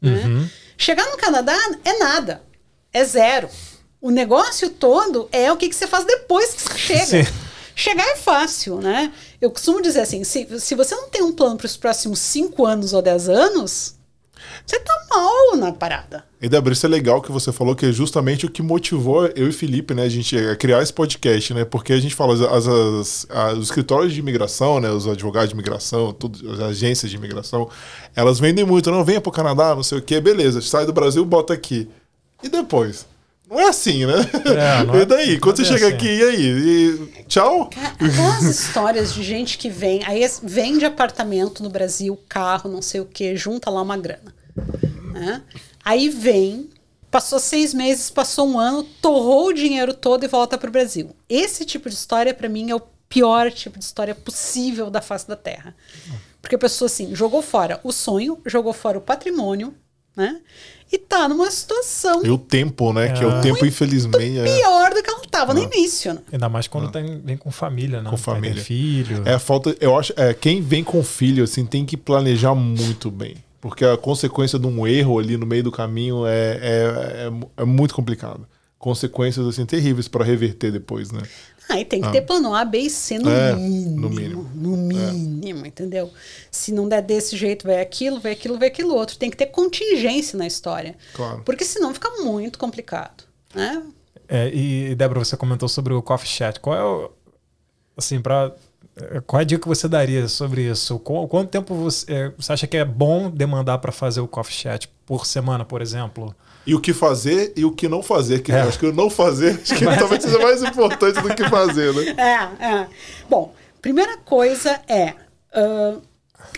C: Né? Uhum. Chegar no Canadá é nada, é zero. O negócio todo é o que, que você faz depois que você chega. Sim. Chegar é fácil, né? Eu costumo dizer assim: se, se você não tem um plano para os próximos 5 anos ou 10 anos, você tá mal na parada.
B: E Débora, isso é legal que você falou, que é justamente o que motivou eu e Felipe, né, a gente a criar esse podcast, né? Porque a gente fala, as, as, as, os escritórios de imigração, né, os advogados de imigração, tudo, as agências de imigração, elas vendem muito, não, venha pro Canadá, não sei o quê, beleza, sai do Brasil, bota aqui. E depois? Não é assim, né? É, é, e daí? Quando você é chega assim. aqui, e aí? E tchau?
C: Aquelas histórias de gente que vem, aí vende apartamento no Brasil, carro, não sei o que, junta lá uma grana. Né? Aí vem, passou seis meses, passou um ano, torrou o dinheiro todo e volta para o Brasil. Esse tipo de história, para mim, é o pior tipo de história possível da face da Terra. Porque a pessoa, assim, jogou fora o sonho, jogou fora o patrimônio, né? e tá numa situação.
B: E o tempo, né? É. Que é o tempo, infelizmente.
C: É pior do que ela tava no início, né?
A: Ainda mais quando é. tem, vem com família, né?
B: Com família.
A: Tem filho.
B: É a falta. Eu acho. É, quem vem com filho, assim, tem que planejar muito bem. Porque a consequência de um erro ali no meio do caminho é, é, é, é muito complicado. consequências assim terríveis para reverter depois, né?
C: Aí tem que ter plano A, B e C no
B: É,
C: mínimo.
B: no mínimo.
C: No mínimo, entendeu? Se não der desse jeito, vai aquilo, vai aquilo, vai aquilo outro. Tem que ter contingência na história.
B: Claro.
C: Porque senão fica muito complicado. Né?
A: É, e, Débora, você comentou sobre o Coffee Chat. Qual é o. Assim, pra. é, Qual é a dica que você daria sobre isso? Qu- Quanto tempo você, é, você acha que é bom demandar para fazer o Coffee Chat por semana, por exemplo?
B: E o que fazer e o que não fazer. Que
A: É.
B: eu acho que o não fazer acho que talvez seja mais importante do que fazer, né?
C: É, é. Bom, primeira coisa é. ah,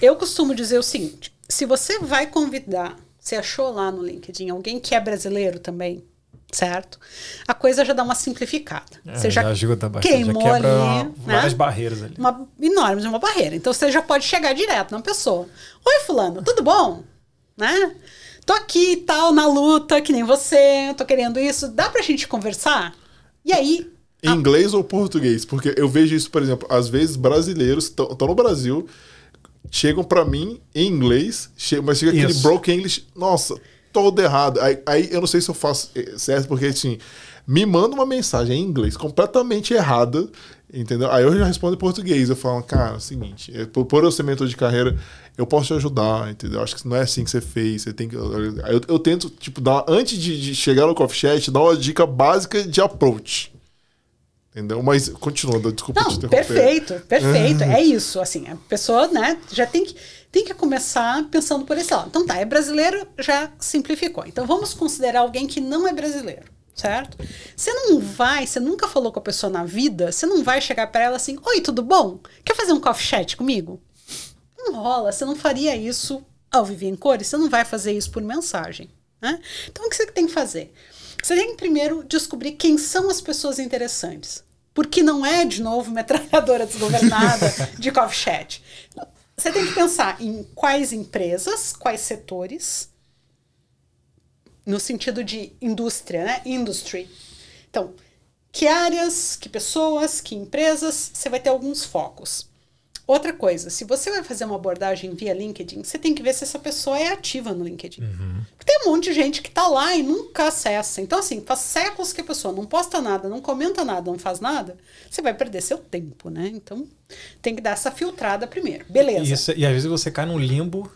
C: eu costumo dizer o seguinte: se você vai convidar, você achou lá no LinkedIn alguém que é brasileiro também, certo? A coisa já dá uma simplificada.
A: É,
C: você já
A: ajuda bastante,
C: queimou
A: já
C: ali,
A: várias
C: né?
A: barreiras ali.
C: uma enorme, uma barreira. Então você já pode chegar direto na pessoa. Oi, fulano, tudo bom? Né? Tô aqui e tal, na luta, que nem você, tô querendo isso. Dá pra gente conversar? E aí,
B: Em inglês ou português? Porque eu vejo isso, por exemplo, às vezes brasileiros estão no Brasil, chegam pra mim em inglês, che- mas chega aquele
A: Isso.
B: broken English, nossa, todo errado. Aí, aí eu não sei se eu faço eh, certo, porque assim, me manda uma mensagem em inglês completamente errada, entendeu? Aí eu já respondo em português. Eu falo, cara, é o seguinte, eh, por, por eu ser mentor de carreira, eu posso te ajudar, entendeu? Acho que não é assim que você fez. Você tem que. Eu, eu tento, tipo, dar, antes de, de chegar no coffee chat, dar uma dica básica de approach. Entendeu? Mas continua, desculpa te
C: Não,
B: interromper.
C: perfeito, perfeito. É isso, assim, a pessoa, né, já tem que, tem que começar pensando por esse lado. Então tá, é brasileiro, já simplificou. Então vamos considerar alguém que não é brasileiro, certo? Você não vai, você nunca falou com a pessoa na vida, você não vai chegar para ela assim, oi, tudo bom? Quer fazer um coffee chat comigo? Não rola, você não faria isso ao viver em cores, você não vai fazer isso por mensagem. Né? Então o que você tem que fazer? Você tem que primeiro descobrir quem são as pessoas interessantes. Porque não é, de novo, metralhadora desgovernada de coffee chat. Você tem que pensar em quais empresas, quais setores, no sentido de indústria, né? Industry. Então, que áreas, que pessoas, que empresas, você vai ter alguns focos. Outra coisa, se você vai fazer uma abordagem via LinkedIn, você tem que ver se essa pessoa é ativa no LinkedIn. Porque tem um monte de gente que tá lá e nunca acessa. Então, assim, faz séculos que a pessoa não posta nada, não comenta nada, não faz nada, você vai perder seu tempo, né? Então, tem que dar essa filtrada primeiro. Beleza.
A: E, isso- e às vezes você cai num limbo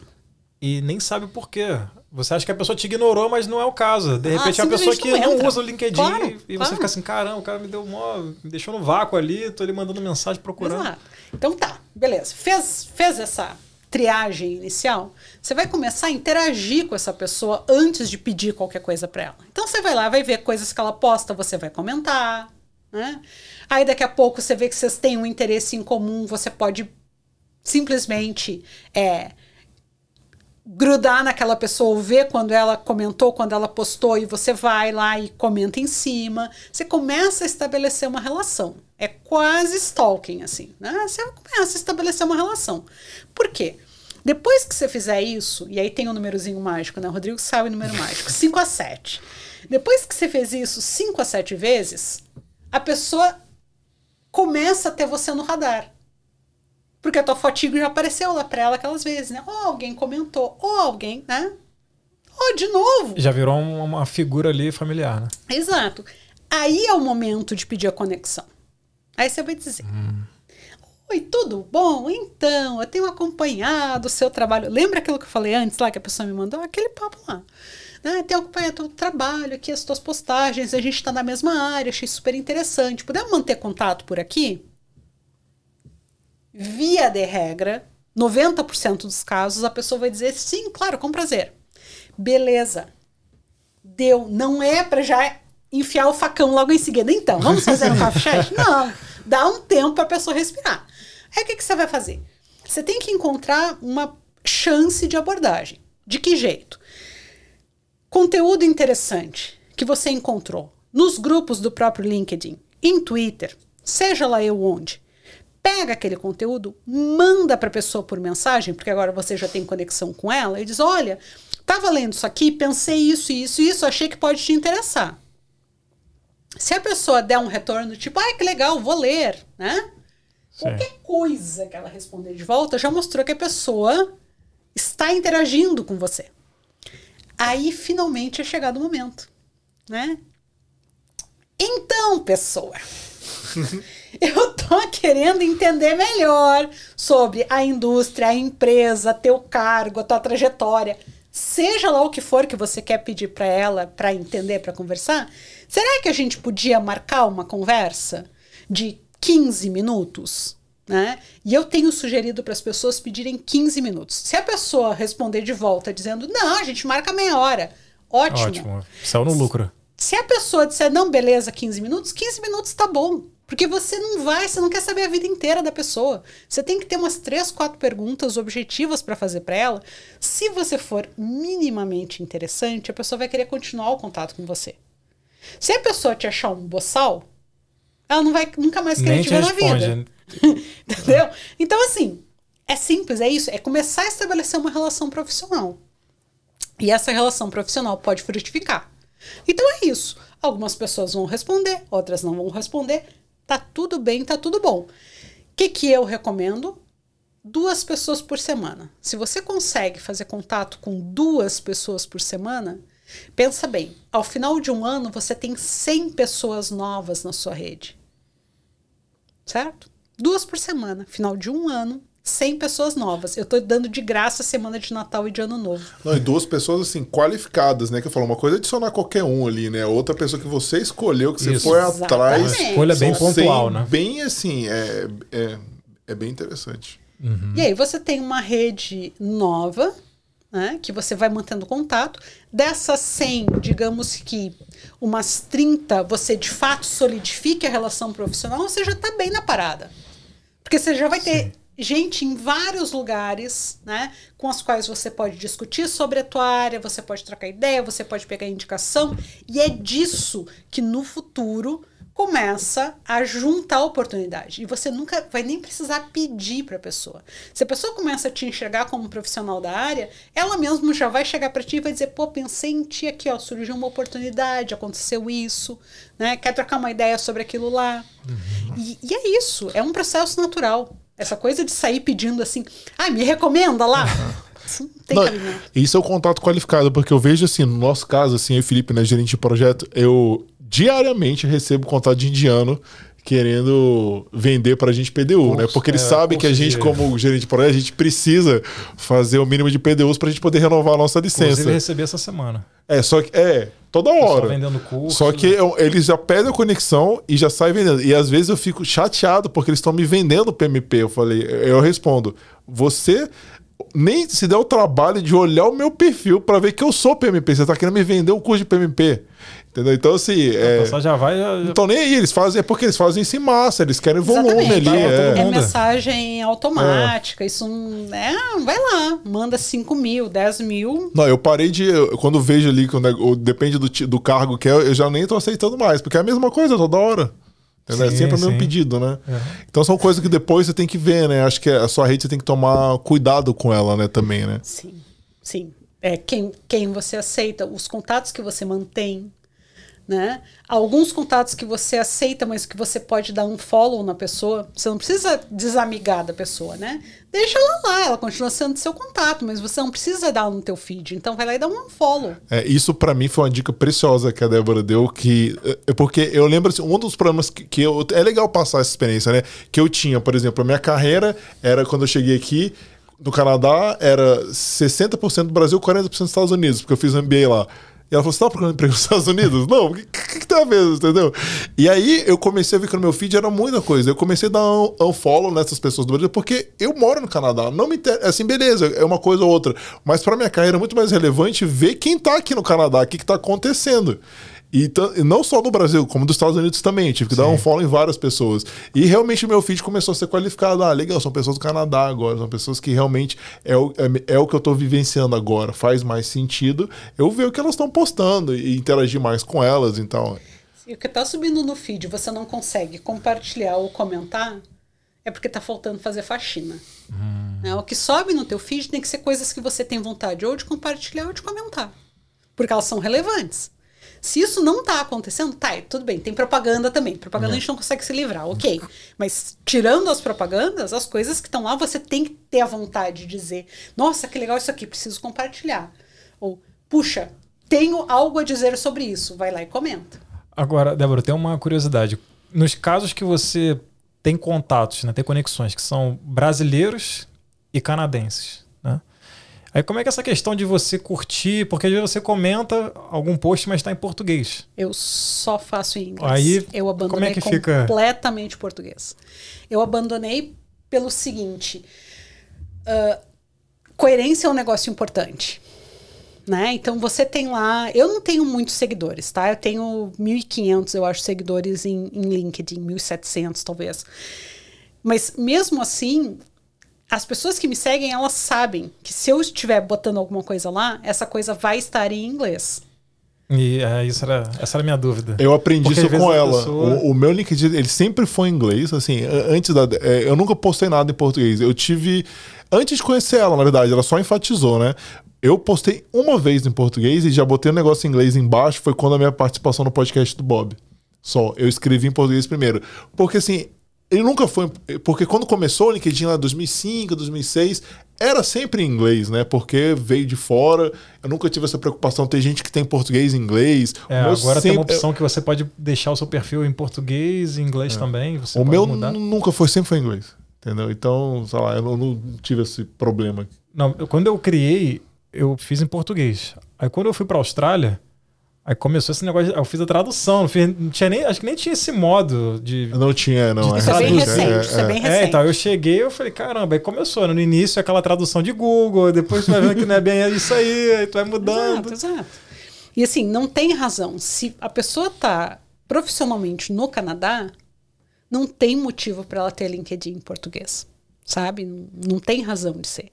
A: e nem sabe por quê. Você acha que a pessoa te ignorou, mas não é o caso. De
C: Ah,
A: repente é uma pessoa que
C: não
A: não usa o LinkedIn
C: Claro,
A: e você
C: claro.
A: fica assim, caramba, o cara me deu mó, me deixou no vácuo ali, tô ali mandando mensagem procurando.
C: Exato. Então tá, beleza. Fez, fez essa triagem inicial, você vai começar a interagir com essa pessoa antes de pedir qualquer coisa para ela. Então você vai lá, vai ver coisas que ela posta, você vai comentar, né? Aí daqui a pouco você vê que vocês têm um interesse em comum, você pode simplesmente é, grudar naquela pessoa, ou ver quando ela comentou, quando ela postou, e você vai lá e comenta em cima. Você começa a estabelecer uma relação. É quase stalking, assim. Né? Você começa a estabelecer uma relação. Por quê? Depois que você fizer isso, e aí tem um númerozinho mágico, né? O Rodrigo sabe o número mágico, 5 a 7. Depois que você fez isso 5 a 7 vezes, a pessoa começa a ter você no radar. Porque a tua fotinho já apareceu lá pra ela aquelas vezes, né? Ou alguém comentou, ou alguém, né? Ou de novo.
A: Já virou um- uma figura ali familiar, né?
C: Exato. Aí é o momento de pedir a conexão. Aí você vai dizer: Oi, tudo bom? Então, eu tenho acompanhado o seu trabalho. Lembra aquilo que eu falei antes lá que a pessoa me mandou? Aquele papo lá. Né? Tenho acompanhado o teu trabalho aqui, as tuas postagens, a gente está na mesma área, achei super interessante. Podemos manter contato por aqui? Via de regra, 90% dos casos, a pessoa vai dizer sim, claro, com prazer. Beleza. Deu. Não é para já enfiar o facão logo em seguida. Então, vamos fazer um coffee chat? Não. Dá um tempo para a pessoa respirar. Aí o que, que você vai fazer? Você tem que encontrar uma chance de abordagem. De que jeito? Conteúdo interessante que você encontrou nos grupos do próprio LinkedIn, em Twitter, seja lá eu onde. Pega aquele conteúdo, manda para a pessoa por mensagem, porque agora você já tem conexão com ela, e diz: Olha, estava lendo isso aqui, pensei isso, isso, isso, achei que pode te interessar. Se a pessoa der um retorno tipo, ai que legal, vou ler, né?
A: Sim.
C: Qualquer coisa que ela responder de volta já mostrou que a pessoa está interagindo com você. Aí finalmente é chegado o momento, né? Então, pessoa, eu tô querendo entender melhor sobre a indústria, a empresa, teu cargo, a tua trajetória. Seja lá o que for que você quer pedir para ela, para entender, para conversar, será que a gente podia marcar uma conversa de 15 minutos? Né? E eu tenho sugerido para as pessoas pedirem 15 minutos. Se a pessoa responder de volta dizendo, não, a gente marca meia hora, ótimo.
A: Ótimo. Saiu no lucro.
C: Se a pessoa disser, não, beleza, 15 minutos, 15 minutos tá bom. Porque você não vai, você não quer saber a vida inteira da pessoa. Você tem que ter umas três, quatro perguntas objetivas para fazer para ela. Se você for minimamente interessante, a pessoa vai querer continuar o contato com você. Se a pessoa te achar um boçal, ela não vai nunca mais querer
A: Nem
C: te ver na vida. Entendeu? Então, assim, é simples, é isso. É começar a estabelecer uma relação profissional. E essa relação profissional pode frutificar. Então é isso. Algumas pessoas vão responder, outras não vão responder. Tá tudo bem, tá tudo bom. O que, que eu recomendo? Duas pessoas por semana. Se você consegue fazer contato com duas pessoas por semana, pensa bem, ao final de um ano você tem 100 pessoas novas na sua rede. Certo? Duas por semana. Final de um ano, 100 pessoas novas. Eu tô dando de graça semana de Natal e de Ano Novo.
B: Não, e duas pessoas assim, qualificadas, né? Que eu falo, uma coisa é adicionar qualquer um ali, né? Outra pessoa que você escolheu, que você
A: Isso.
B: foi
C: Exatamente.
B: atrás.
C: Uma
A: escolha bem pontual,
B: 100
A: né?
B: Bem assim, é, é, é bem interessante.
C: E aí você tem uma rede nova, né, que você vai mantendo contato. Dessas 100, digamos que umas 30 você de fato solidifique a relação profissional, você já está bem na parada. Porque você já vai ter gente em vários lugares, né, com as quais você pode discutir sobre a tua área, você pode trocar ideia, você pode pegar indicação, e é disso que no futuro começa a juntar oportunidade. E você nunca vai nem precisar pedir para a pessoa. Se a pessoa começa a te enxergar como profissional da área, ela mesmo já vai chegar para ti e vai dizer: "Pô, pensei em ti aqui, ó, surgiu uma oportunidade, aconteceu isso, né? Quer trocar uma ideia sobre aquilo lá?" E, e é isso, é um processo natural. Essa coisa de sair pedindo assim: "Ah, me recomenda lá." Isso não cabimento.
B: isso é o contato qualificado, porque eu vejo assim, no nosso caso, assim, eu Felipe, né, gerente de projeto, eu diariamente recebo contato de indiano querendo vender pra gente PDU, né?
A: Curso,
B: Porque eles
A: é,
B: sabem que a gente,
A: de-
B: como gerente de projeto, a gente precisa fazer o mínimo de PDUs pra gente poder renovar a nossa
A: Inclusive,
B: licença.
A: recebi essa semana.
B: É, só que é, toda hora.
A: vendendo curso.
B: Só que eu- eles já pedem a conexão e já saem vendendo. E às vezes eu fico chateado porque eles estão me vendendo PMP. Eu falei, eu respondo, você nem se der o trabalho de olhar o meu perfil pra ver que eu sou PMP. Você tá querendo me vender um curso de PMP. Entendeu? Então, assim.
A: O
B: É...
A: pessoal já vai. já-
B: Não estão nem aí, eles fazem, é porque eles fazem isso em massa, eles querem volume
C: Exatamente.
B: ali. É.
C: É
A: mundo.
C: mensagem automática, isso não é. Vai lá, manda 5 mil, 10 mil.
B: Não, eu parei de. eu- Quando vejo ali, quando é- ou depende do, do cargo que é, eu já nem tô aceitando mais, porque é a mesma coisa toda hora. É
A: Sim,
B: sempre o mesmo pedido, né?
A: É.
B: Então são coisas que depois você tem que ver, né? Acho que a sua rede você tem que tomar cuidado com ela, né? Também, né?
C: Sim, sim. É quem, quem você aceita, os contatos que você mantém, né? Alguns contatos que você aceita, mas que você pode dar um follow na pessoa. Você não precisa desamigar da pessoa, né? Deixa ela lá, ela continua sendo seu contato, mas você não precisa dar no teu feed. Então vai lá e dá um follow.
B: É, isso pra mim foi uma dica preciosa que a Débora deu, que é porque eu lembro assim, um dos problemas que, que eu, é legal passar essa experiência, né? Que eu tinha, por exemplo, a minha carreira era quando eu cheguei aqui no Canadá era 60% do Brasil, 40% dos Estados Unidos, porque eu fiz MBA lá. E ela falou: Você tá procurando emprego nos Estados Unidos? Não, o que, que, que tem a ver, entendeu? E aí eu comecei a ver que no meu feed era muita coisa. Eu comecei a dar um unfollow nessas pessoas do Brasil, porque eu moro no Canadá. Não me interessa. Assim, beleza, é uma coisa ou outra. Mas pra minha carreira é muito mais relevante ver quem tá aqui no Canadá, o que, que tá acontecendo. E, e não só no Brasil, como dos Estados Unidos também. Tive que dar um follow em várias pessoas. E realmente o meu feed começou a ser qualificado. Ah, legal, são pessoas do Canadá agora. São pessoas que realmente é o, é, é o que eu tô vivenciando agora. Faz mais sentido eu ver o que elas estão postando e interagir mais com elas. Então,
C: E o que tá subindo no feed você não consegue compartilhar ou comentar, é porque tá faltando fazer faxina. Né? O que sobe no teu feed tem que ser coisas que você tem vontade ou de compartilhar ou de comentar. Porque elas são relevantes. Se isso não tá acontecendo, tá, tudo bem, tem propaganda também. Propaganda a gente não consegue se livrar, ok. Mas tirando as propagandas, as coisas que estão lá, você tem que ter a vontade de dizer: nossa, que legal isso aqui, preciso compartilhar. Ou, puxa, tenho algo a dizer sobre isso, vai lá e comenta.
A: Agora, Débora, tem uma curiosidade. Nos casos que você tem contatos, né, tem conexões que são brasileiros e canadenses, Aí como é que é essa questão de você curtir, porque às vezes você comenta algum post, mas está em português.
C: Eu só faço em inglês.
A: Aí,
C: eu abandonei
A: como é que fica?
C: completamente português. Eu abandonei pelo seguinte: uh, coerência é um negócio importante. Né? Então você tem lá, eu não tenho muitos seguidores, tá? Eu tenho 1.500, eu acho, seguidores em, em LinkedIn, 1.700 talvez. Mas mesmo assim, as pessoas que me seguem, elas sabem que se eu estiver botando alguma coisa lá, essa coisa vai estar em inglês.
A: E é, isso era, essa era a minha dúvida.
B: Eu aprendi
A: Porque
B: isso com ela.
A: pessoa-
B: O, o meu LinkedIn, ele sempre foi em inglês, assim, antes da. é, eu nunca postei nada em português. Eu tive. Antes de conhecer ela, na verdade, ela só enfatizou, né? Eu postei uma vez em português e já botei um negócio em inglês embaixo, foi quando a minha participação no podcast do Bob. Só. Eu escrevi em português primeiro. Porque assim, ele nunca foi. Porque quando começou o LinkedIn lá em 2005, 2006, era sempre em inglês, né? Porque veio de fora. Eu nunca tive essa preocupação. Tem gente que tem português e inglês.
A: É,
B: O
A: agora tem uma
B: sempre-
A: opção que você pode deixar o seu perfil em português e inglês também.
B: É. o
A: pode
B: meu nunca foi, sempre foi em inglês. Entendeu? Então, sei lá, eu não, não tive esse problema.
A: Não, eu- quando eu criei, eu fiz em português. Aí quando eu fui pra Austrália, aí começou esse negócio, de- eu fiz a tradução, não, fiz- não tinha nem, acho que nem tinha esse modo de
B: não tinha, não.
C: Isso é bem recente, isso é bem
A: É,
C: recente.
A: então eu cheguei eu falei, caramba, aí começou, né? no início aquela tradução de Google, depois tu vai vendo que não é bem isso aí, aí tu vai mudando.
C: Exato, exato. E assim, não tem razão. Se a pessoa tá profissionalmente no Canadá, não tem motivo para ela ter LinkedIn em português, sabe? Não, não tem razão de ser.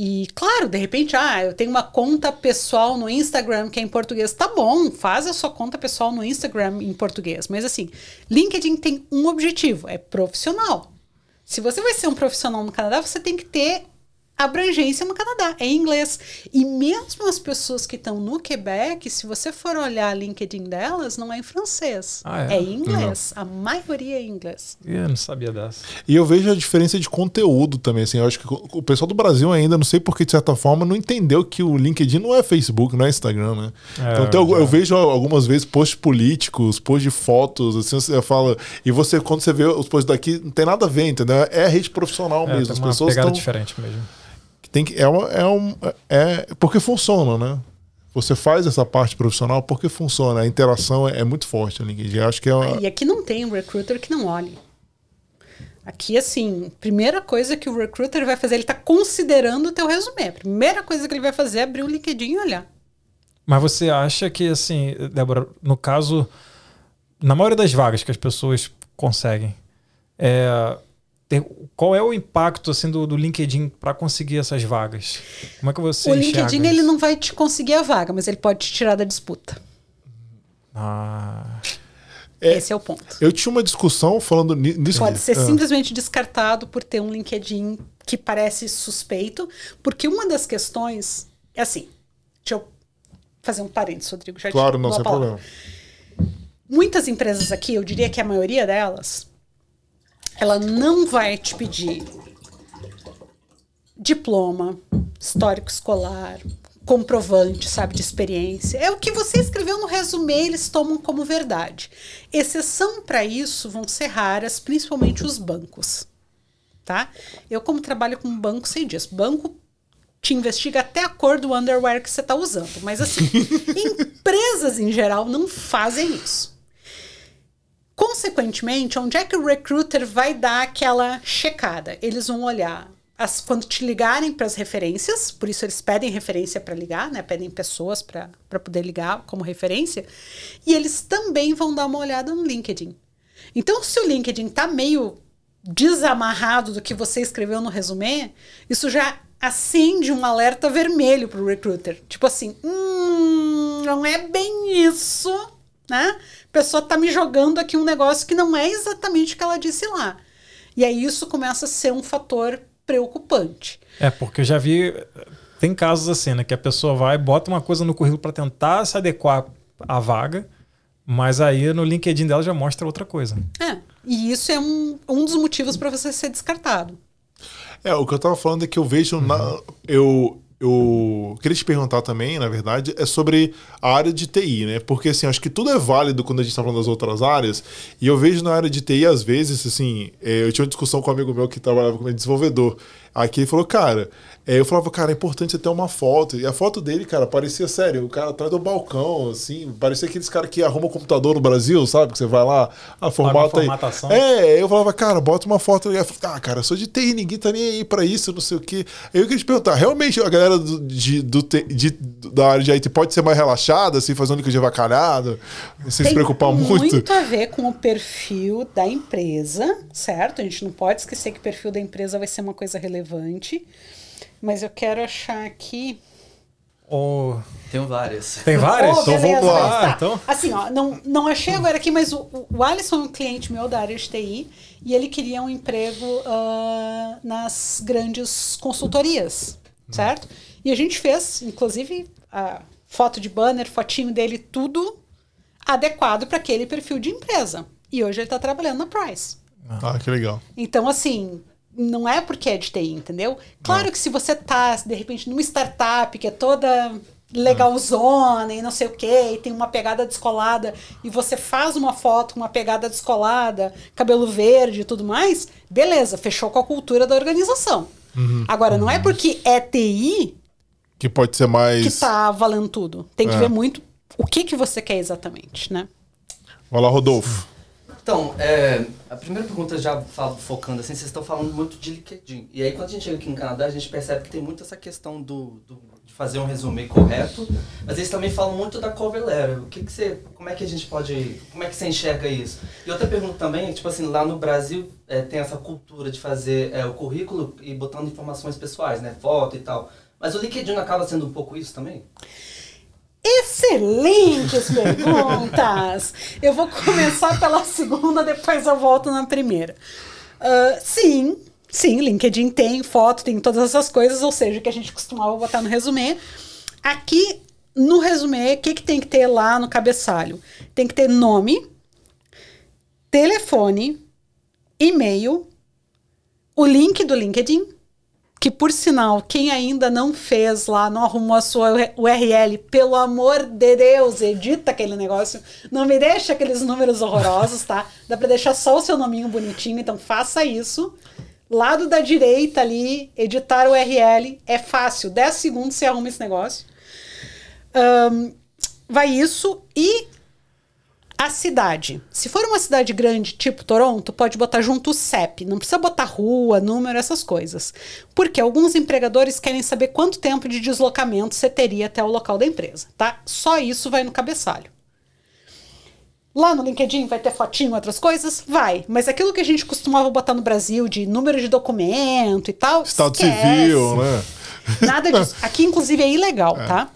C: E claro, de repente, ah, eu tenho uma conta pessoal no Instagram que é em português. Tá bom, faz a sua conta pessoal no Instagram em português. Mas assim, LinkedIn tem um objetivo, é profissional. Se você vai ser um profissional no Canadá, você tem que ter abrangência no Canadá, é em inglês. E mesmo as pessoas que estão no Quebec, se você for olhar a LinkedIn delas, não é em francês.
A: Ah, é?
C: é? em inglês. A maioria é em inglês.
A: Eu não sabia dessa.
B: E eu vejo a diferença de conteúdo também, assim. Eu acho que o pessoal do Brasil ainda, não sei porque, de certa forma, não entendeu que o LinkedIn não é Facebook, não é Instagram, né?
A: É,
B: então tem algu-
A: já.
B: eu vejo algumas vezes posts políticos, posts de fotos, assim, você fala. E você, quando você vê os posts daqui, não tem nada a ver, entendeu? É a rede profissional
A: É,
B: mesmo.
A: tem
B: As pessoas
A: pegada
B: estão.
A: diferente mesmo.
B: Tem que, é, uma- é um. É, porque funciona, né? Você faz essa parte profissional porque funciona. A interação é, é muito forte no LinkedIn. Eu acho que é uma.
C: E aqui não tem um recruiter que não olhe. Aqui, assim, primeira coisa que o recruiter vai fazer, ele está considerando o teu resumê. Primeira coisa que ele vai fazer é abrir o LinkedIn e olhar.
A: Mas você acha que, assim, Débora, no caso, na maioria das vagas que as pessoas conseguem, é, tem- qual é o impacto assim do, do LinkedIn para conseguir essas vagas? Como é que você
C: o LinkedIn, ele não vai te conseguir a vaga, mas ele pode te tirar da disputa.
A: Ah,
B: É,
C: Esse é o ponto.
B: Eu tinha uma discussão falando ni- nisso.
C: Pode ser
B: Ah.
C: simplesmente descartado por ter um LinkedIn que parece suspeito, porque uma das questões é assim. Deixa eu fazer um parênteses, Rodrigo. Já
B: Claro, não, sem
C: palavra.
B: problema.
C: Muitas empresas aqui, eu diria que a maioria delas, ela não vai te pedir diploma, histórico escolar, comprovante, sabe, de experiência. É o que você escreveu no resumê, eles tomam como verdade. Exceção para isso vão ser raras, principalmente os bancos. Tá? Eu, como trabalho com banco, sei disso. Banco te investiga até a cor do underwear que você está usando. Mas, assim, empresas em geral não fazem isso. Consequentemente, onde é que o recruiter vai dar aquela checada? Eles vão olhar as, quando te ligarem para as referências, por isso eles pedem referência para ligar, né? Pedem pessoas para poder ligar como referência, e eles também vão dar uma olhada no LinkedIn. Então, se o LinkedIn tá meio desamarrado do que você escreveu no resumê, isso já acende um alerta vermelho para o recruiter. Tipo assim, hum, não é bem isso, né? A pessoa tá me jogando aqui um negócio que não é exatamente o que ela disse lá. E aí isso começa a ser um fator preocupante.
A: é, porque eu já vi. Tem casos assim, né? Que a pessoa vai, bota uma coisa no currículo para tentar se adequar à vaga, mas aí no LinkedIn dela já mostra outra coisa.
C: É, e isso é um, um dos motivos para você ser descartado.
B: É, o que eu tava falando é que eu vejo na. Eu, eu queria te perguntar também, na verdade, é sobre a área de TI, né? Porque, assim, acho que tudo é válido quando a gente está falando das outras áreas. E eu vejo na área de TI, às vezes, assim, é, eu tinha uma discussão com um amigo meu que trabalhava como desenvolvedor. Aqui ele falou, cara, é, eu falava, cara, é importante você ter uma foto. E a foto dele, cara, parecia sério, o cara atrás do balcão, assim, parecia aqueles caras que arrumam computador no Brasil, sabe? Que você vai lá, a formata aí.
A: formatação.
B: É, eu falava, cara, bota uma foto. E eu falava, ah, cara, eu sou de TI, ninguém tá nem aí pra isso, não sei o quê. Aí eu queria te perguntar, realmente a galera do, de, do, de- da área de IT pode ser mais relaxada, assim, fazer um único de avacalhado, sem se preocupar muito?
C: muito a ver com o perfil da empresa, certo? A gente não pode esquecer que o perfil da empresa vai ser uma coisa relevante. Mas eu quero achar aqui.
A: Ou-
D: Tenho várias.
A: Tem várias?
C: Oh,
A: então vamos lá.
C: tá.
A: Então.
C: Assim, ó, não, não achei agora aqui, mas o, o Alisson é um cliente meu da área de TI e ele queria um emprego ah, nas grandes consultorias, certo? E a gente fez, inclusive, a foto de banner, fotinho dele, tudo adequado para aquele perfil de empresa. E hoje ele está trabalhando na Price.
B: Ah, que legal.
C: Então, assim, não é porque é de TI, entendeu? Claro que se você tá, de repente, numa startup que é toda legalzona e não sei o quê, e tem uma pegada descolada, e você faz uma foto com uma pegada descolada, cabelo verde e tudo mais, beleza, fechou com a cultura da organização. Agora, não é porque é TI
B: Que pode ser mais.
C: que tá valendo tudo. Tem que
B: É.
C: ver muito o que, que você quer exatamente, né?
B: Vai lá, Rodolfo.
D: Então, é, a primeira pergunta já falo, focando assim, vocês estão falando muito de LinkedIn. E aí quando a gente chega aqui no Canadá, a gente percebe que tem muito essa questão do, do- de fazer um resumê correto, mas eles também falam muito da cover letter. O que, que você, como é que a gente pode, como é que você enxerga isso? E outra pergunta também, tipo assim, lá no Brasil é, tem essa cultura de fazer é, o currículo e botando informações pessoais, né, foto e tal. Mas o LinkedIn acaba sendo um pouco isso também?
C: Excelentes perguntas! eu vou começar pela segunda, depois eu volto na primeira. Ah, sim, sim, LinkedIn tem foto, tem todas essas coisas, ou seja, que a gente costumava botar no resumê. Aqui no resumê, o que, que tem que ter lá no cabeçalho? Tem que ter nome, telefone, e-mail, o link do LinkedIn, que por sinal, quem ainda não fez lá, não arrumou a sua URL, pelo amor de Deus, edita aquele negócio. Não me deixa aqueles números horrorosos, tá? Dá pra deixar só o seu nominho bonitinho, então faça isso. Lado da direita ali, editar URL, é fácil. 10 segundos você arruma esse negócio. Ahn, vai isso e a cidade. Se for uma cidade grande, tipo Toronto, pode botar junto o CEP. Não precisa botar rua, número, essas coisas. Porque alguns empregadores querem saber quanto tempo de deslocamento você teria até o local da empresa, tá? Só isso vai no cabeçalho. Lá no LinkedIn vai ter fotinho, outras coisas? Vai. Mas aquilo que a gente costumava botar no Brasil de número de documento e tal.
B: Estado
C: esquece.
B: civil, né?
C: Nada disso. Aqui, inclusive, é ilegal, tá?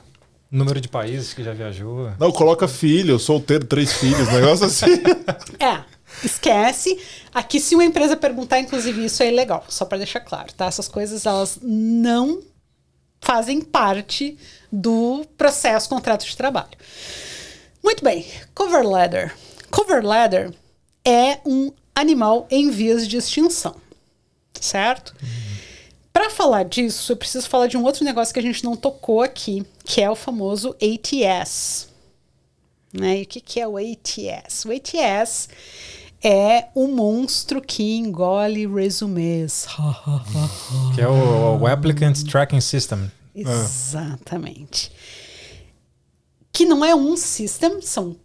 A: Número de países que já viajou.
B: Não, coloca filho, solteiro, três filhos, negócio assim.
C: É, esquece. Aqui, se uma empresa perguntar, inclusive, isso é ilegal, só para deixar claro, tá? Essas coisas, elas não fazem parte do processo contrato de trabalho. Muito bem, cover letter. Cover letter é um animal em vias de extinção, certo? Para falar disso, eu preciso falar de um outro negócio que a gente não tocou aqui, que é o famoso ATS. Né? E o que, que é o ATS? O ATS é o monstro que engole resumês.
A: Que é o, o Applicant Tracking System.
C: Exatamente. Que não é um system, são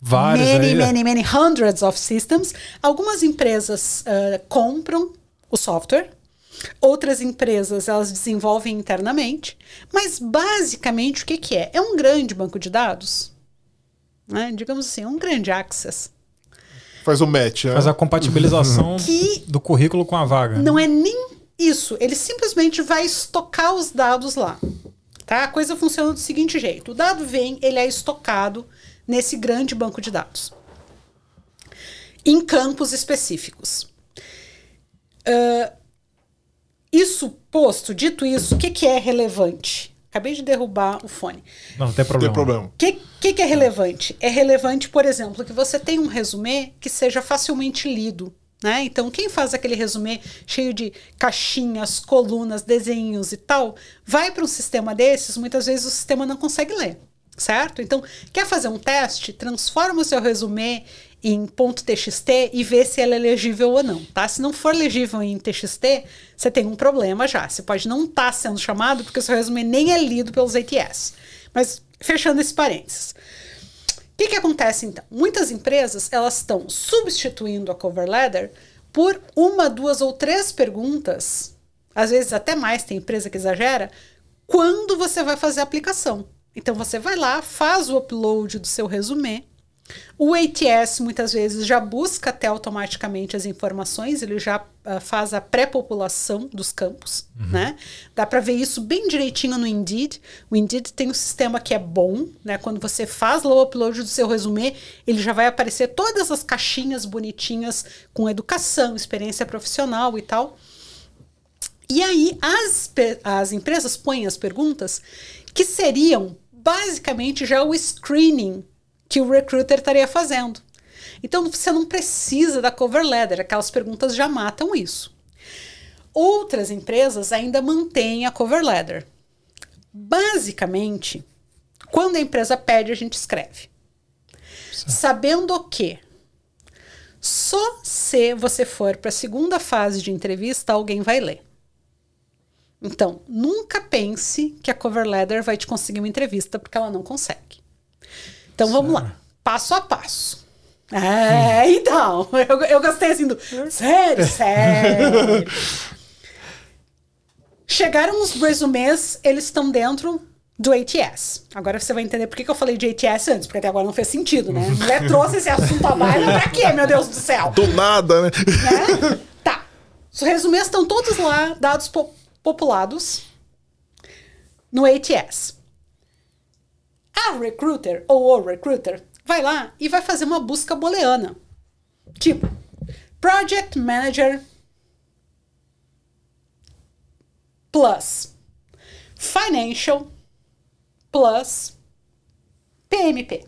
A: Vários
C: many,
A: aí.
C: many, many hundreds of systems. Algumas empresas ah, compram o software, outras empresas elas desenvolvem internamente, mas basicamente o que, que é? É um grande banco de dados, né? digamos assim, um grande access.
B: Faz o match, né?
A: Faz a compatibilização
C: Que
A: do currículo com a vaga.
C: não é nem isso, ele simplesmente vai estocar os dados lá. Tá? A coisa funciona do seguinte jeito: o dado vem, ele é estocado nesse grande banco de dados em campos específicos. Ah, isso posto, dito isso, o que, que é relevante? Acabei de derrubar o fone.
A: Não, não tem problema.
B: tem problema.
C: O que, que, que é relevante? É relevante, por exemplo, que você tenha um resumê que seja facilmente lido Né? Então, quem faz aquele resumê cheio de caixinhas, colunas, desenhos e tal, vai para um sistema desses, muitas vezes o sistema não consegue ler, certo? Então, quer fazer um teste? Transforma o seu resumê em .txt e vê se ele é legível ou não, tá? Se não for legível em TXT, você tem um problema já. Você pode não estar tá sendo chamado porque o seu resumê nem é lido pelos ATS. Mas, fechando esse parênteses que, que acontece então? Muitas empresas elas estão substituindo a cover letter por uma, duas ou três perguntas, às vezes até mais, tem empresa que exagera, quando você vai fazer a aplicação. Então você vai lá, faz o upload do seu resumê, o ATS muitas vezes já busca até automaticamente as informações, ele já uh, faz a pré-população dos campos, uhum. né? Dá para ver isso bem direitinho no Indeed. O Indeed tem um sistema que é bom, né? Quando você faz o upload do seu resumê, ele já vai aparecer todas as caixinhas bonitinhas com educação, experiência profissional e tal. E aí as, as empresas põem as perguntas que seriam basicamente já o screening que o recruiter estaria fazendo. Então você não precisa da cover letter, aquelas perguntas já matam isso. Outras empresas ainda mantêm a cover letter. Basicamente, quando a empresa pede, a gente escreve. Certo. Sabendo que só se você for para a segunda fase de entrevista, alguém vai ler. Então, nunca pense que a cover letter vai te conseguir uma entrevista, porque ela não consegue. Então vamos lá, passo a passo. É, hum. então, eu, eu gostei assim do. Sério, sério. Chegaram os resumês, eles estão dentro do ATS. Agora você vai entender por que, que eu falei de ATS antes, porque até agora não fez sentido, né? A mulher trouxe esse assunto à baila pra quê, meu Deus do céu?
B: Do nada, né?
C: né? Tá. Os resumês estão todos lá, dados po populados no ATS. A recruiter ou o recruiter vai lá e vai fazer uma busca booleana. Tipo, Project Manager plus Financial plus PMP.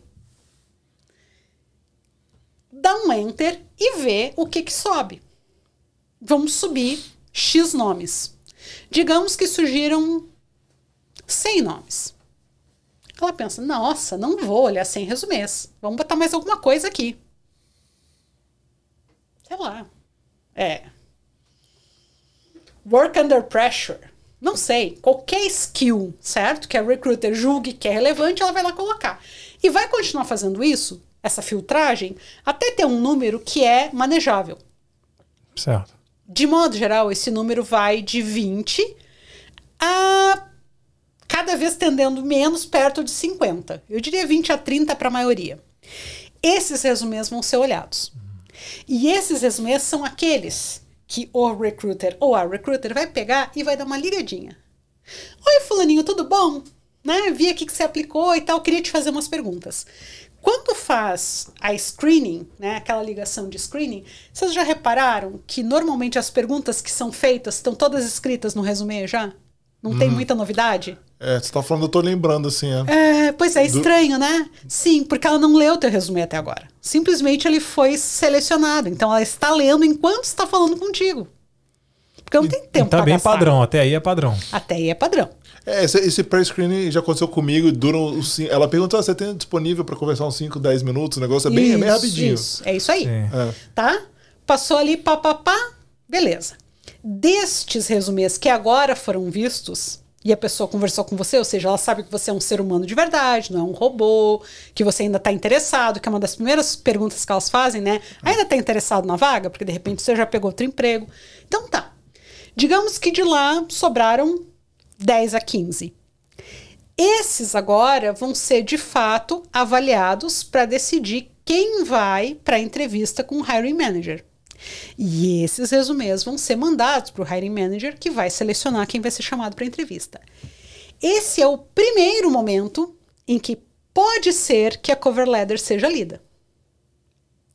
C: Dá um enter e vê o que, que sobe. Vamos subir X nomes. Digamos que surgiram 100 nomes. Ela pensa: nossa, não vou olhar sem resumês. Vamos botar mais alguma coisa aqui. Sei lá. É. Work under pressure. Não sei. Qualquer skill, certo? Que a recruiter julgue que é relevante, ela vai lá colocar. E vai continuar fazendo isso, essa filtragem, até ter um número que é manejável.
A: Certo.
C: De modo geral, esse número vai de 20 a cada vez tendendo menos perto de 50. Eu diria 20 a 30 para a maioria. Esses resumês vão ser olhados. E esses resumês são aqueles que o recruiter ou a recruiter vai pegar e vai dar uma ligadinha. Oi, fulaninho, tudo bom? Né? Vi aqui que você aplicou e tal, queria te fazer umas perguntas. Quando faz a screening, né, aquela ligação de screening, vocês já repararam que normalmente as perguntas que são feitas estão todas escritas no resumê já? Não tem uhum. muita novidade?
B: É, você tá falando, eu tô lembrando, assim, é.
C: é pois é, estranho, Do... né? Sim, porque ela não leu o teu resumê até agora. Simplesmente ele foi selecionado. Então ela está lendo enquanto está falando contigo. Porque não tem tempo
A: tá
C: pra
A: bem
C: gastar.
A: padrão, até aí é padrão.
C: Até aí é padrão.
B: É, esse, esse pré-screening já aconteceu comigo. Dura os, ela perguntou: ah, você tem disponível para conversar uns 5, 10 minutos? O negócio é bem,
C: isso,
B: é bem rapidinho.
C: Isso. É isso aí. É. Tá? Passou ali, pá, pá, pá, beleza. Destes resumês que agora foram vistos, e a pessoa conversou com você, ou seja, ela sabe que você é um ser humano de verdade, não é um robô, que você ainda está interessado, que é uma das primeiras perguntas que elas fazem, né? Ainda está interessado na vaga? Porque de repente você já pegou outro emprego. Então tá. Digamos que de lá sobraram 10 a 15. Esses agora vão ser de fato avaliados para decidir quem vai para a entrevista com o hiring manager. E esses resumês vão ser mandados para o hiring manager, que vai selecionar quem vai ser chamado para a entrevista. Esse é o primeiro momento em que pode ser que a cover letter seja lida.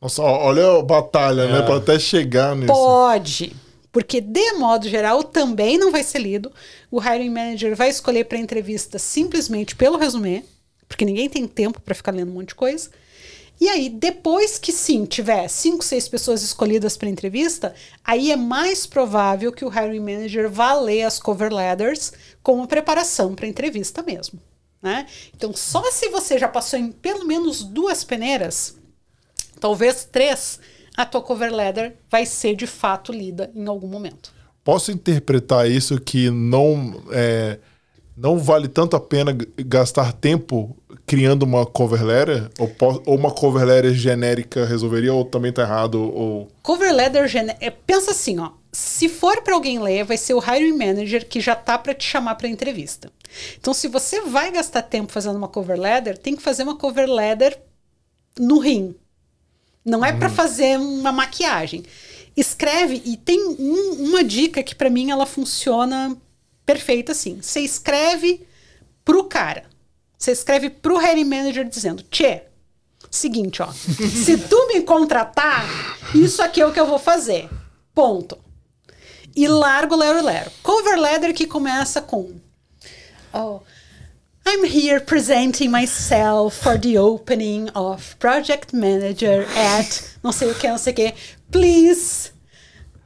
B: Nossa, olha a batalha, né, é. né? Para até chegar nisso.
C: Pode. Porque, de modo geral, também não vai ser lido. O hiring manager vai escolher para a entrevista simplesmente pelo resumê, porque ninguém tem tempo para ficar lendo um monte de coisa. E aí, depois que sim, tiver cinco, seis pessoas escolhidas para entrevista, aí é mais provável que o hiring manager vá ler as cover letters como preparação para entrevista mesmo. Né? Então, só se você já passou em pelo menos duas peneiras, talvez três, a tua cover letter vai ser de fato lida em algum momento.
B: Posso interpretar isso que não é, não vale tanto a pena gastar tempo criando uma cover letter? Ou, ou uma cover letter genérica resolveria? Ou também tá errado? Ou...
C: Cover letter genérica. Pensa assim, ó. Se for para alguém ler, vai ser o hiring manager que já tá para te chamar para entrevista. Então, se você vai gastar tempo fazendo uma cover letter, tem que fazer uma cover letter no rim. Não é hum. para fazer uma maquiagem. Escreve e tem um, uma dica que para mim ela funciona perfeita assim. Você escreve pro cara. Você escreve pro hiring manager dizendo: Tchê, seguinte, ó. se tu me contratar, isso aqui é o que eu vou fazer. Ponto. E largo lero lero. Cover letter que começa com. Oh, I'm here presenting myself for the opening of project manager at não sei o que, não sei o que. Please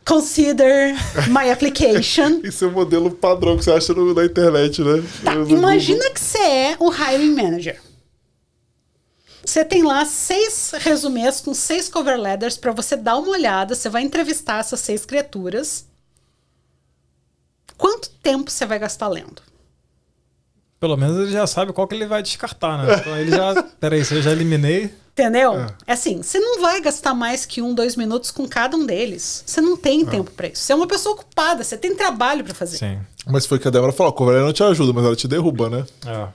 C: Consider my application.
B: Isso é o modelo padrão que você acha no, na internet, né?
C: Tá, imagina que você é o hiring manager. Você tem lá seis resumês com seis cover letters para você dar uma olhada. Você vai entrevistar essas seis criaturas. Quanto tempo você vai gastar lendo?
A: Pelo menos ele já sabe qual que ele vai descartar, né? Então ele já. Peraí, se eu já eliminei.
C: Entendeu? É. é. assim, você não vai gastar mais que um, dois minutos com cada um deles. Você não tem é. tempo para isso. Você é uma pessoa ocupada, você tem trabalho para fazer. Sim.
B: Mas foi que a Débora falou: a cover não te ajuda, mas ela te derruba, né? É.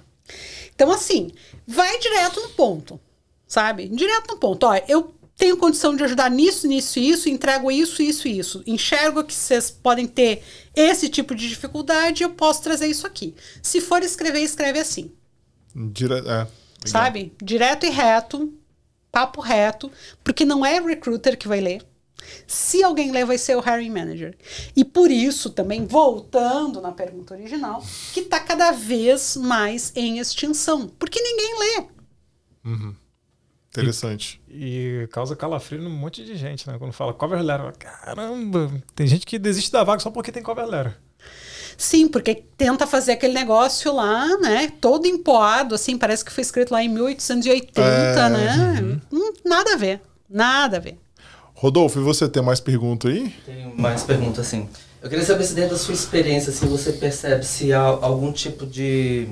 C: Então, assim, vai direto no ponto. Sabe? Direto no ponto. Ó, eu tenho condição de ajudar nisso, nisso e isso, entrego isso, isso e isso. Enxergo que vocês podem ter esse tipo de dificuldade, eu posso trazer isso aqui. Se for escrever, escreve assim.
B: Dire é,
C: Sabe? Direto e reto, papo reto, porque não é recruiter que vai ler. Se alguém ler, vai ser o hiring manager. E por isso, também, voltando na pergunta original, que está cada vez mais em extinção. Porque ninguém lê.
B: Uhum. Interessante.
A: E, e, causa calafrio num monte de gente, né? Quando fala cover letter. Caramba, tem gente que desiste da vaga só porque tem cover letter.
C: Sim, porque tenta fazer aquele negócio lá, né? Todo empoado, assim, parece que foi escrito lá em 1880, é... né? Uhum. Hum, nada a ver. Nada a ver.
B: Rodolfo, e você tem mais pergunta aí?
D: Tenho mais pergunta, sim. Eu queria saber se dentro da sua experiência, se você percebe se há algum tipo de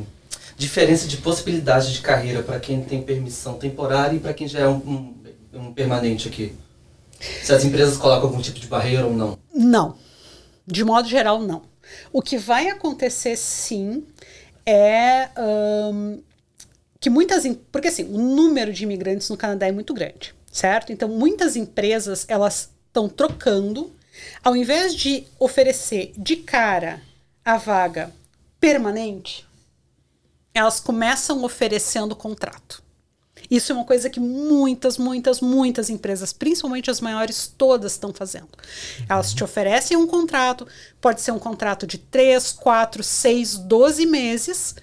D: diferença de possibilidade de carreira para quem tem permissão temporária e para quem já é um, um, um permanente aqui. Se as empresas colocam algum tipo de barreira ou não?
C: Não. De modo geral, não. O que vai acontecer sim é um, que muitas. Porque assim, o número de imigrantes no Canadá é muito grande, certo? Então, muitas empresas elas estão trocando, ao invés de oferecer de cara a vaga permanente, elas começam oferecendo contrato. Isso é uma coisa que muitas, muitas, muitas empresas, principalmente as maiores, todas estão fazendo. Elas te oferecem um contrato, pode ser um contrato de 3, 4, 6, 12 meses,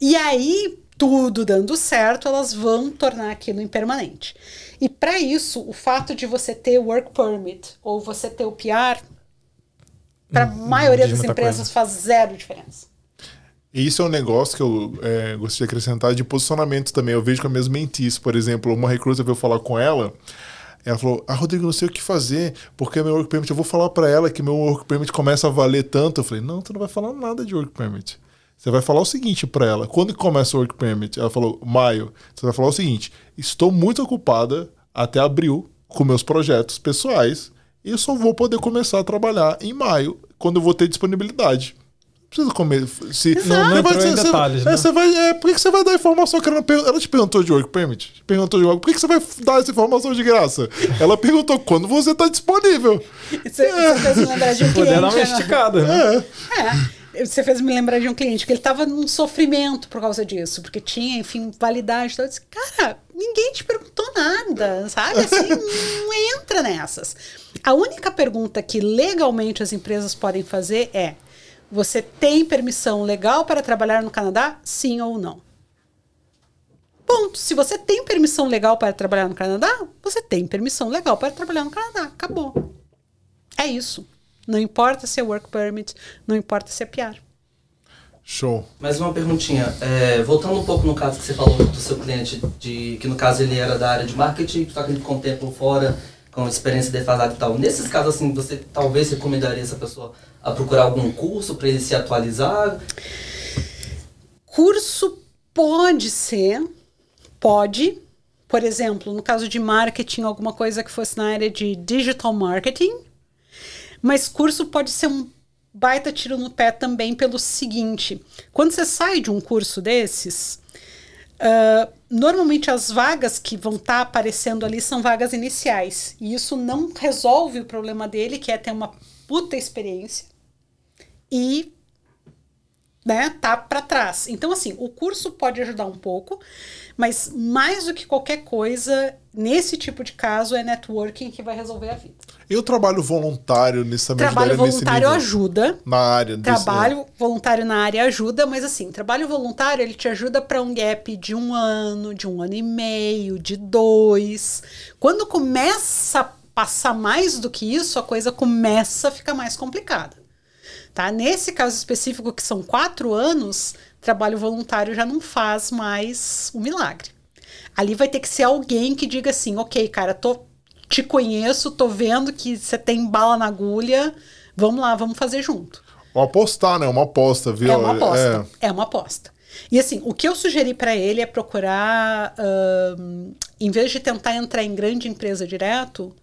C: e aí, tudo dando certo, elas vão tornar aquilo impermanente. E para isso, o fato de você ter work permit ou você ter o PR, para a hum, maioria das empresas coisa. faz zero diferença.
B: E isso é um negócio que eu é, gostaria de acrescentar de posicionamento também. Eu vejo com as minhas mentis, por exemplo, uma recruta veio falar com ela. Ela falou: Ah, Rodrigo, não sei o que fazer, porque meu work permit, eu vou falar para ela que meu work permit começa a valer tanto. Eu falei: Não, tu não vai falar nada de work permit. Você vai falar o seguinte para ela: Quando começa o work permit? Ela falou: Maio. Você vai falar o seguinte: Estou muito ocupada até abril com meus projetos pessoais e eu só vou poder começar a trabalhar em maio, quando eu vou ter disponibilidade precisa comer. Se,
A: não, não entrou em detalhes,
B: é,
A: né?
B: Você vai, é, por que, você vai dar informação que ela não Ela te perguntou de work permit? Perguntou de work. Por que, você vai dar essa informação de graça? Ela perguntou quando você está disponível.
C: Isso, é. fez me lembrar de um cliente.
A: Poder dar uma esticada, né?
C: É. é. Você fez me lembrar de um cliente que ele estava num sofrimento por causa disso, porque tinha, enfim, validade. Então eu disse, cara, ninguém te perguntou nada, sabe? Assim, não entra nessas. A única pergunta que legalmente as empresas podem fazer é: você tem permissão legal para trabalhar no Canadá? Sim ou não? Ponto. Se você tem permissão legal para trabalhar no Canadá, você tem permissão legal para trabalhar no Canadá. Acabou. É isso. Não importa se é work permit, não importa se é PR.
B: Show.
D: Mais uma perguntinha. É, voltando um pouco no caso que você falou do seu cliente, de que no caso ele era da área de marketing, ele ficou um tempo fora, com experiência defasada e tal. Nesses casos, assim, você talvez recomendaria essa pessoa a procurar algum curso para ele se atualizar?
C: Curso pode ser, pode. Por exemplo, no caso de marketing, alguma coisa que fosse na área de digital marketing. Mas curso pode ser um baita tiro no pé também pelo seguinte: quando você sai de um curso desses, uh, normalmente as vagas que vão estar tá aparecendo ali são vagas iniciais. E isso não resolve o problema dele, que é ter uma puta experiência e né, tá para trás. Então, assim, o curso pode ajudar um pouco, mas mais do que qualquer coisa, nesse tipo de caso, é networking que vai resolver a vida.
B: E o trabalho voluntário nesse
C: Trabalho voluntário ajuda.
B: Na área.
C: Trabalho desse... voluntário na área ajuda, mas assim, trabalho voluntário ele te ajuda para um gap de um ano, de um ano e meio, de dois. Quando começa a passar mais do que isso, a coisa começa a ficar mais complicada. Tá? Nesse caso específico, que são quatro anos, trabalho voluntário já não faz mais o um milagre. Ali vai ter que ser alguém que diga assim: ok, cara, tô, te conheço, tô vendo que você tem bala na agulha, vamos lá, vamos fazer junto.
B: Ou apostar, né? Uma aposta, viu?
C: É uma aposta. É, é uma aposta. E assim, o que eu sugeri para ele é procurar, uh, em vez de tentar entrar em grande empresa direto,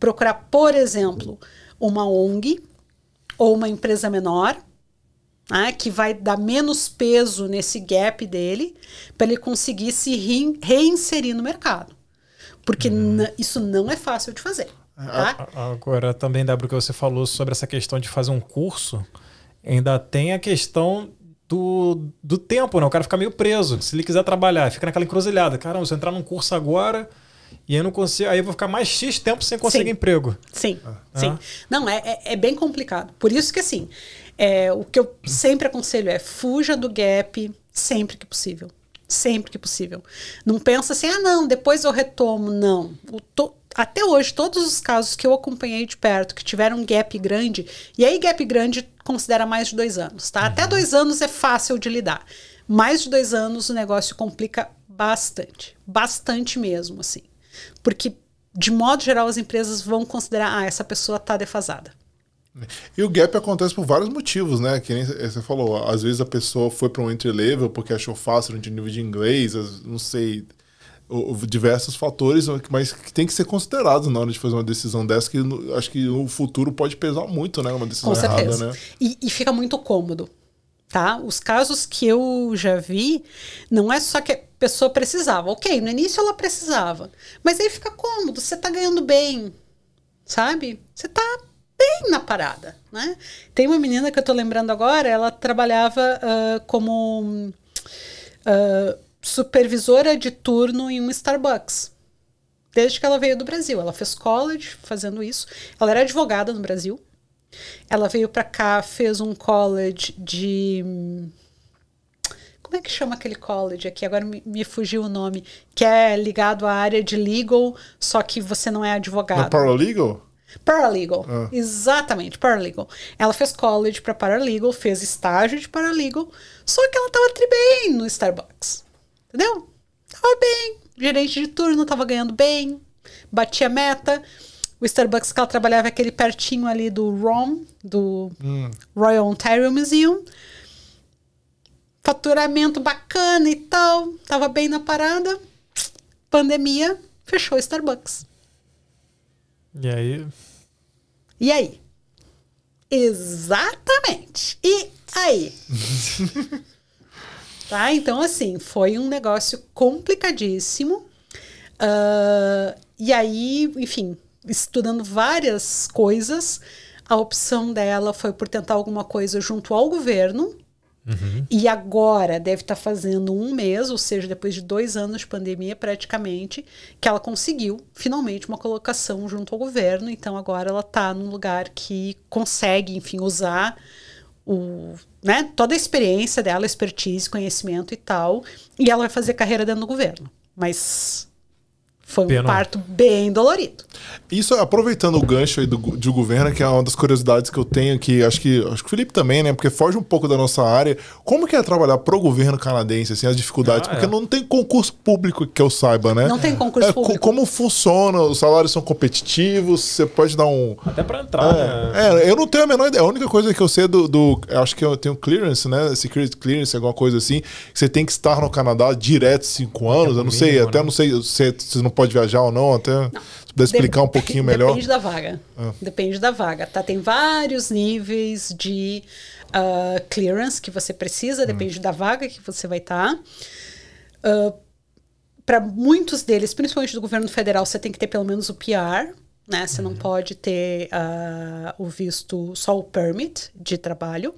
C: procurar, por exemplo, uma ONG ou uma empresa menor, né, que vai dar menos peso nesse gap dele, para ele conseguir se re reinserir no mercado. Porque uhum. isso não é fácil de fazer. Tá?
A: Agora, também, Débora, que você falou sobre essa questão de fazer um curso, ainda tem a questão do, do tempo, né? O cara fica meio preso. Se ele quiser trabalhar, fica naquela encruzilhada. Caramba, se eu entrar num curso agora, e eu não consigo. Aí eu vou ficar mais X tempo sem conseguir
C: sim.
A: emprego.
C: Sim, ah. sim. Não, é, é, é, bem complicado. Por isso que, assim, é, o que eu sempre aconselho é fuja do gap sempre que possível. Sempre que possível. Não pensa assim, ah, não, depois eu retomo. Não. To, até hoje, todos os casos que eu acompanhei de perto, que tiveram um gap grande, e aí gap grande considera mais de dois anos, tá? Uhum. Até dois anos é fácil de lidar. Mais de dois anos o negócio complica bastante. Bastante mesmo, assim. Porque, de modo geral, as empresas vão considerar, ah, essa pessoa está defasada.
B: E o gap acontece por vários motivos, né? Que nem você falou, às vezes a pessoa foi para um entry level porque achou fácil de nível de inglês, não sei, diversos fatores, mas que tem que ser considerado na hora de fazer uma decisão dessa, que acho que o futuro pode pesar muito, né? Uma decisão Com errada, certeza. né?
C: E, e fica muito cômodo tá? Os casos que eu já vi, não é só que a pessoa precisava. Ok, no início ela precisava. Mas aí fica cômodo, você tá ganhando bem, sabe? Você tá bem na parada, né? Tem uma menina que eu tô lembrando agora, ela trabalhava uh, como uh, supervisora de turno em um Starbucks. Desde que ela veio do Brasil. Ela fez college fazendo isso. Ela era advogada no Brasil. Ela veio para cá, fez um college de. Como é que chama aquele college aqui? Agora me, me, fugiu o nome. Que é ligado à área de legal, só que você não é advogado.
B: Paralegal?
C: Paralegal. Ah. Exatamente, paralegal. Ela fez college para paralegal, fez estágio de paralegal, só que ela tava tri bem no Starbucks. Entendeu? Tava bem. Gerente de turno, tava ganhando bem, batia meta. O Starbucks que ela trabalhava é aquele pertinho ali do ROM, do hum. Royal Ontario Museum. Faturamento bacana e tal. Tava bem na parada. Pandemia, fechou o Starbucks.
A: E aí?
C: E aí? Exatamente. E aí? tá? Então, assim, foi um negócio complicadíssimo. Uh, e aí, enfim, estudando várias coisas. A opção dela foi por tentar alguma coisa junto ao governo. Uhum. E agora deve estar tá fazendo um mês, ou seja, depois de dois anos de pandemia, praticamente, que ela conseguiu finalmente uma colocação junto ao governo. Então agora ela está num lugar que consegue, enfim, usar o, né, toda a experiência dela, expertise, conhecimento e tal, e ela vai fazer carreira dentro do governo. Mas foi um
A: Pena.
C: parto bem dolorido.
B: Isso, aproveitando o gancho aí do, de governo, que é uma das curiosidades que eu tenho, que acho que acho que o Felipe também, né? Porque foge um pouco da nossa área. Como que é trabalhar pro governo canadense, assim, as dificuldades?
A: Ah,
B: porque
A: é.
B: não tem concurso público que eu saiba, né?
C: Não tem concurso
B: É, co-
C: público.
B: Como funciona? Os salários são competitivos? Você pode dar um.
A: Até pra entrar, né?
B: É, é, eu não tenho a menor ideia. A única coisa que eu sei é do. do eu acho que eu tenho clearance, né? Security clearance, alguma coisa assim. Você tem que estar no Canadá direto cinco anos. eu não sei,
A: mínimo,
B: até
A: né?
B: não sei se você não pode viajar ou não. Até se puder explicar um pouquinho melhor.
C: Depende da vaga. Depende da vaga, tá? Tem vários níveis de ah, clearance que você precisa, depende da vaga que você vai estar. Para muitos deles, principalmente do governo federal, você tem que ter pelo menos o PR, né? Você não pode ter ah, o visto, só o permit de trabalho.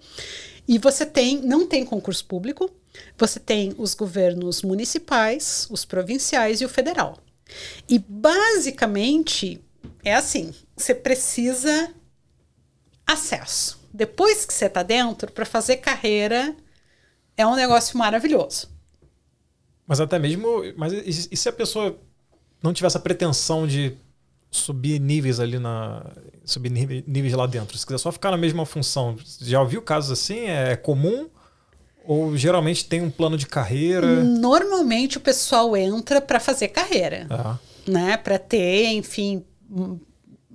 C: E você tem, não tem concurso público, você tem os governos municipais, os provinciais e o federal. E basicamente é assim: você precisa acesso. Depois que você está dentro, para fazer carreira é um negócio maravilhoso.
A: Mas até mesmo. Mas e, se a pessoa não tiver essa pretensão de subir níveis ali na. subir níve- níveis lá dentro? Se quiser só ficar na mesma função, já ouviu casos assim? É comum? Ou geralmente tem um plano de carreira?
C: Normalmente o pessoal entra para fazer carreira,
A: Ah,
C: né? Para ter, enfim,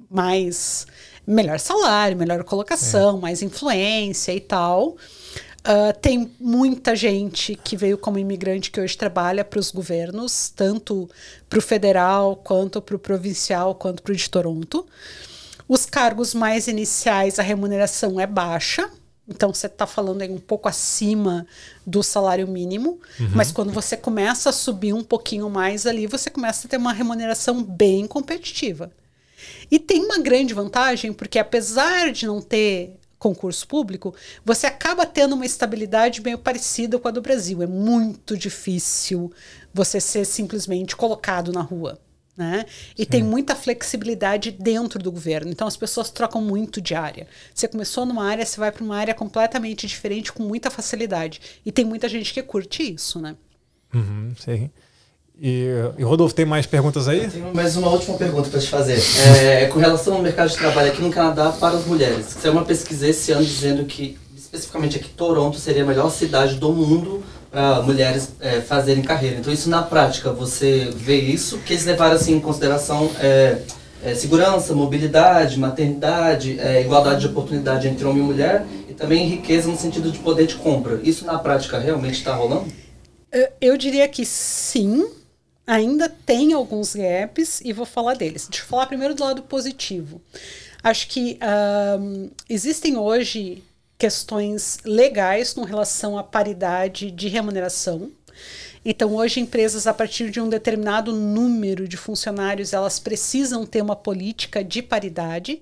C: mais melhor salário, melhor colocação, mais influência e tal. Ah, tem muita gente que veio como imigrante que hoje trabalha para os governos, tanto para o federal, quanto para o provincial, quanto para o de Toronto. Os cargos mais iniciais, a remuneração é baixa. Então você está falando aí um pouco acima do salário mínimo, mas quando você começa a subir um pouquinho mais ali, você começa a ter uma remuneração bem competitiva. E tem uma grande vantagem, porque apesar de não ter concurso público, você acaba tendo uma estabilidade meio parecida com a do Brasil. É muito difícil você ser simplesmente colocado na rua. Né? E tem muita flexibilidade dentro do governo. Então as pessoas trocam muito de área. Você começou numa área, você vai para uma área completamente diferente com muita facilidade. E tem muita gente que curte isso, né?
A: uhum, sei. E, e Rodolfo, tem mais perguntas aí?
D: Eu tenho mais uma última pergunta para te fazer. É, com relação ao mercado de trabalho aqui no Canadá para as mulheres. Saiu uma pesquisa esse ano dizendo que, especificamente aqui, Toronto seria a melhor cidade do mundo para mulheres é, fazerem carreira. Então, isso na prática, você vê isso? Que eles levaram assim, em consideração é, é, segurança, mobilidade, maternidade, é, igualdade de oportunidade entre homem e mulher e também riqueza no sentido de poder de compra. Isso na prática realmente está rolando?
C: Eu- diria que sim, ainda tem alguns gaps e vou falar deles. Deixa eu falar primeiro do lado positivo. Acho que ahn, existem hoje questões legais com relação à paridade de remuneração. Então, hoje, empresas, a partir de um determinado número de funcionários, elas precisam ter uma política de paridade.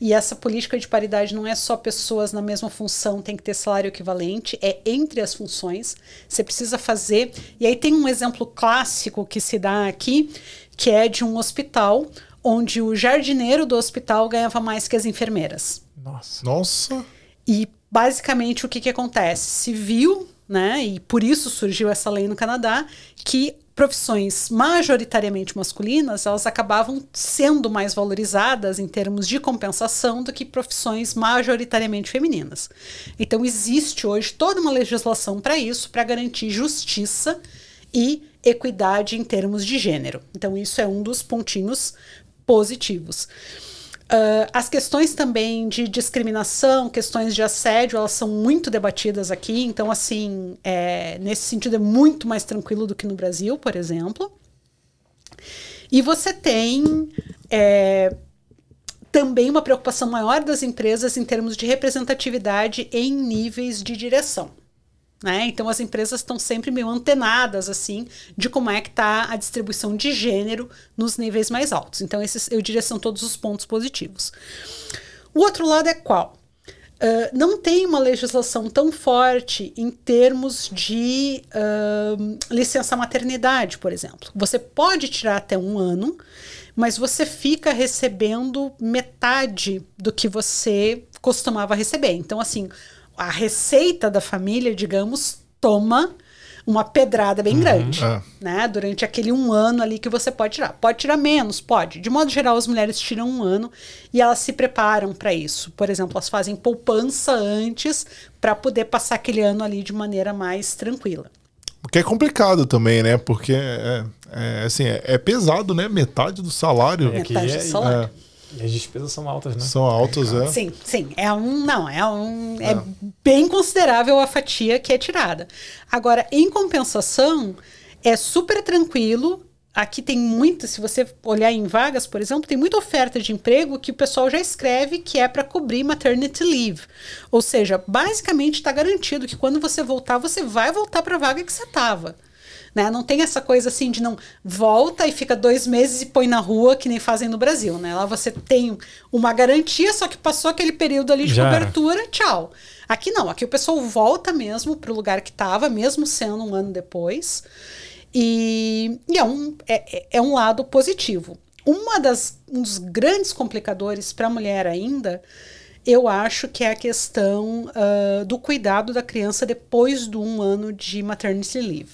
C: E essa política de paridade não é só pessoas na mesma função, tem que ter salário equivalente, é entre as funções. Você precisa fazer. E aí tem um exemplo clássico que se dá aqui, que é de um hospital, onde o jardineiro do hospital ganhava mais que as enfermeiras.
A: Nossa.
B: Nossa.
C: E basicamente o que, que acontece? Se viu, né, e por isso surgiu essa lei no Canadá, que profissões majoritariamente masculinas elas acabavam sendo mais valorizadas em termos de compensação do que profissões majoritariamente femininas. Então existe hoje toda uma legislação para isso, para garantir justiça e equidade em termos de gênero. Então isso é um dos pontinhos positivos. Uh, as questões também de discriminação, questões de assédio, elas são muito debatidas aqui. Então, assim, é, nesse sentido é muito mais tranquilo do que no Brasil, por exemplo. E você tem é, também uma preocupação maior das empresas em termos de representatividade em níveis de direção. Né? Então as empresas estão sempre meio antenadas assim de como é que está a distribuição de gênero nos níveis mais altos. Então esses eu diria são todos os pontos positivos. O outro lado é qual? Uh, não tem uma legislação tão forte em termos de uh, licença maternidade, por exemplo. Você pode tirar até um ano, mas você fica recebendo metade do que você costumava receber. Então, assim, a receita da família, digamos, toma uma pedrada bem grande,
B: É.
C: né? Durante aquele um ano ali que você pode tirar. Pode tirar menos, pode. De modo geral, as mulheres tiram um ano e elas se preparam para isso. Por exemplo, elas fazem poupança antes para poder passar aquele ano ali de maneira mais tranquila.
B: O que é complicado também, né? Porque é, é, assim, é, é pesado, né? Metade do salário
A: É que
C: Metade do
A: é-
C: salário.
A: E as despesas são altas, né?
B: são altos, é.
C: Sim, sim. É um. Não, é um. É bem considerável a fatia que é tirada. Agora, em compensação, é super tranquilo. Aqui tem muita, se você olhar em vagas, por exemplo, tem muita oferta de emprego que o pessoal já escreve que é para cobrir maternity leave. Ou seja, basicamente está garantido que quando você voltar, você vai voltar para a vaga que você estava. Né? Não tem essa coisa assim de não volta e fica dois meses e põe na rua, que nem fazem no Brasil. Né? Lá você tem uma garantia, só que passou aquele período ali de
A: Já
C: cobertura, tchau. Aqui não, aqui o pessoal volta mesmo para o lugar que estava, mesmo sendo um ano depois. E, e é, um, é, é- é um lado positivo. Uma das, um dos grandes complicadores para a mulher ainda, eu acho que é a questão ah, do cuidado da criança depois do um ano de maternity leave.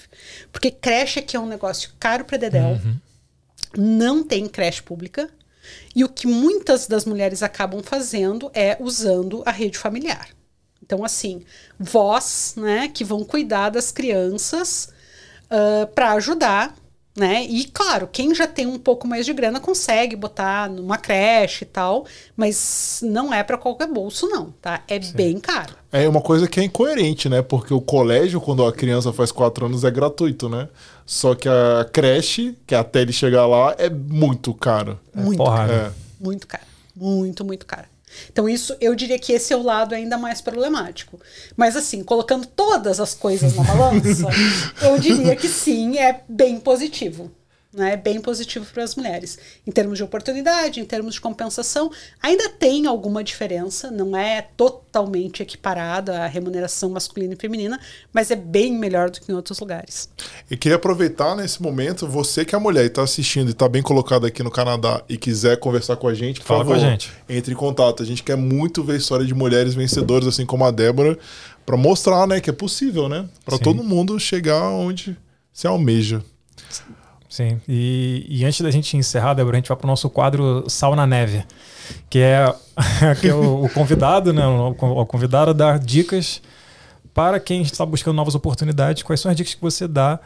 C: Porque creche aqui é um negócio caro para dedéu, não tem creche pública, e o que muitas das mulheres acabam fazendo é usando a rede familiar. Então, assim, vós, né, que vão cuidar das crianças para ajudar, né? E claro, quem já tem um pouco mais de grana consegue botar numa creche e tal, mas não é para qualquer bolso, não, tá? É bem caro.
B: É uma coisa que é incoerente, né? Porque o colégio, quando a criança faz quatro anos, é gratuito, né? Só que a creche, que é até ele chegar lá, é muito caro.
C: Muito
A: porrada.
C: caro.
B: É.
C: Muito caro. Muito, muito caro. Então, isso eu diria que esse é o lado ainda mais problemático. Mas, assim, colocando todas as coisas na balança, eu diria que sim, é bem positivo. Né? É bem positivo para as mulheres. Em termos de oportunidade, em termos de compensação, ainda tem alguma diferença, não é totalmente equiparada a remuneração masculina e feminina, mas é bem melhor do que em outros lugares.
B: E queria aproveitar nesse momento, você que é mulher e está assistindo e está bem colocado aqui no Canadá e quiser conversar com a gente, por
A: Fala
B: favor,
A: com a gente.
B: entre em contato. A gente quer muito ver história de mulheres vencedoras, assim como a Débora, para mostrar, né, que é possível, né? Para todo mundo chegar onde se almeja.
A: Sim. E, e antes da gente encerrar, Débora, a gente vai para o nosso quadro Sal na Neve, que é, que é o, o convidado, né? O, convidado a dar dicas para quem está buscando novas oportunidades. Quais são as dicas que você dá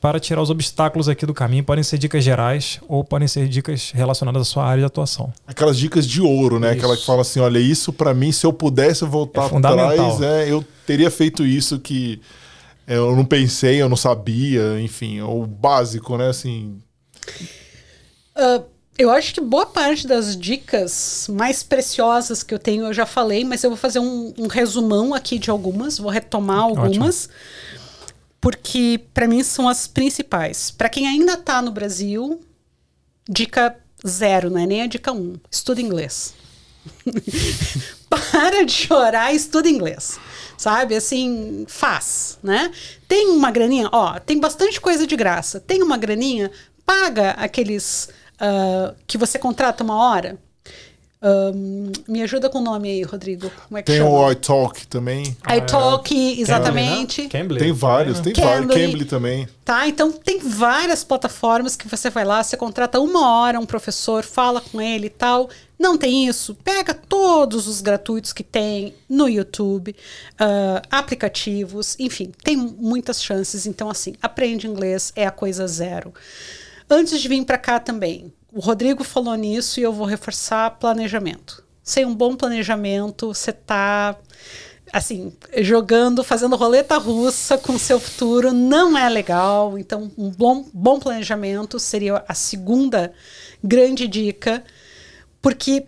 A: para tirar os obstáculos aqui do caminho? Podem ser dicas gerais ou podem ser dicas relacionadas à sua área de atuação.
B: Aquelas dicas de ouro, né?
A: Isso.
B: Aquela que fala assim, olha, isso para mim, se eu pudesse voltar
A: É
B: atrás, é, eu teria feito isso que eu não pensei, eu não sabia, enfim, o básico, né? Assim,
C: Ah, eu acho que boa parte das dicas mais preciosas que eu tenho eu já falei, mas eu vou fazer um, um resumão aqui de algumas, vou retomar algumas, porque para mim são as principais. Para quem ainda tá no Brasil, dica zero, não é nem a dica um, estuda inglês. Para de chorar e estuda inglês. Sabe? Assim, faz, né? Tem uma graninha, ó, tem bastante coisa de graça. Tem uma graninha, paga aqueles ah, que você contrata uma hora. Ahn, me ajuda com o nome aí, Rodrigo. Como é que
B: tem
C: chama?
B: o iTalk também.
C: iTalk, exatamente.
A: Cambly.
B: Tem vários, tem vários.
C: Cambly.
B: Cambly também.
C: Tá, então tem várias plataformas que você vai lá, você contrata uma hora um professor, fala com ele e tal. Não tem isso? Pega todos os gratuitos que tem no YouTube, ah, aplicativos, enfim, tem muitas chances. Então, assim, aprende inglês é a coisa zero. Antes de vir para cá também, o Rodrigo falou nisso e eu vou reforçar planejamento. Sem um bom planejamento, você tá assim, jogando, fazendo roleta russa com o seu futuro não é legal. Então, um bom, bom planejamento seria a segunda grande dica, porque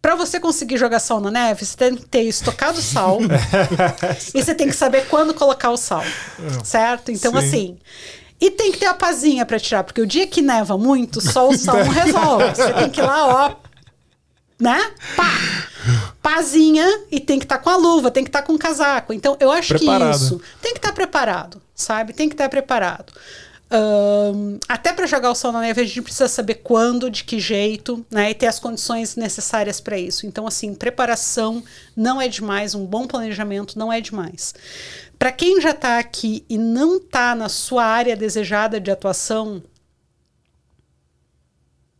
C: para você conseguir jogar sal na neve, você tem que ter estocado sal e você tem que saber quando colocar o sal, certo? Então,
B: Sim.
C: assim. E tem que ter a pazinha para tirar, porque o dia que neva muito, só o sal não resolve. Você tem que ir lá, ó, né? Pá! Pazinha e tem que estar com a luva, tem que estar com o casaco. Então, eu acho
A: Preparado.
C: que isso tem que estar preparado, sabe? Tem que estar preparado. Ahn, até para jogar o sol na neve, a gente precisa saber quando, de que jeito, né? E ter as condições necessárias para isso. Então, assim, preparação não é demais, um bom planejamento não é demais. Para quem já está aqui e não está na sua área desejada de atuação,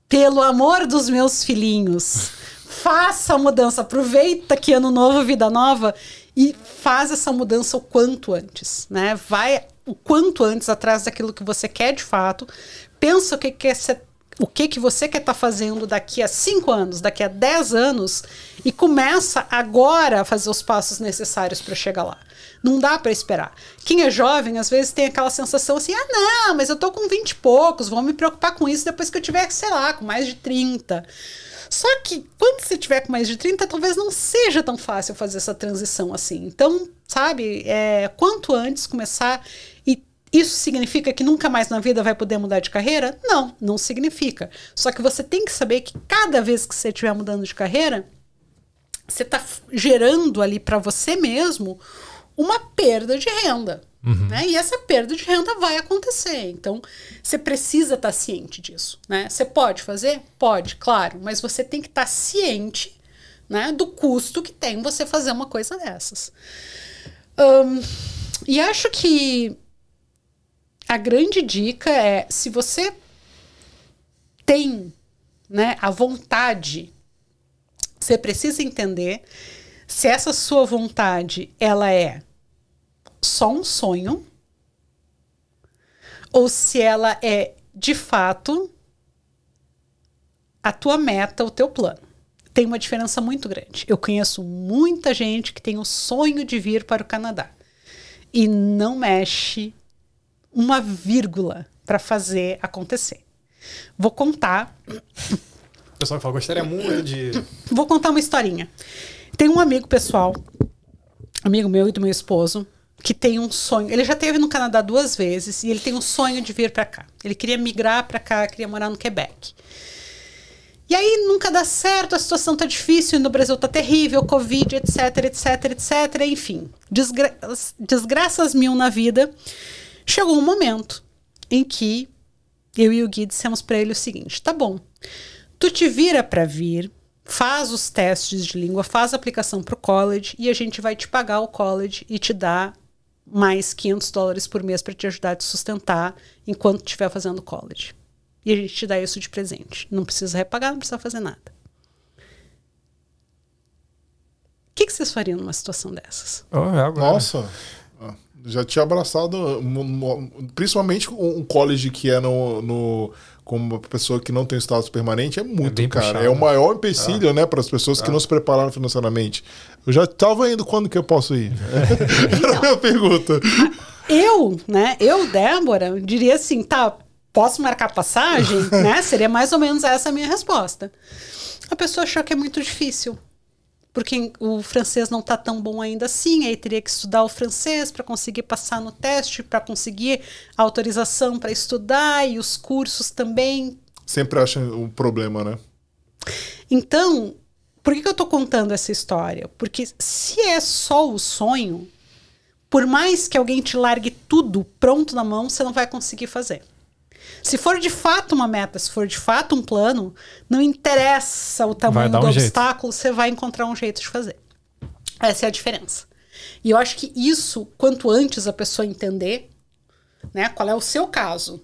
C: pelo amor dos meus filhinhos, faça a mudança. Aproveita que ano novo, vida nova e faz essa mudança o quanto antes, né? Vai o quanto antes atrás daquilo que você quer de fato. Pensa o que quer ser o que, que você quer estar fazendo daqui a 5 anos, daqui a 10 anos, e começa agora a fazer os passos necessários para chegar lá. Não dá para esperar. Quem é jovem, às vezes, tem aquela sensação assim: ah, não, mas eu tô com 20 e poucos, vou me preocupar com isso depois que eu tiver, sei lá, com mais de 30. Só que quando você tiver com mais de 30, talvez não seja tão fácil fazer essa transição assim. Então, sabe, é, quanto antes começar. Isso significa que nunca mais na vida vai poder mudar de carreira? Não, não significa. Só que você tem que saber que cada vez que você estiver mudando de carreira, você está gerando ali para você mesmo uma perda de renda. Né? E essa perda de renda vai acontecer. Então, você precisa estar ciente disso. Né? Você pode fazer? Pode, claro. Mas você tem que estar ciente né, do custo que tem você fazer uma coisa dessas. Ahn, e acho que a grande dica é: se você tem né, a vontade, você precisa entender se essa sua vontade ela é só um sonho ou se ela é de fato a tua meta, o teu plano. Tem uma diferença muito grande. Eu conheço muita gente que tem o sonho de vir para o Canadá e não mexe uma vírgula para fazer acontecer. Vou contar
A: O pessoal que fala, gostaria muito de.
C: Vou contar uma historinha. Tem um amigo pessoal, amigo meu e do meu esposo, que tem um sonho. Ele já esteve no Canadá duas vezes e ele tem um sonho de vir para cá. Ele queria migrar para cá, queria morar no Quebec. E aí nunca dá certo, a situação tá difícil, no Brasil tá terrível, Covid, etc, etc, etc, enfim. Desgra desgraças mil na vida. Chegou um momento em que eu e o Gui dissemos para ele o seguinte: tá bom, tu te vira para vir, faz os testes de língua, faz a aplicação pro college e a gente vai te pagar o college e te dar mais 500 dólares por mês para te ajudar a te sustentar enquanto estiver fazendo college. E a gente te dá isso de presente. Não precisa repagar, não precisa fazer nada. O que, que vocês fariam numa situação dessas?
A: Oh, é agora.
B: Nossa, já tinha abraçado, principalmente um um college que é no, no com uma pessoa que não tem status permanente, é muito
A: bem
B: cara.
A: puxado.
B: É o maior empecilho, né, para as pessoas que não se prepararam financeiramente. Eu já tava indo quando que eu posso ir? Era a minha pergunta.
C: Eu, né? Eu, Débora, diria assim, tá, posso marcar passagem, né? Seria mais ou menos essa a minha resposta. A pessoa achou que é muito difícil. Porque o francês não tá tão bom ainda assim, aí teria que estudar o francês para conseguir passar no teste, para conseguir autorização para estudar e os cursos também.
B: Sempre acha um problema, né?
C: Então, por que, que eu tô contando essa história? Porque se é só o sonho, por mais que alguém te largue tudo pronto na mão, você não vai conseguir fazer. Se for de fato uma meta, se for de fato um plano, não interessa o tamanho do
A: um jeito.
C: obstáculo, você vai encontrar um jeito de fazer. Essa é a diferença. E eu acho que isso, quanto antes a pessoa entender, né, qual é o seu caso,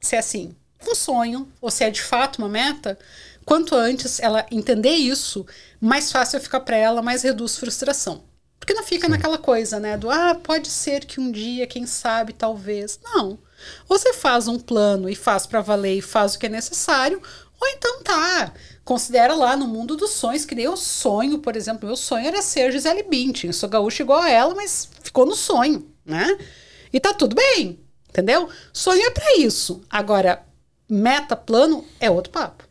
C: se é assim, um sonho, ou se é de fato uma meta, quanto antes ela entender isso, mais fácil fica para ela, mais reduz frustração. Porque não fica naquela coisa, né, do ah, pode ser que um dia, quem sabe, talvez. Não. Ou você faz um plano e faz para valer e faz o que é necessário, ou então tá, considera lá no mundo dos sonhos, que nem eu sonho, por exemplo, meu sonho era ser Gisele Bündchen. Sou gaúcha igual a ela, mas ficou no sonho, né? E tá tudo bem, entendeu? Sonho é para isso. Agora, meta, plano é outro papo.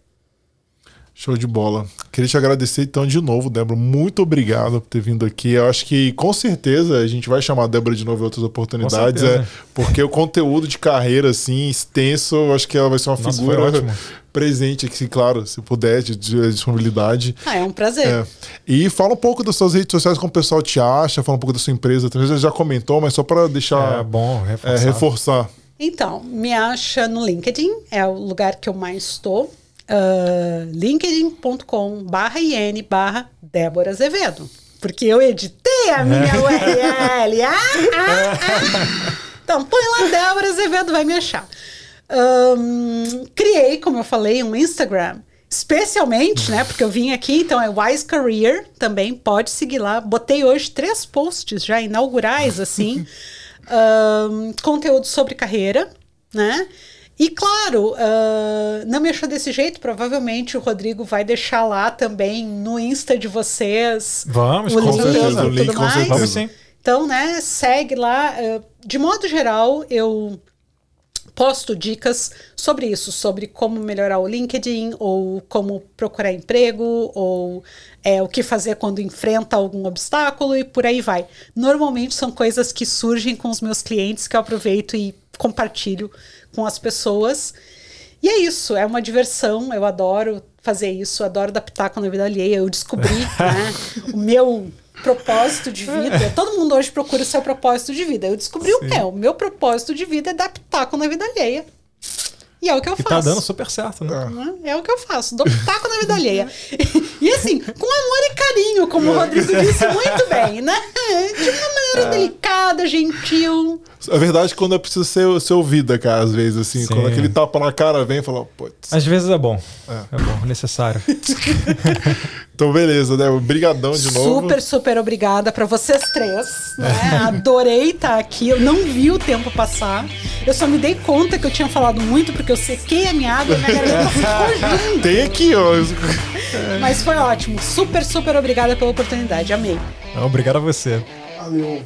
B: Show de bola. Queria te agradecer então de novo, Débora. Muito obrigado por ter vindo aqui. Eu acho que com certeza a gente vai chamar a Débora de novo em outras oportunidades, é, porque o conteúdo de carreira assim extenso, eu acho que ela vai ser uma
A: Nossa,
B: figura presente aqui, claro, se puder, de, de disponibilidade.
C: Ah, é um prazer.
B: É. E fala um pouco das suas redes sociais, como o pessoal te acha, fala um pouco da sua empresa. Talvez você já comentou, mas só para deixar
A: É bom
B: é,
A: reforçar.
B: reforçar.
C: Então, me acha no LinkedIn, é o lugar que eu mais estou. Uh, linkedin.com barra IN barra Débora Azevedo. Porque eu editei a minha URL. Ah, ah, ah. Então, põe lá Débora Azevedo, vai me achar. Um, criei, como eu falei, um Instagram. Especialmente, né? Porque eu vim aqui, então é Wise Career também, pode seguir lá. Botei hoje três posts já inaugurais, assim, um, conteúdo sobre carreira, né? E claro, uh, não me achou desse jeito, provavelmente o Rodrigo vai deixar lá também no Insta de vocês.
A: Vamos,
C: o
A: com
C: link,
A: certeza.
B: O link, com
C: mais.
B: certeza.
A: Vamos sim.
C: Então, né, segue lá. Uh, De modo geral, eu posto dicas sobre isso, sobre como melhorar o LinkedIn, ou como procurar emprego, ou é, o que fazer quando enfrenta algum obstáculo e por aí vai. Normalmente são coisas que surgem com os meus clientes que eu aproveito e compartilho com as pessoas. E é isso, é uma diversão, eu adoro fazer isso, adoro dar pitaco na vida alheia. Eu descobri né, o meu propósito de vida. Todo mundo hoje procura o seu propósito de vida. Eu descobri o
A: Sim.
C: meu. O meu propósito de vida é dar pitaco na vida alheia. E é o que eu
A: E
C: faço.
A: tá dando super certo, né?
C: né? É o que eu faço, dou pitaco na vida alheia. E assim, com amor e carinho, como o Rodrigo disse muito bem, né? De uma maneira delicada, gentil.
B: A verdade é quando é preciso ser, ser ouvida, cara, às vezes, assim.
A: Sim.
B: Quando aquele tapa na cara vem e fala, putz.
A: Às vezes é bom.
B: É.
A: É, bom, necessário.
B: Então, beleza, né? Obrigadão de novo.
C: Super, super obrigada pra vocês três. Né? Adorei estar aqui. Eu não vi o tempo passar. Eu só me dei conta que eu tinha falado muito porque eu sequei a minha água e minha garganta ficou.
B: Tem aqui, ó.
C: Mas foi ótimo. Super, super obrigada pela oportunidade. Amei.
A: Não, obrigado a você.
B: Valeu.